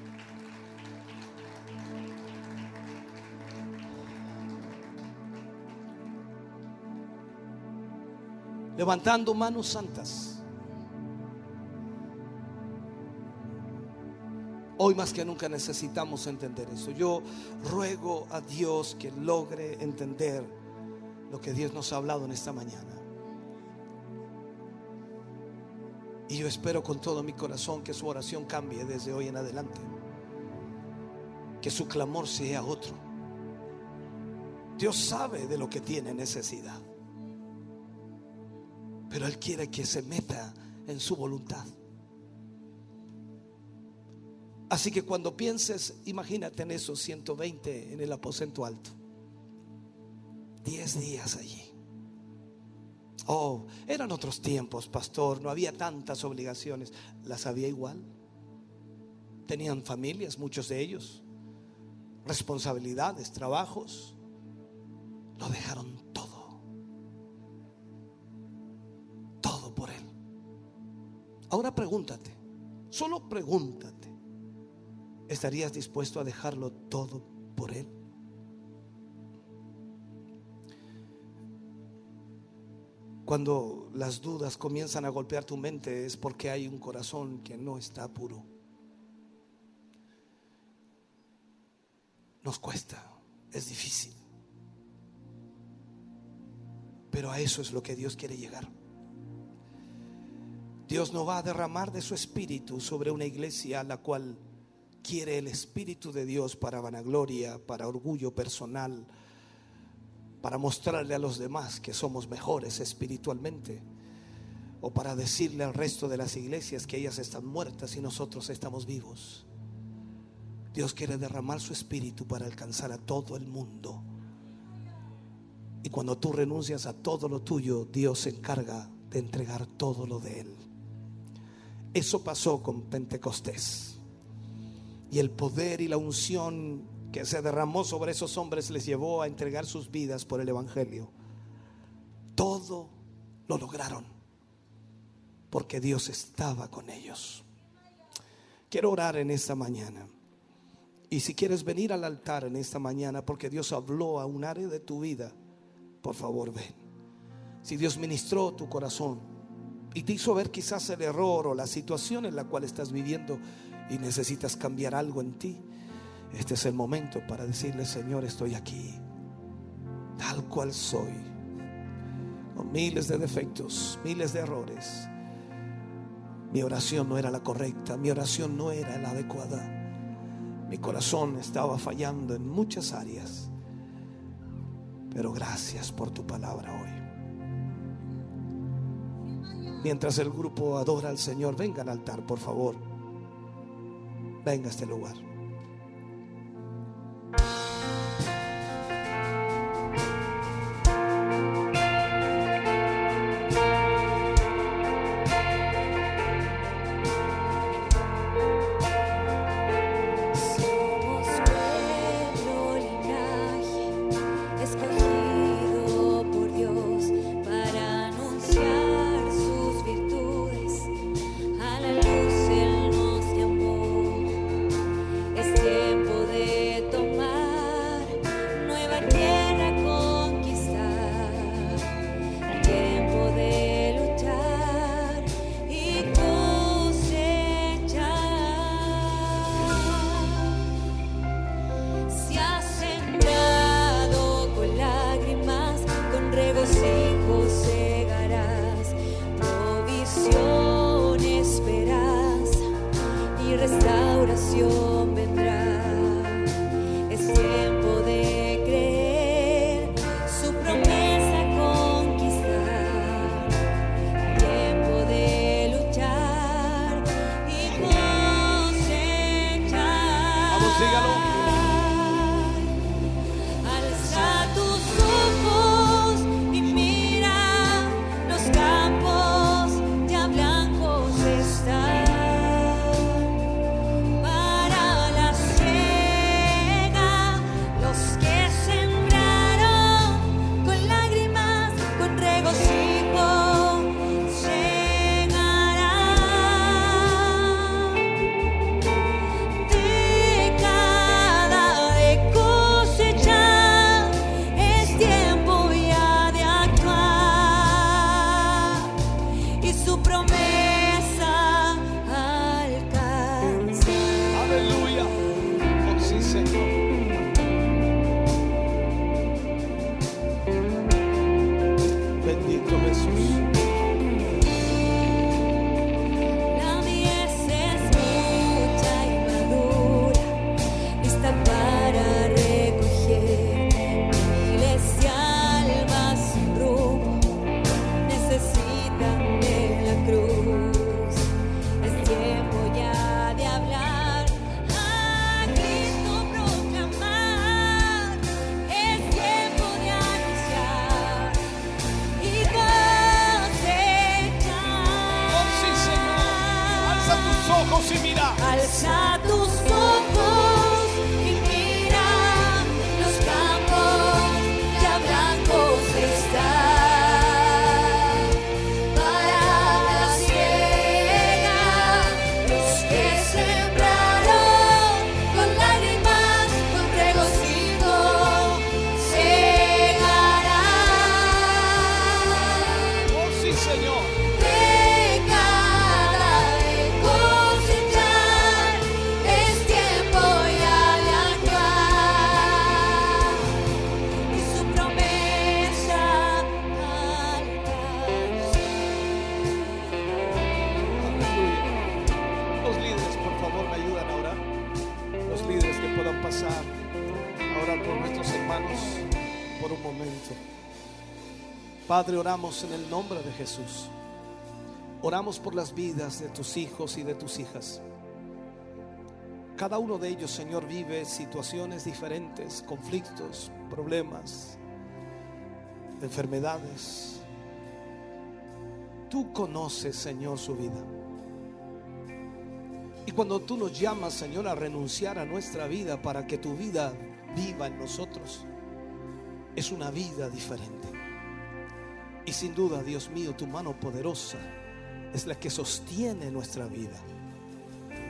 Levantando manos santas. Hoy más que nunca necesitamos entender eso. Yo ruego a Dios que logre entender lo que Dios nos ha hablado en esta mañana. Y yo espero con todo mi corazón que su oración cambie desde hoy en adelante. Que su clamor sea otro. Dios sabe de lo que tiene necesidad. Pero Él quiere que se meta en su voluntad. Así que cuando pienses, imagínate en esos 120 en el aposento alto. 10 días allí. Oh, eran otros tiempos, pastor, no había tantas obligaciones. Las había igual. Tenían familias, muchos de ellos, responsabilidades, trabajos. Lo dejaron todo. Todo por Él. Ahora pregúntate, solo pregúntate. ¿Estarías dispuesto a dejarlo todo por Él? Cuando las dudas comienzan a golpear tu mente es porque hay un corazón que no está puro. Nos cuesta, es difícil. Pero a eso es lo que Dios quiere llegar. Dios no va a derramar de su espíritu sobre una iglesia a la cual quiere el espíritu de Dios para vanagloria, para orgullo personal, para mostrarle a los demás que somos mejores espiritualmente, o para decirle al resto de las iglesias que ellas están muertas y nosotros estamos vivos. Dios quiere derramar su espíritu para alcanzar a todo el mundo. Y cuando tú renuncias a todo lo tuyo, Dios se encarga de entregar todo lo de Él. Eso pasó con Pentecostés. Y el poder y la unción que se derramó sobre esos hombres les llevó a entregar sus vidas por el Evangelio. Todo lo lograron porque Dios estaba con ellos. Quiero orar en esta mañana. Y si quieres venir al altar en esta mañana porque Dios habló a un área de tu vida, por favor ven. Si Dios ministró tu corazón y te hizo ver quizás el error o la situación en la cual estás viviendo y necesitas cambiar algo en ti, este es el momento para decirle, Señor, estoy aquí, tal cual soy, con miles de defectos, miles de errores. Mi oración no era la correcta, mi oración no era la adecuada. Mi corazón estaba fallando en muchas áreas. Pero gracias por tu palabra hoy. Mientras el grupo adora al Señor, venga al altar, por favor. venga a este lugar. Padre, oramos en el nombre de Jesús. Oramos por las vidas de tus hijos y de tus hijas. Cada uno de ellos, Señor, vive situaciones diferentes, conflictos, problemas, enfermedades. Tú conoces, Señor, su vida. Y cuando tú nos llamas, Señor, a renunciar a nuestra vida para que tu vida viva en nosotros, es una vida diferente. Y sin duda, Dios mío, tu mano poderosa es la que sostiene nuestra vida.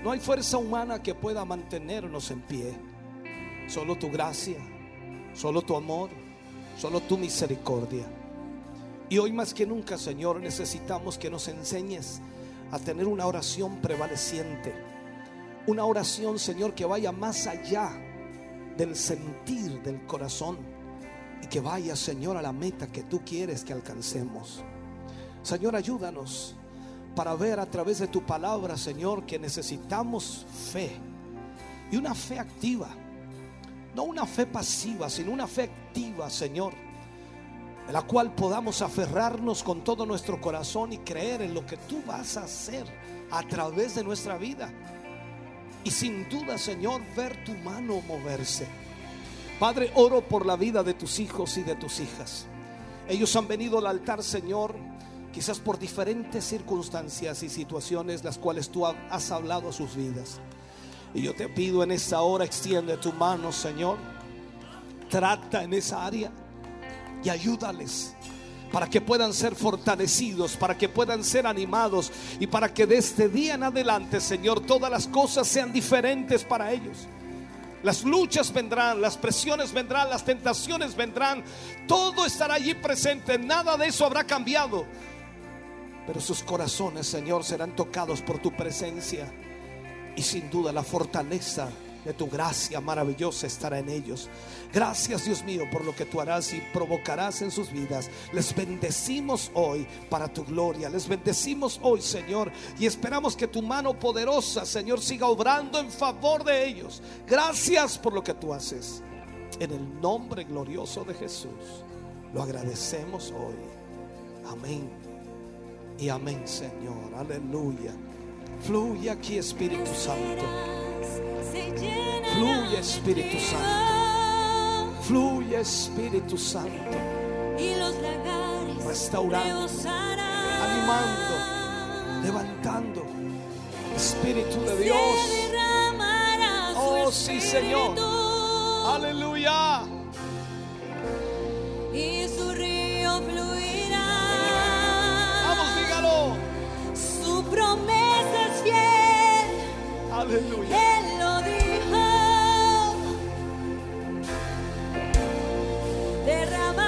No hay fuerza humana que pueda mantenernos en pie. Solo tu gracia, solo tu amor, solo tu misericordia. Y hoy más que nunca, Señor, necesitamos que nos enseñes a tener una oración prevaleciente. Una oración, Señor, que vaya más allá del sentir del corazón y que vaya, Señor, a la meta que tú quieres que alcancemos. Señor, ayúdanos para ver a través de tu palabra, Señor, que necesitamos fe y una fe activa. No una fe pasiva, sino una fe activa, Señor, en la cual podamos aferrarnos con todo nuestro corazón y creer en lo que tú vas a hacer a través de nuestra vida. y sin duda, Señor, ver tu mano moverse. Padre, oro por la vida de tus hijos y de tus hijas. Ellos han venido al altar, Señor, quizás por diferentes circunstancias y situaciones las cuales tú ha- has hablado a sus vidas. Y yo te pido en esta hora, extiende tu mano, Señor. Trata en esa área y ayúdales para que puedan ser fortalecidos, para que puedan ser animados y para que de este día en adelante, Señor, todas las cosas sean diferentes para ellos. Las luchas vendrán, las presiones vendrán, las tentaciones vendrán, todo estará allí presente, nada de eso habrá cambiado. Pero sus corazones, Señor, serán tocados por tu presencia y sin duda la fortaleza de tu gracia maravillosa estará en ellos. Gracias Dios mío por lo que tú harás y provocarás en sus vidas. Les bendecimos hoy para tu gloria. Les bendecimos hoy Señor y esperamos que tu mano poderosa Señor siga obrando en favor de ellos. Gracias por lo que tú haces. En el nombre glorioso de Jesús lo agradecemos hoy. Amén. Y amén Señor. Aleluya. Fluye aquí Espíritu Santo. Fluye Espíritu Santo. Fluye Espíritu Santo. Y los lagares Restaurando, animando, levantando. Espíritu de Dios. Oh, sí, Señor. Aleluya. Y su río fluirá. Su promesa es fiel. Aleluya. Él lo dijo. Derramaré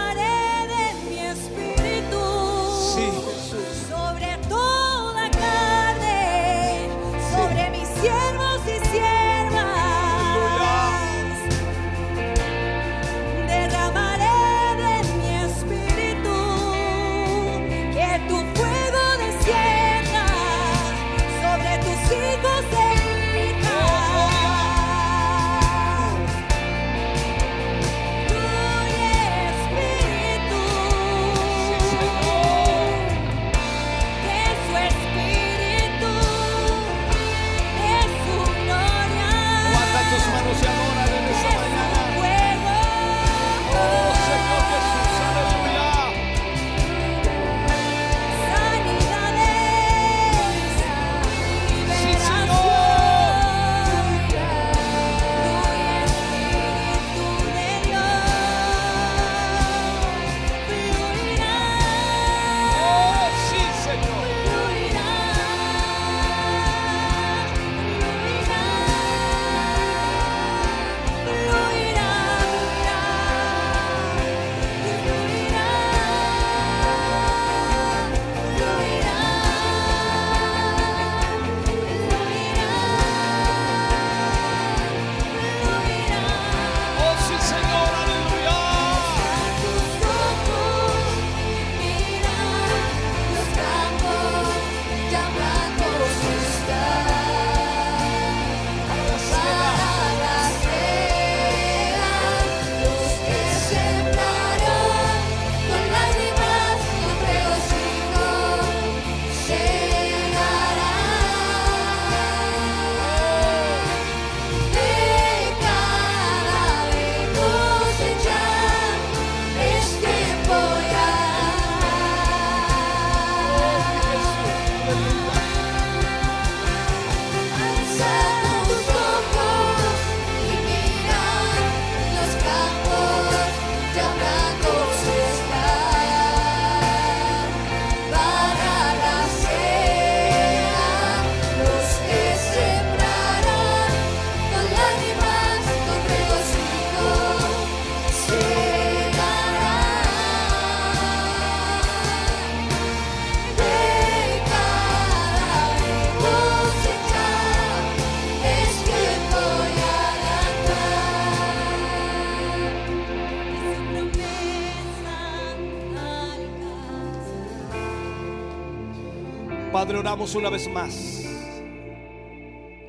una vez más.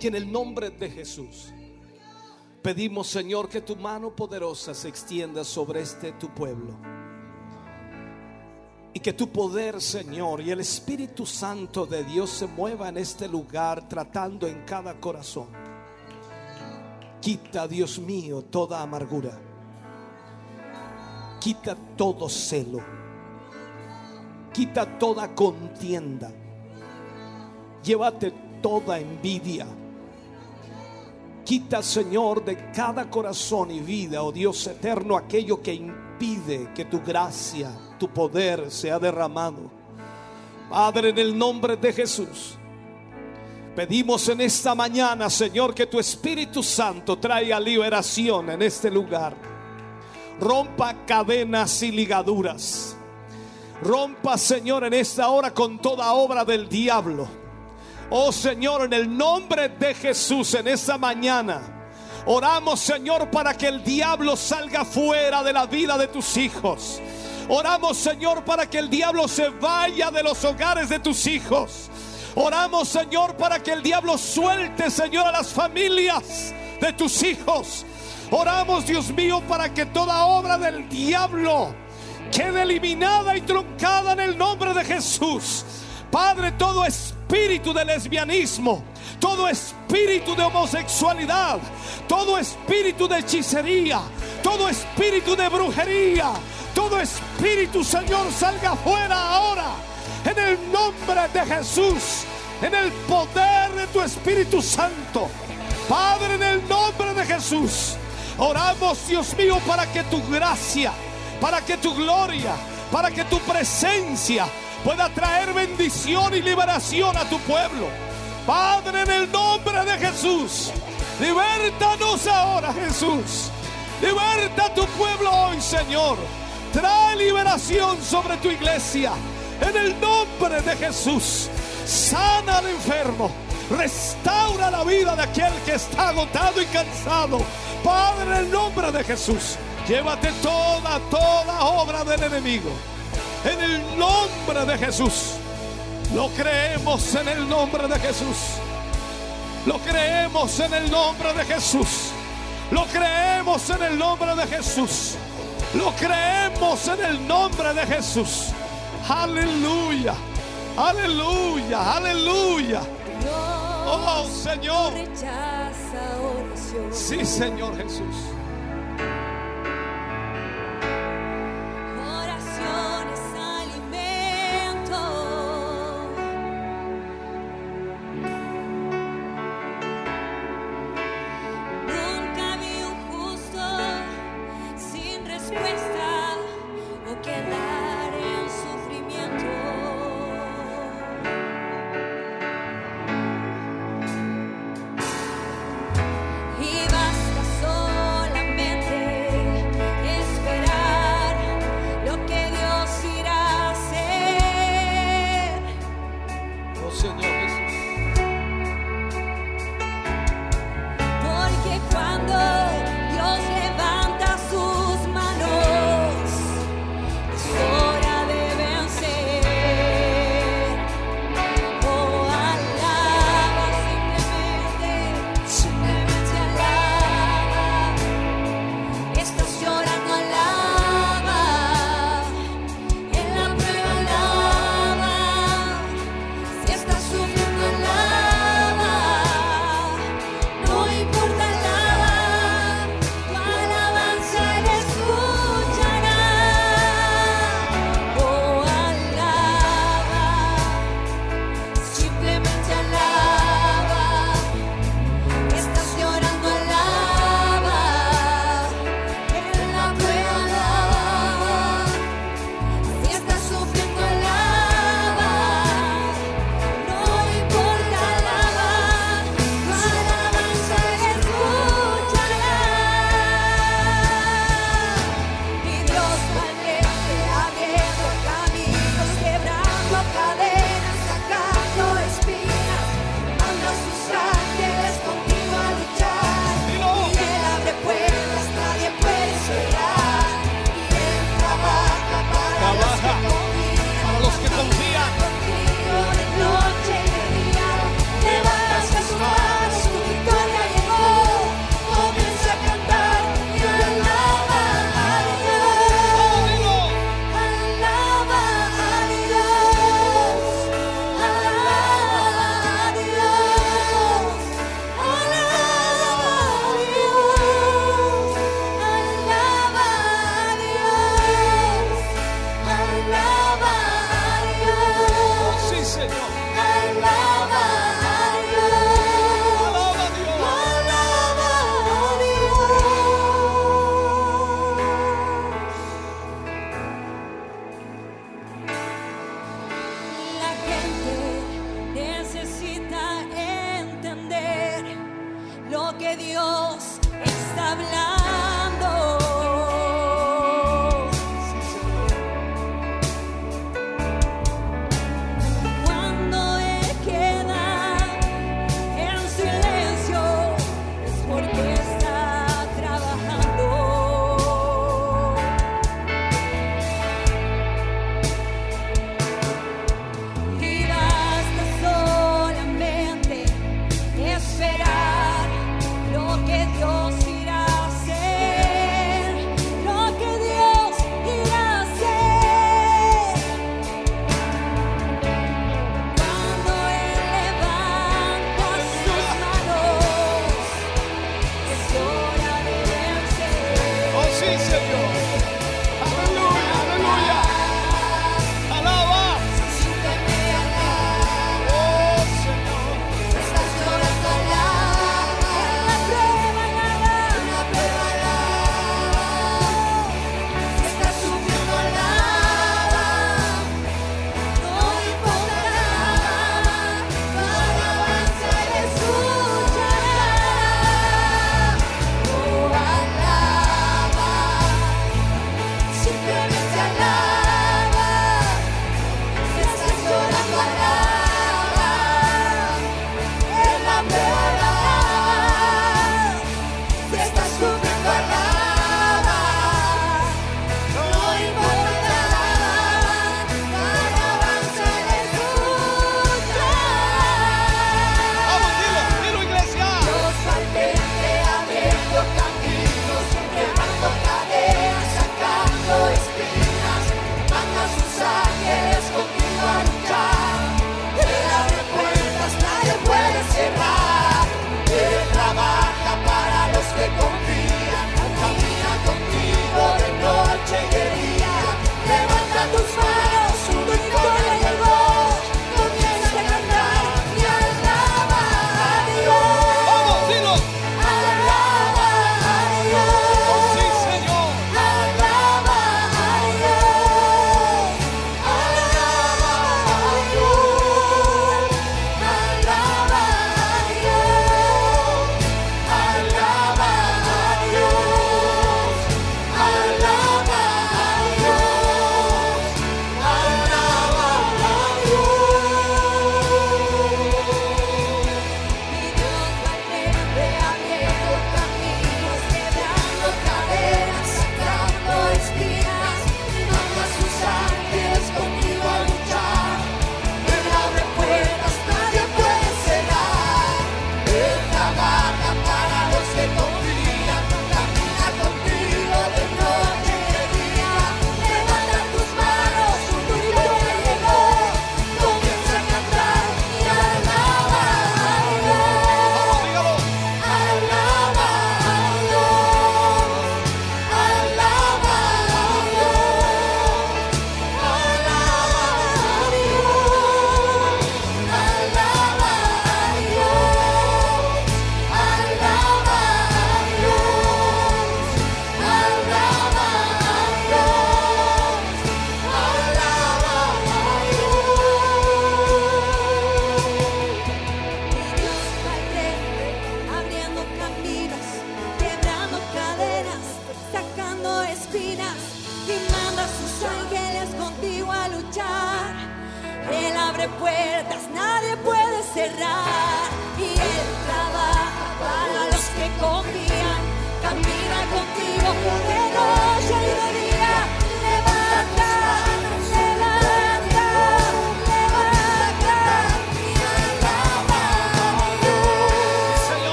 Y en el nombre de Jesús, pedimos, Señor, que tu mano poderosa se extienda sobre este tu pueblo. Y que tu poder, Señor, y el Espíritu Santo de Dios se mueva en este lugar, tratando en cada corazón. Quita, Dios mío, toda amargura. Quita todo celo. Quita toda contienda. Llévate toda envidia. Quita, Señor, de cada corazón y vida, oh Dios eterno, aquello que impide que tu gracia, tu poder sea derramado. Padre, en el nombre de Jesús, pedimos en esta mañana, Señor, que tu Espíritu Santo traiga liberación en este lugar. Rompa cadenas y ligaduras. Rompa, Señor, en esta hora con toda obra del diablo. Oh Señor, en el nombre de Jesús, en esta mañana, oramos, Señor, para que el diablo salga fuera de la vida de tus hijos. Oramos, Señor, para que el diablo se vaya de los hogares de tus hijos. Oramos, Señor, para que el diablo suelte, Señor, a las familias de tus hijos. Oramos, Dios mío, para que toda obra del diablo quede eliminada y truncada en el nombre de Jesús. Padre, todo espíritu de lesbianismo, todo espíritu de homosexualidad, todo espíritu de hechicería, todo espíritu de brujería, todo espíritu, Señor, salga fuera ahora. En el nombre de Jesús, en el poder de tu Espíritu Santo. Padre, en el nombre de Jesús, oramos, Dios mío, para que tu gracia, para que tu gloria, para que tu presencia pueda traer bendición y liberación a tu pueblo. Padre, en el nombre de Jesús, libertanos ahora, Jesús. Liberta a tu pueblo hoy, Señor. Trae liberación sobre tu iglesia. En el nombre de Jesús, sana al enfermo. Restaura la vida de aquel que está agotado y cansado. Padre, en el nombre de Jesús, llévate toda, toda obra del enemigo. En el nombre de Jesús. Lo creemos en el nombre de Jesús. Lo creemos en el nombre de Jesús. Lo creemos en el nombre de Jesús. Lo creemos en el nombre de Jesús. Aleluya. Aleluya. Aleluya. Oh Señor. Sí, Señor Jesús.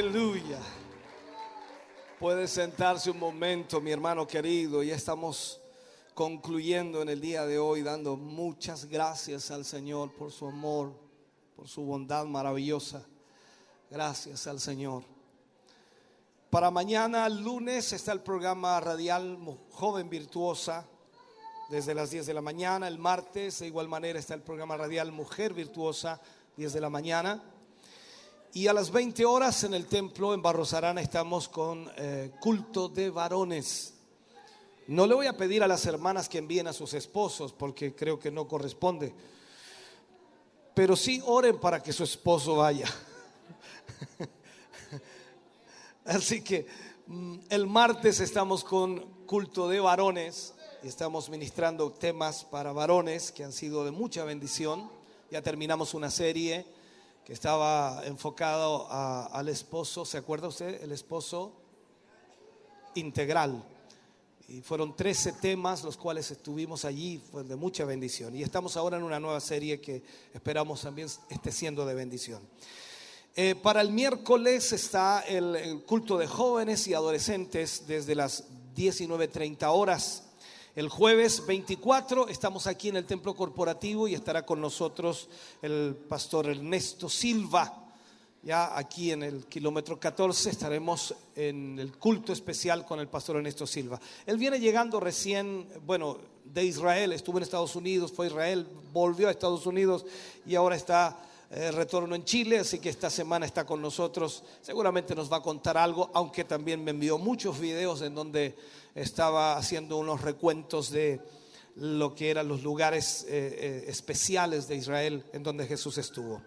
Aleluya. Puede sentarse un momento, mi hermano querido. Ya estamos concluyendo en el día de hoy, dando muchas gracias al Señor por su amor, por su bondad maravillosa. Gracias al Señor. Para mañana, lunes, está el programa radial Joven Virtuosa, desde las 10 de la mañana. El martes, de igual manera, está el programa radial Mujer Virtuosa, 10 de la mañana. Y a las 20 horas en el templo en Barros Arana estamos con eh, culto de varones. No le voy a pedir a las hermanas que envíen a sus esposos porque creo que no corresponde. Pero sí oren para que su esposo vaya. Así que mm, el martes estamos con culto de varones y estamos ministrando temas para varones que han sido de mucha bendición. Ya terminamos una serie que estaba enfocado al esposo, ¿se acuerda usted? El esposo integral. Y fueron 13 temas los cuales estuvimos allí, fue de mucha bendición. Y estamos ahora en una nueva serie que esperamos también esté siendo de bendición. Eh, para el miércoles está el, el culto de jóvenes y adolescentes desde las 19.30 horas. El jueves 24 estamos aquí en el templo corporativo y estará con nosotros el pastor Ernesto Silva. Ya aquí en el kilómetro 14 estaremos en el culto especial con el pastor Ernesto Silva. Él viene llegando recién, bueno, de Israel, estuvo en Estados Unidos, fue a Israel, volvió a Estados Unidos y ahora está eh, retorno en Chile, así que esta semana está con nosotros. Seguramente nos va a contar algo, aunque también me envió muchos videos en donde estaba haciendo unos recuentos de lo que eran los lugares eh, eh, especiales de Israel en donde Jesús estuvo.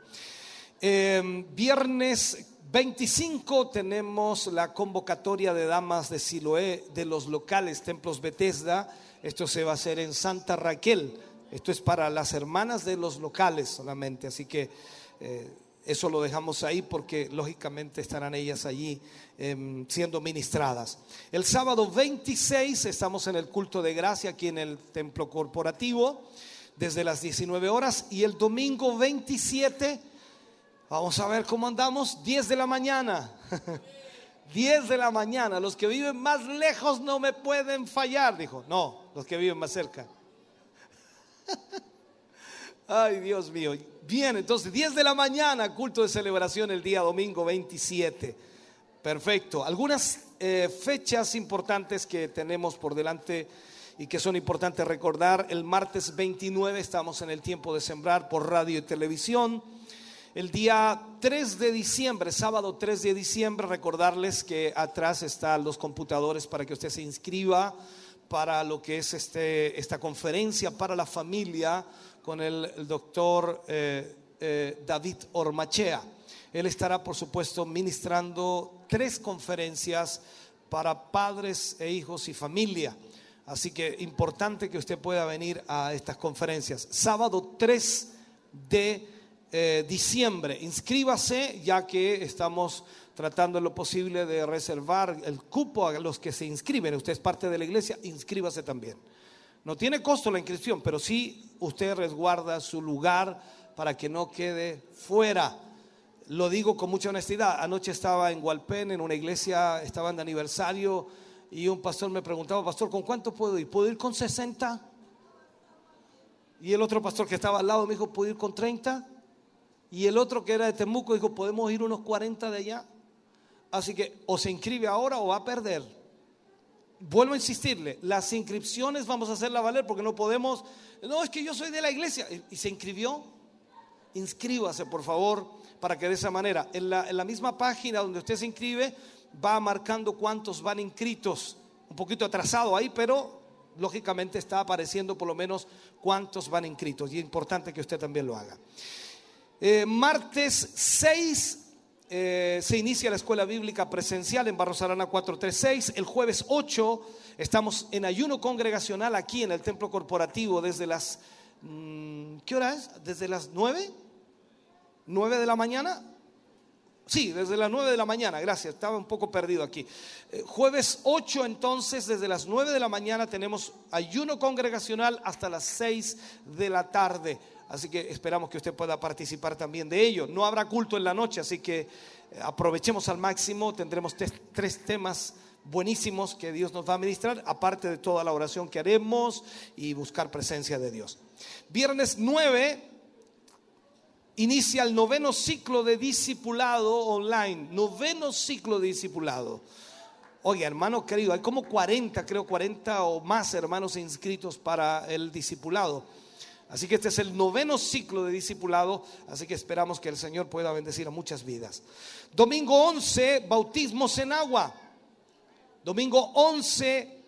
Eh, viernes 25 tenemos la convocatoria de damas de Siloé de los locales Templos Bethesda. Esto se va a hacer en Santa Raquel. Esto es para las hermanas de los locales solamente. Así que eh, eso lo dejamos ahí porque lógicamente estarán ellas allí eh, siendo ministradas. El sábado 26 estamos en el culto de gracia aquí en el templo corporativo desde las 19 horas y el domingo 27 Vamos a ver cómo andamos. 10 de la mañana. 10 de la mañana. Los que viven más lejos no me pueden fallar, dijo. No, los que viven más cerca. Ay, Dios mío. Bien, entonces 10 de la mañana, culto de celebración el día domingo 27. Perfecto. Algunas eh, fechas importantes que tenemos por delante y que son importantes recordar. El martes 29 estamos en el tiempo de sembrar por radio y televisión. El día 3 de diciembre, sábado 3 de diciembre, recordarles que atrás están los computadores para que usted se inscriba para lo que es este, esta conferencia para la familia con el, doctor eh, eh, David Ormachea. Él estará, por supuesto, ministrando tres conferencias para padres e hijos y familia. Así que importante que usted pueda venir a estas conferencias. Sábado 3 de eh, diciembre. Inscríbase ya que estamos tratando en lo posible de reservar el cupo a los que se inscriben. Usted es parte de la iglesia, inscríbase también. No tiene costo la inscripción, pero sí usted resguarda su lugar para que no quede fuera. Lo digo con mucha honestidad. Anoche estaba en Hualpén, en una iglesia, estaban de aniversario y un pastor me preguntaba, pastor, ¿con cuánto puedo ir? ¿Puedo ir con 60? Y el otro pastor que estaba al lado me dijo, ¿puedo ir con 30? Y el otro que era de Temuco dijo, ¿podemos ir unos 40 de allá? Así que o se inscribe ahora o va a perder. Vuelvo a insistirle, las inscripciones vamos a hacerla valer porque no podemos, no, es que yo soy de la iglesia. ¿Y se inscribió? Inscríbase, por favor, para que de esa manera, en la, misma página donde usted se inscribe, va marcando cuántos van inscritos. Un poquito atrasado ahí, pero lógicamente está apareciendo por lo menos cuántos van inscritos. Y es importante que usted también lo haga. Eh, martes 6 eh, se inicia la escuela bíblica presencial en Barros Arana 436. El jueves 8 estamos en ayuno congregacional aquí en el templo corporativo desde las... mm, ¿Qué hora es? ¿Desde las 9? ¿9 de la mañana? Sí, desde las 9 de la mañana, gracias, estaba un poco perdido aquí. Eh, jueves 8 entonces, desde las 9 de la mañana tenemos ayuno congregacional hasta las 6 de la tarde. Así que esperamos que usted pueda participar también de ello. No habrá culto en la noche, así que eh, aprovechemos al máximo, tendremos tres, tres temas buenísimos que Dios nos va a ministrar, aparte de toda la oración que haremos y buscar presencia de Dios. Viernes 9 inicia el noveno ciclo de discipulado online, noveno ciclo de discipulado. Oye, hermano querido, hay como 40, creo 40 o más hermanos inscritos para el discipulado. Así que este es el noveno ciclo de discipulado, así que esperamos que el Señor pueda bendecir a muchas vidas. Domingo 11, bautismos en agua. Domingo 11,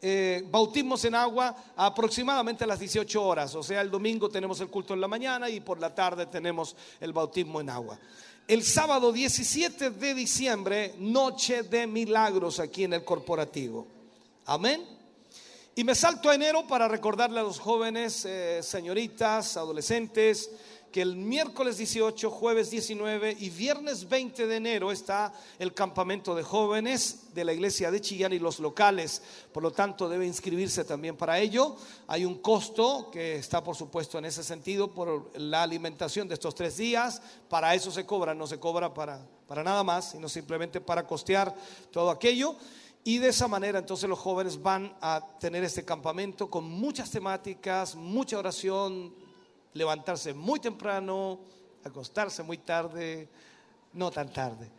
eh, bautismos en agua aproximadamente a las 18 horas. O sea, el domingo tenemos el culto en la mañana y por la tarde tenemos el bautismo en agua. El sábado 17 de diciembre, noche de milagros aquí en el corporativo. Amén. Y me salto a enero para recordarle a los jóvenes, eh, señoritas, adolescentes, que el miércoles 18, jueves 19 y viernes 20 de enero está el campamento de jóvenes de la iglesia de Chillán y los locales. Por lo tanto, debe inscribirse también para ello. Hay un costo que está, por supuesto, en ese sentido por la alimentación de estos tres días. Para eso se cobra, no se cobra para, para nada más, sino simplemente para costear todo aquello. Y de esa manera entonces los jóvenes van a tener este campamento con muchas temáticas, mucha oración, levantarse muy temprano, acostarse muy tarde, no tan tarde,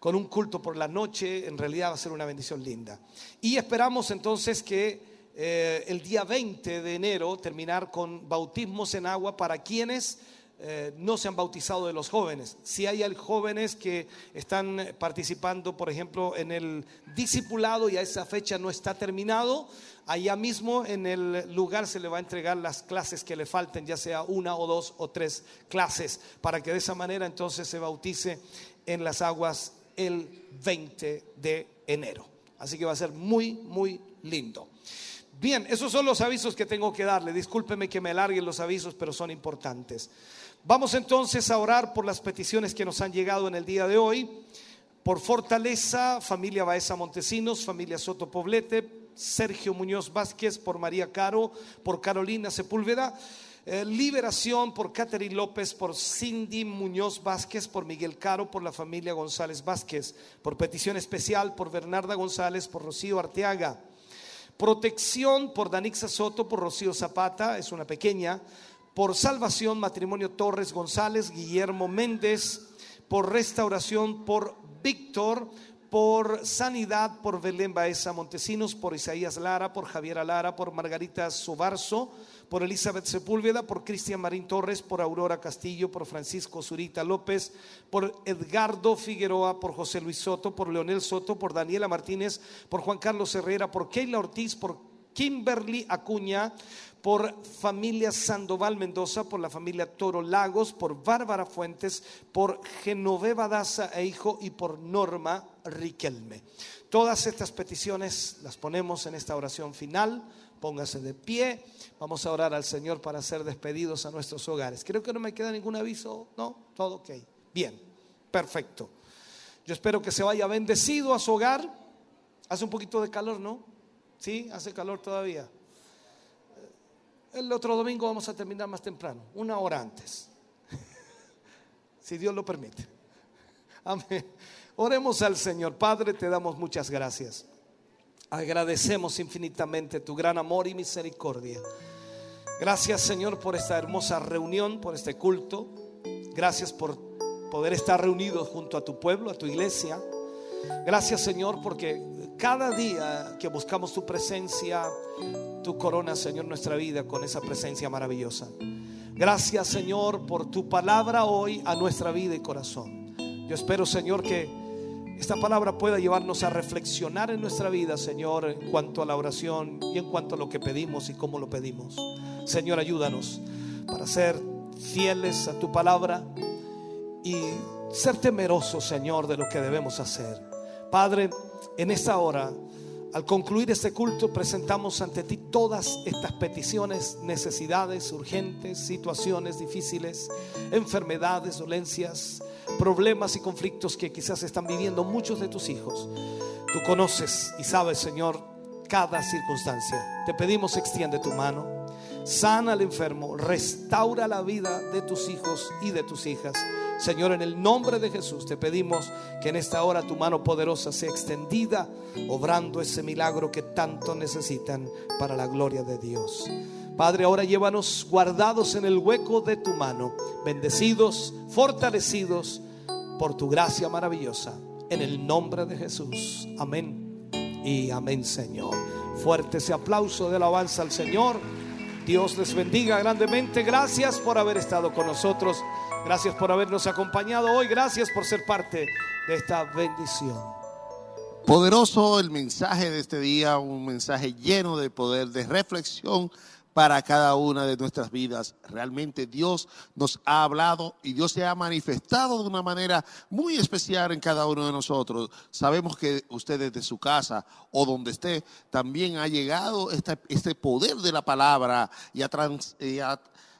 con un culto por la noche, en realidad va a ser una bendición linda. Y esperamos entonces que eh, el día 20 de enero terminar con bautismos en agua para quienes eh, no se han bautizado de los jóvenes. Si hay jóvenes que están participando, por ejemplo, en el discipulado y a esa fecha no está terminado, allá mismo en el lugar se le va a entregar las clases que le falten, ya sea una o dos o tres clases, para que de esa manera entonces se bautice en las aguas el 20 de enero. Así que va a ser muy, muy lindo. Bien, esos son los avisos que tengo que darle. Discúlpeme que me alarguen los avisos, pero son importantes. Vamos entonces a orar por las peticiones que nos han llegado en el día de hoy. Por Fortaleza, familia Baeza Montesinos, familia Soto Poblete, Sergio Muñoz Vázquez, por María Caro, por Carolina Sepúlveda. Eh, liberación por Catherine López, por Cindy Muñoz Vázquez, por Miguel Caro, por la familia González Vázquez, por petición especial por Bernarda González, por Rocío Arteaga. Protección por Danixa Soto, por Rocío Zapata, es una pequeña. Por salvación, matrimonio Torres González, Guillermo Méndez. Por restauración, por Víctor. Por sanidad, por Belén Baeza Montesinos, por Isaías Lara, por Javier Lara, por Margarita Sobarzo, por Elizabeth Sepúlveda, por Cristian Marín Torres, por Aurora Castillo, por Francisco Zurita López, por Edgardo Figueroa, por José Luis Soto, por Leonel Soto, por Daniela Martínez, por Juan Carlos Herrera, por Keila Ortiz, por Kimberly Acuña, por familia Sandoval Mendoza, por la familia Toro Lagos, por Bárbara Fuentes, por Genoveva Daza e hijo y por Norma Riquelme. Todas estas peticiones las ponemos en esta oración final. Póngase de pie. Vamos a orar al Señor para ser despedidos a nuestros hogares. Creo que no me queda ningún aviso. No, todo ok. Bien, perfecto. Yo espero que se vaya bendecido a su hogar. Hace un poquito de calor, ¿no? Sí, hace calor todavía. El otro domingo vamos a terminar más temprano, una hora antes. si Dios lo permite. Amén. Oremos al Señor. Padre, te damos muchas gracias. Agradecemos infinitamente tu gran amor y misericordia. Gracias Señor por esta hermosa reunión, por este culto. Gracias por poder estar reunidos junto a tu pueblo, a tu iglesia. Gracias Señor porque cada día que buscamos tu presencia, tu corona Señor nuestra vida con esa presencia maravillosa. Gracias Señor por tu palabra hoy a nuestra vida y corazón. Yo espero Señor que esta palabra pueda llevarnos a reflexionar en nuestra vida, Señor, en cuanto a la oración y en cuanto a lo que pedimos y cómo lo pedimos. Señor, ayúdanos para ser fieles a tu palabra y ser temerosos, Señor, de lo que debemos hacer. Padre, en esta hora, al concluir este culto, presentamos ante ti todas estas peticiones, necesidades urgentes, situaciones difíciles, enfermedades, dolencias, problemas y conflictos que quizás están viviendo muchos de tus hijos. Tú conoces y sabes, Señor, cada circunstancia. Te pedimos, extiende tu mano, sana al enfermo, restaura la vida de tus hijos y de tus hijas. Señor, en el nombre de Jesús te pedimos que en esta hora tu mano poderosa sea extendida, obrando ese milagro que tanto necesitan para la gloria de Dios. Padre, ahora llévanos guardados en el hueco de tu mano, bendecidos, fortalecidos por tu gracia maravillosa. En el nombre de Jesús. Amén. Y amén, Señor. Fuerte ese aplauso de alabanza al Señor. Dios les bendiga grandemente. Gracias por haber estado con nosotros. Gracias por habernos acompañado hoy. Gracias por ser parte de esta bendición. Poderoso el mensaje de este día, un mensaje lleno de poder, de reflexión para cada una de nuestras vidas. Realmente Dios nos ha hablado y Dios se ha manifestado de una manera muy especial en cada uno de nosotros. Sabemos que usted desde su casa o donde esté también ha llegado este poder de la palabra y ha, trans-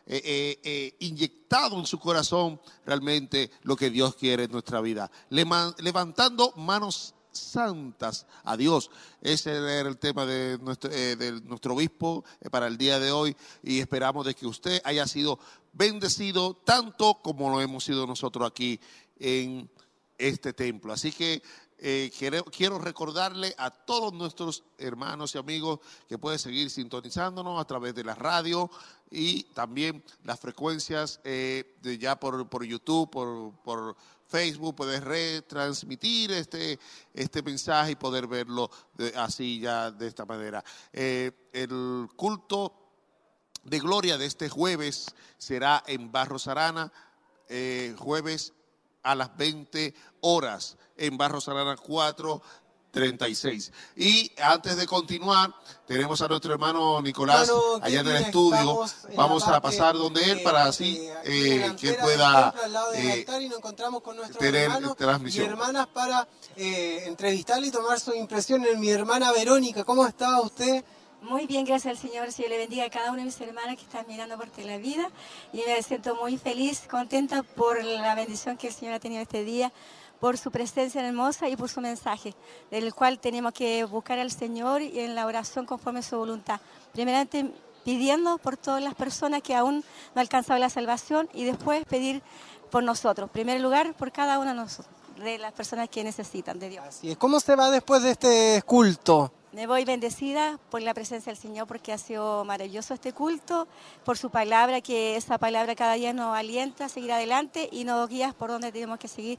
eh, eh, eh, inyectado en su corazón realmente lo que Dios quiere en nuestra vida. Levantando manos santas a Dios. Ese era el tema de nuestro, de nuestro obispo para el día de hoy y esperamos de que usted haya sido bendecido tanto como lo hemos sido nosotros aquí en este templo. Así que eh, quiero, recordarle a todos nuestros hermanos y amigos que pueden seguir sintonizándonos a través de la radio y también las frecuencias eh, ya por, por YouTube, por, por Facebook, puedes retransmitir este, este mensaje y poder verlo de- así ya de esta manera. Eh, el culto de gloria de este jueves será en Barros Arana, eh, jueves a las 20 horas en Barros Arana 4. 36. Y antes de continuar, tenemos a nuestro hermano Nicolás allá en el estudio. Vamos a pasar donde él para así eh, que pueda templo, al lado del eh, altar, y nos encontramos con nuestros tener transmisión. y hermanas para eh, entrevistarle y tomar su impresión en mi hermana Verónica. ¿Cómo está usted? Muy bien, gracias al Señor. Señor le bendiga a cada una de mis hermanas que están mirando por la vida. Y me siento muy feliz, contenta por la bendición que el Señor ha tenido este día, por su presencia hermosa y por su mensaje, del cual tenemos que buscar al Señor y en la oración conforme a su voluntad. Primeramente pidiendo por todas las personas que aún no han alcanzado la salvación y después pedir por nosotros. En primer lugar, por cada una de nosotros, de las personas que necesitan de Dios. Así es. ¿Cómo se va después de este culto? Me voy bendecida por la presencia del Señor porque ha sido maravilloso este culto, por su palabra, que esa palabra cada día nos alienta a seguir adelante y nos guía por donde tenemos que seguir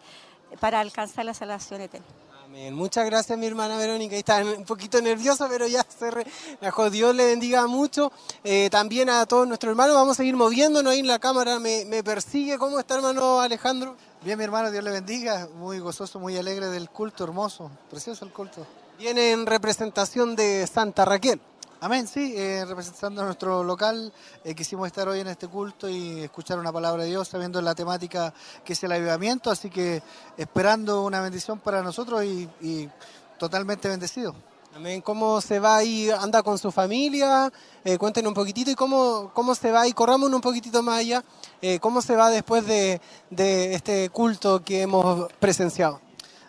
para alcanzar la salvación eterna. Amén. Muchas gracias, mi hermana Verónica. Está un poquito nerviosa, pero ya se relajó. Dios le bendiga mucho. Eh, también a todos nuestros hermanos. Vamos a seguir moviéndonos ahí en la cámara. Me, me persigue. ¿Cómo está, hermano Alejandro? Bien, mi hermano, Dios le bendiga. Muy gozoso, muy alegre del culto, hermoso. Precioso el culto. Viene en representación de Santa Raquel. Amén, sí, eh, representando a nuestro local, eh, quisimos estar hoy en este culto y escuchar una palabra de Dios, sabiendo la temática que es el avivamiento, así que esperando una bendición para nosotros y, y totalmente bendecido. Amén. ¿Cómo se va ahí? ¿Anda con su familia? Eh, cuéntenos un poquitito y cómo, cómo se va y corramos un poquitito más allá. Eh, ¿Cómo se va después de, de este culto que hemos presenciado?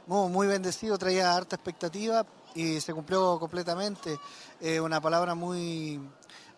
Muy, muy bendecido, traía harta expectativa y se cumplió completamente. Eh, una palabra muy,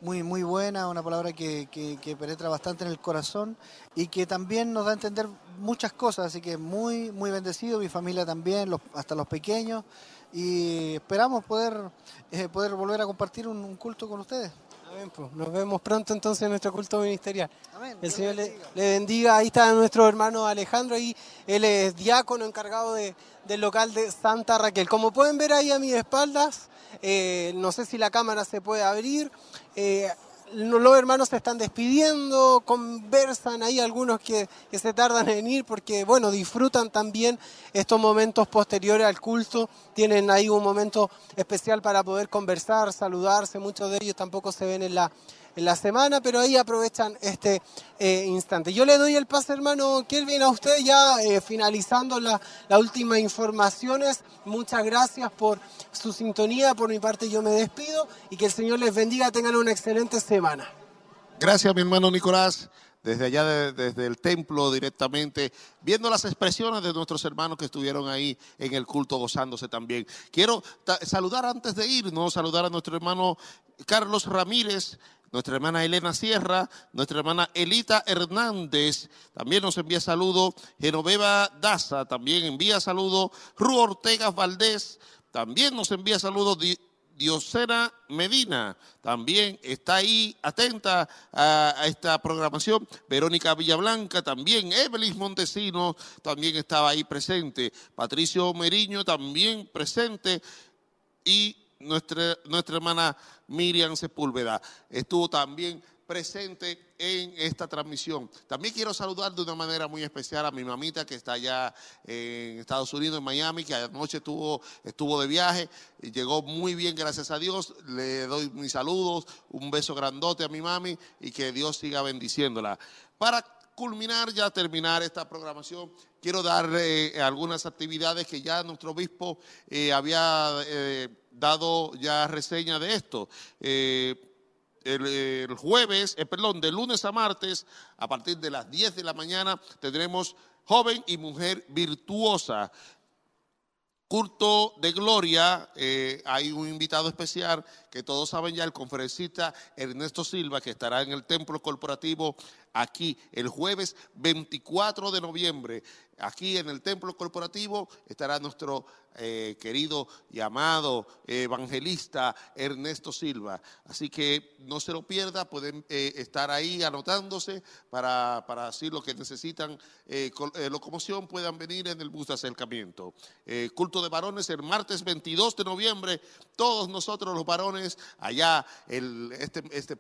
muy, muy buena, una palabra que, que- que penetra bastante en el corazón y que también nos da a entender muchas cosas. Así que muy, muy bendecido, mi familia también, los- hasta los pequeños. Y esperamos poder, eh, poder volver a compartir un, un culto con ustedes. Amén, pues. Nos vemos pronto entonces en nuestro culto ministerial. Amén. El Señor le le, bendiga. le bendiga. Ahí está nuestro hermano Alejandro. Ahí él es diácono encargado de- del local de Santa Raquel. Como pueden ver ahí a mis espaldas, eh, no sé si la cámara se puede abrir. eh, los hermanos se están despidiendo, conversan ahí algunos que, que se tardan en ir porque, bueno, disfrutan también estos momentos posteriores al culto. Tienen ahí un momento especial para poder conversar, saludarse. Muchos de ellos tampoco se ven en la, en la semana, pero ahí aprovechan este eh, instante. Yo le doy el pase, hermano Kelvin, a usted ya eh, finalizando la, las últimas informaciones. Muchas gracias por su sintonía. Por mi parte yo me despido y que el Señor les bendiga. Tengan una excelente semana. Gracias, mi hermano Nicolás. Desde allá, de- desde el templo directamente, viendo las expresiones de nuestros hermanos que estuvieron ahí en el culto gozándose también. Quiero saludar antes de irnos, saludar a nuestro hermano Carlos Ramírez nuestra hermana Elena Sierra, nuestra hermana Elita Hernández, también nos envía saludo, Genoveva Daza, también envía saludo, Ru Ortega Valdés, también nos envía saludo, Di- Diosena Medina, también está ahí atenta a, a esta programación, Verónica Villablanca, también Evelyn Montesino, también estaba ahí presente, Patricio Meriño, también presente, y nuestra, nuestra hermana Miriam Sepúlveda estuvo también presente en esta transmisión. También quiero saludar de una manera muy especial a mi mamita que está allá en Estados Unidos, en Miami, que anoche estuvo, estuvo de viaje y llegó muy bien, gracias a Dios. Le doy mis saludos, un beso grandote a mi mami y que Dios siga bendiciéndola. Para culminar, ya terminar esta programación, quiero dar eh, algunas actividades que ya nuestro obispo eh, había eh, dado ya reseña de esto. Eh, el, jueves, eh, perdón, de lunes a martes, a partir de las 10 de la mañana, tendremos joven y mujer virtuosa. Culto de Gloria, eh, hay un invitado especial que todos saben ya, el conferencista Ernesto Silva, que estará en el templo corporativo aquí el jueves 24 de noviembre. Aquí en el templo corporativo estará nuestro eh, querido y amado evangelista Ernesto Silva. Así que no se lo pierda, pueden eh, estar ahí anotándose para, para así los que necesitan eh, eh, locomoción puedan venir en el bus de acercamiento. Culto de varones el martes 22 de noviembre, todos nosotros los varones allá el, este, este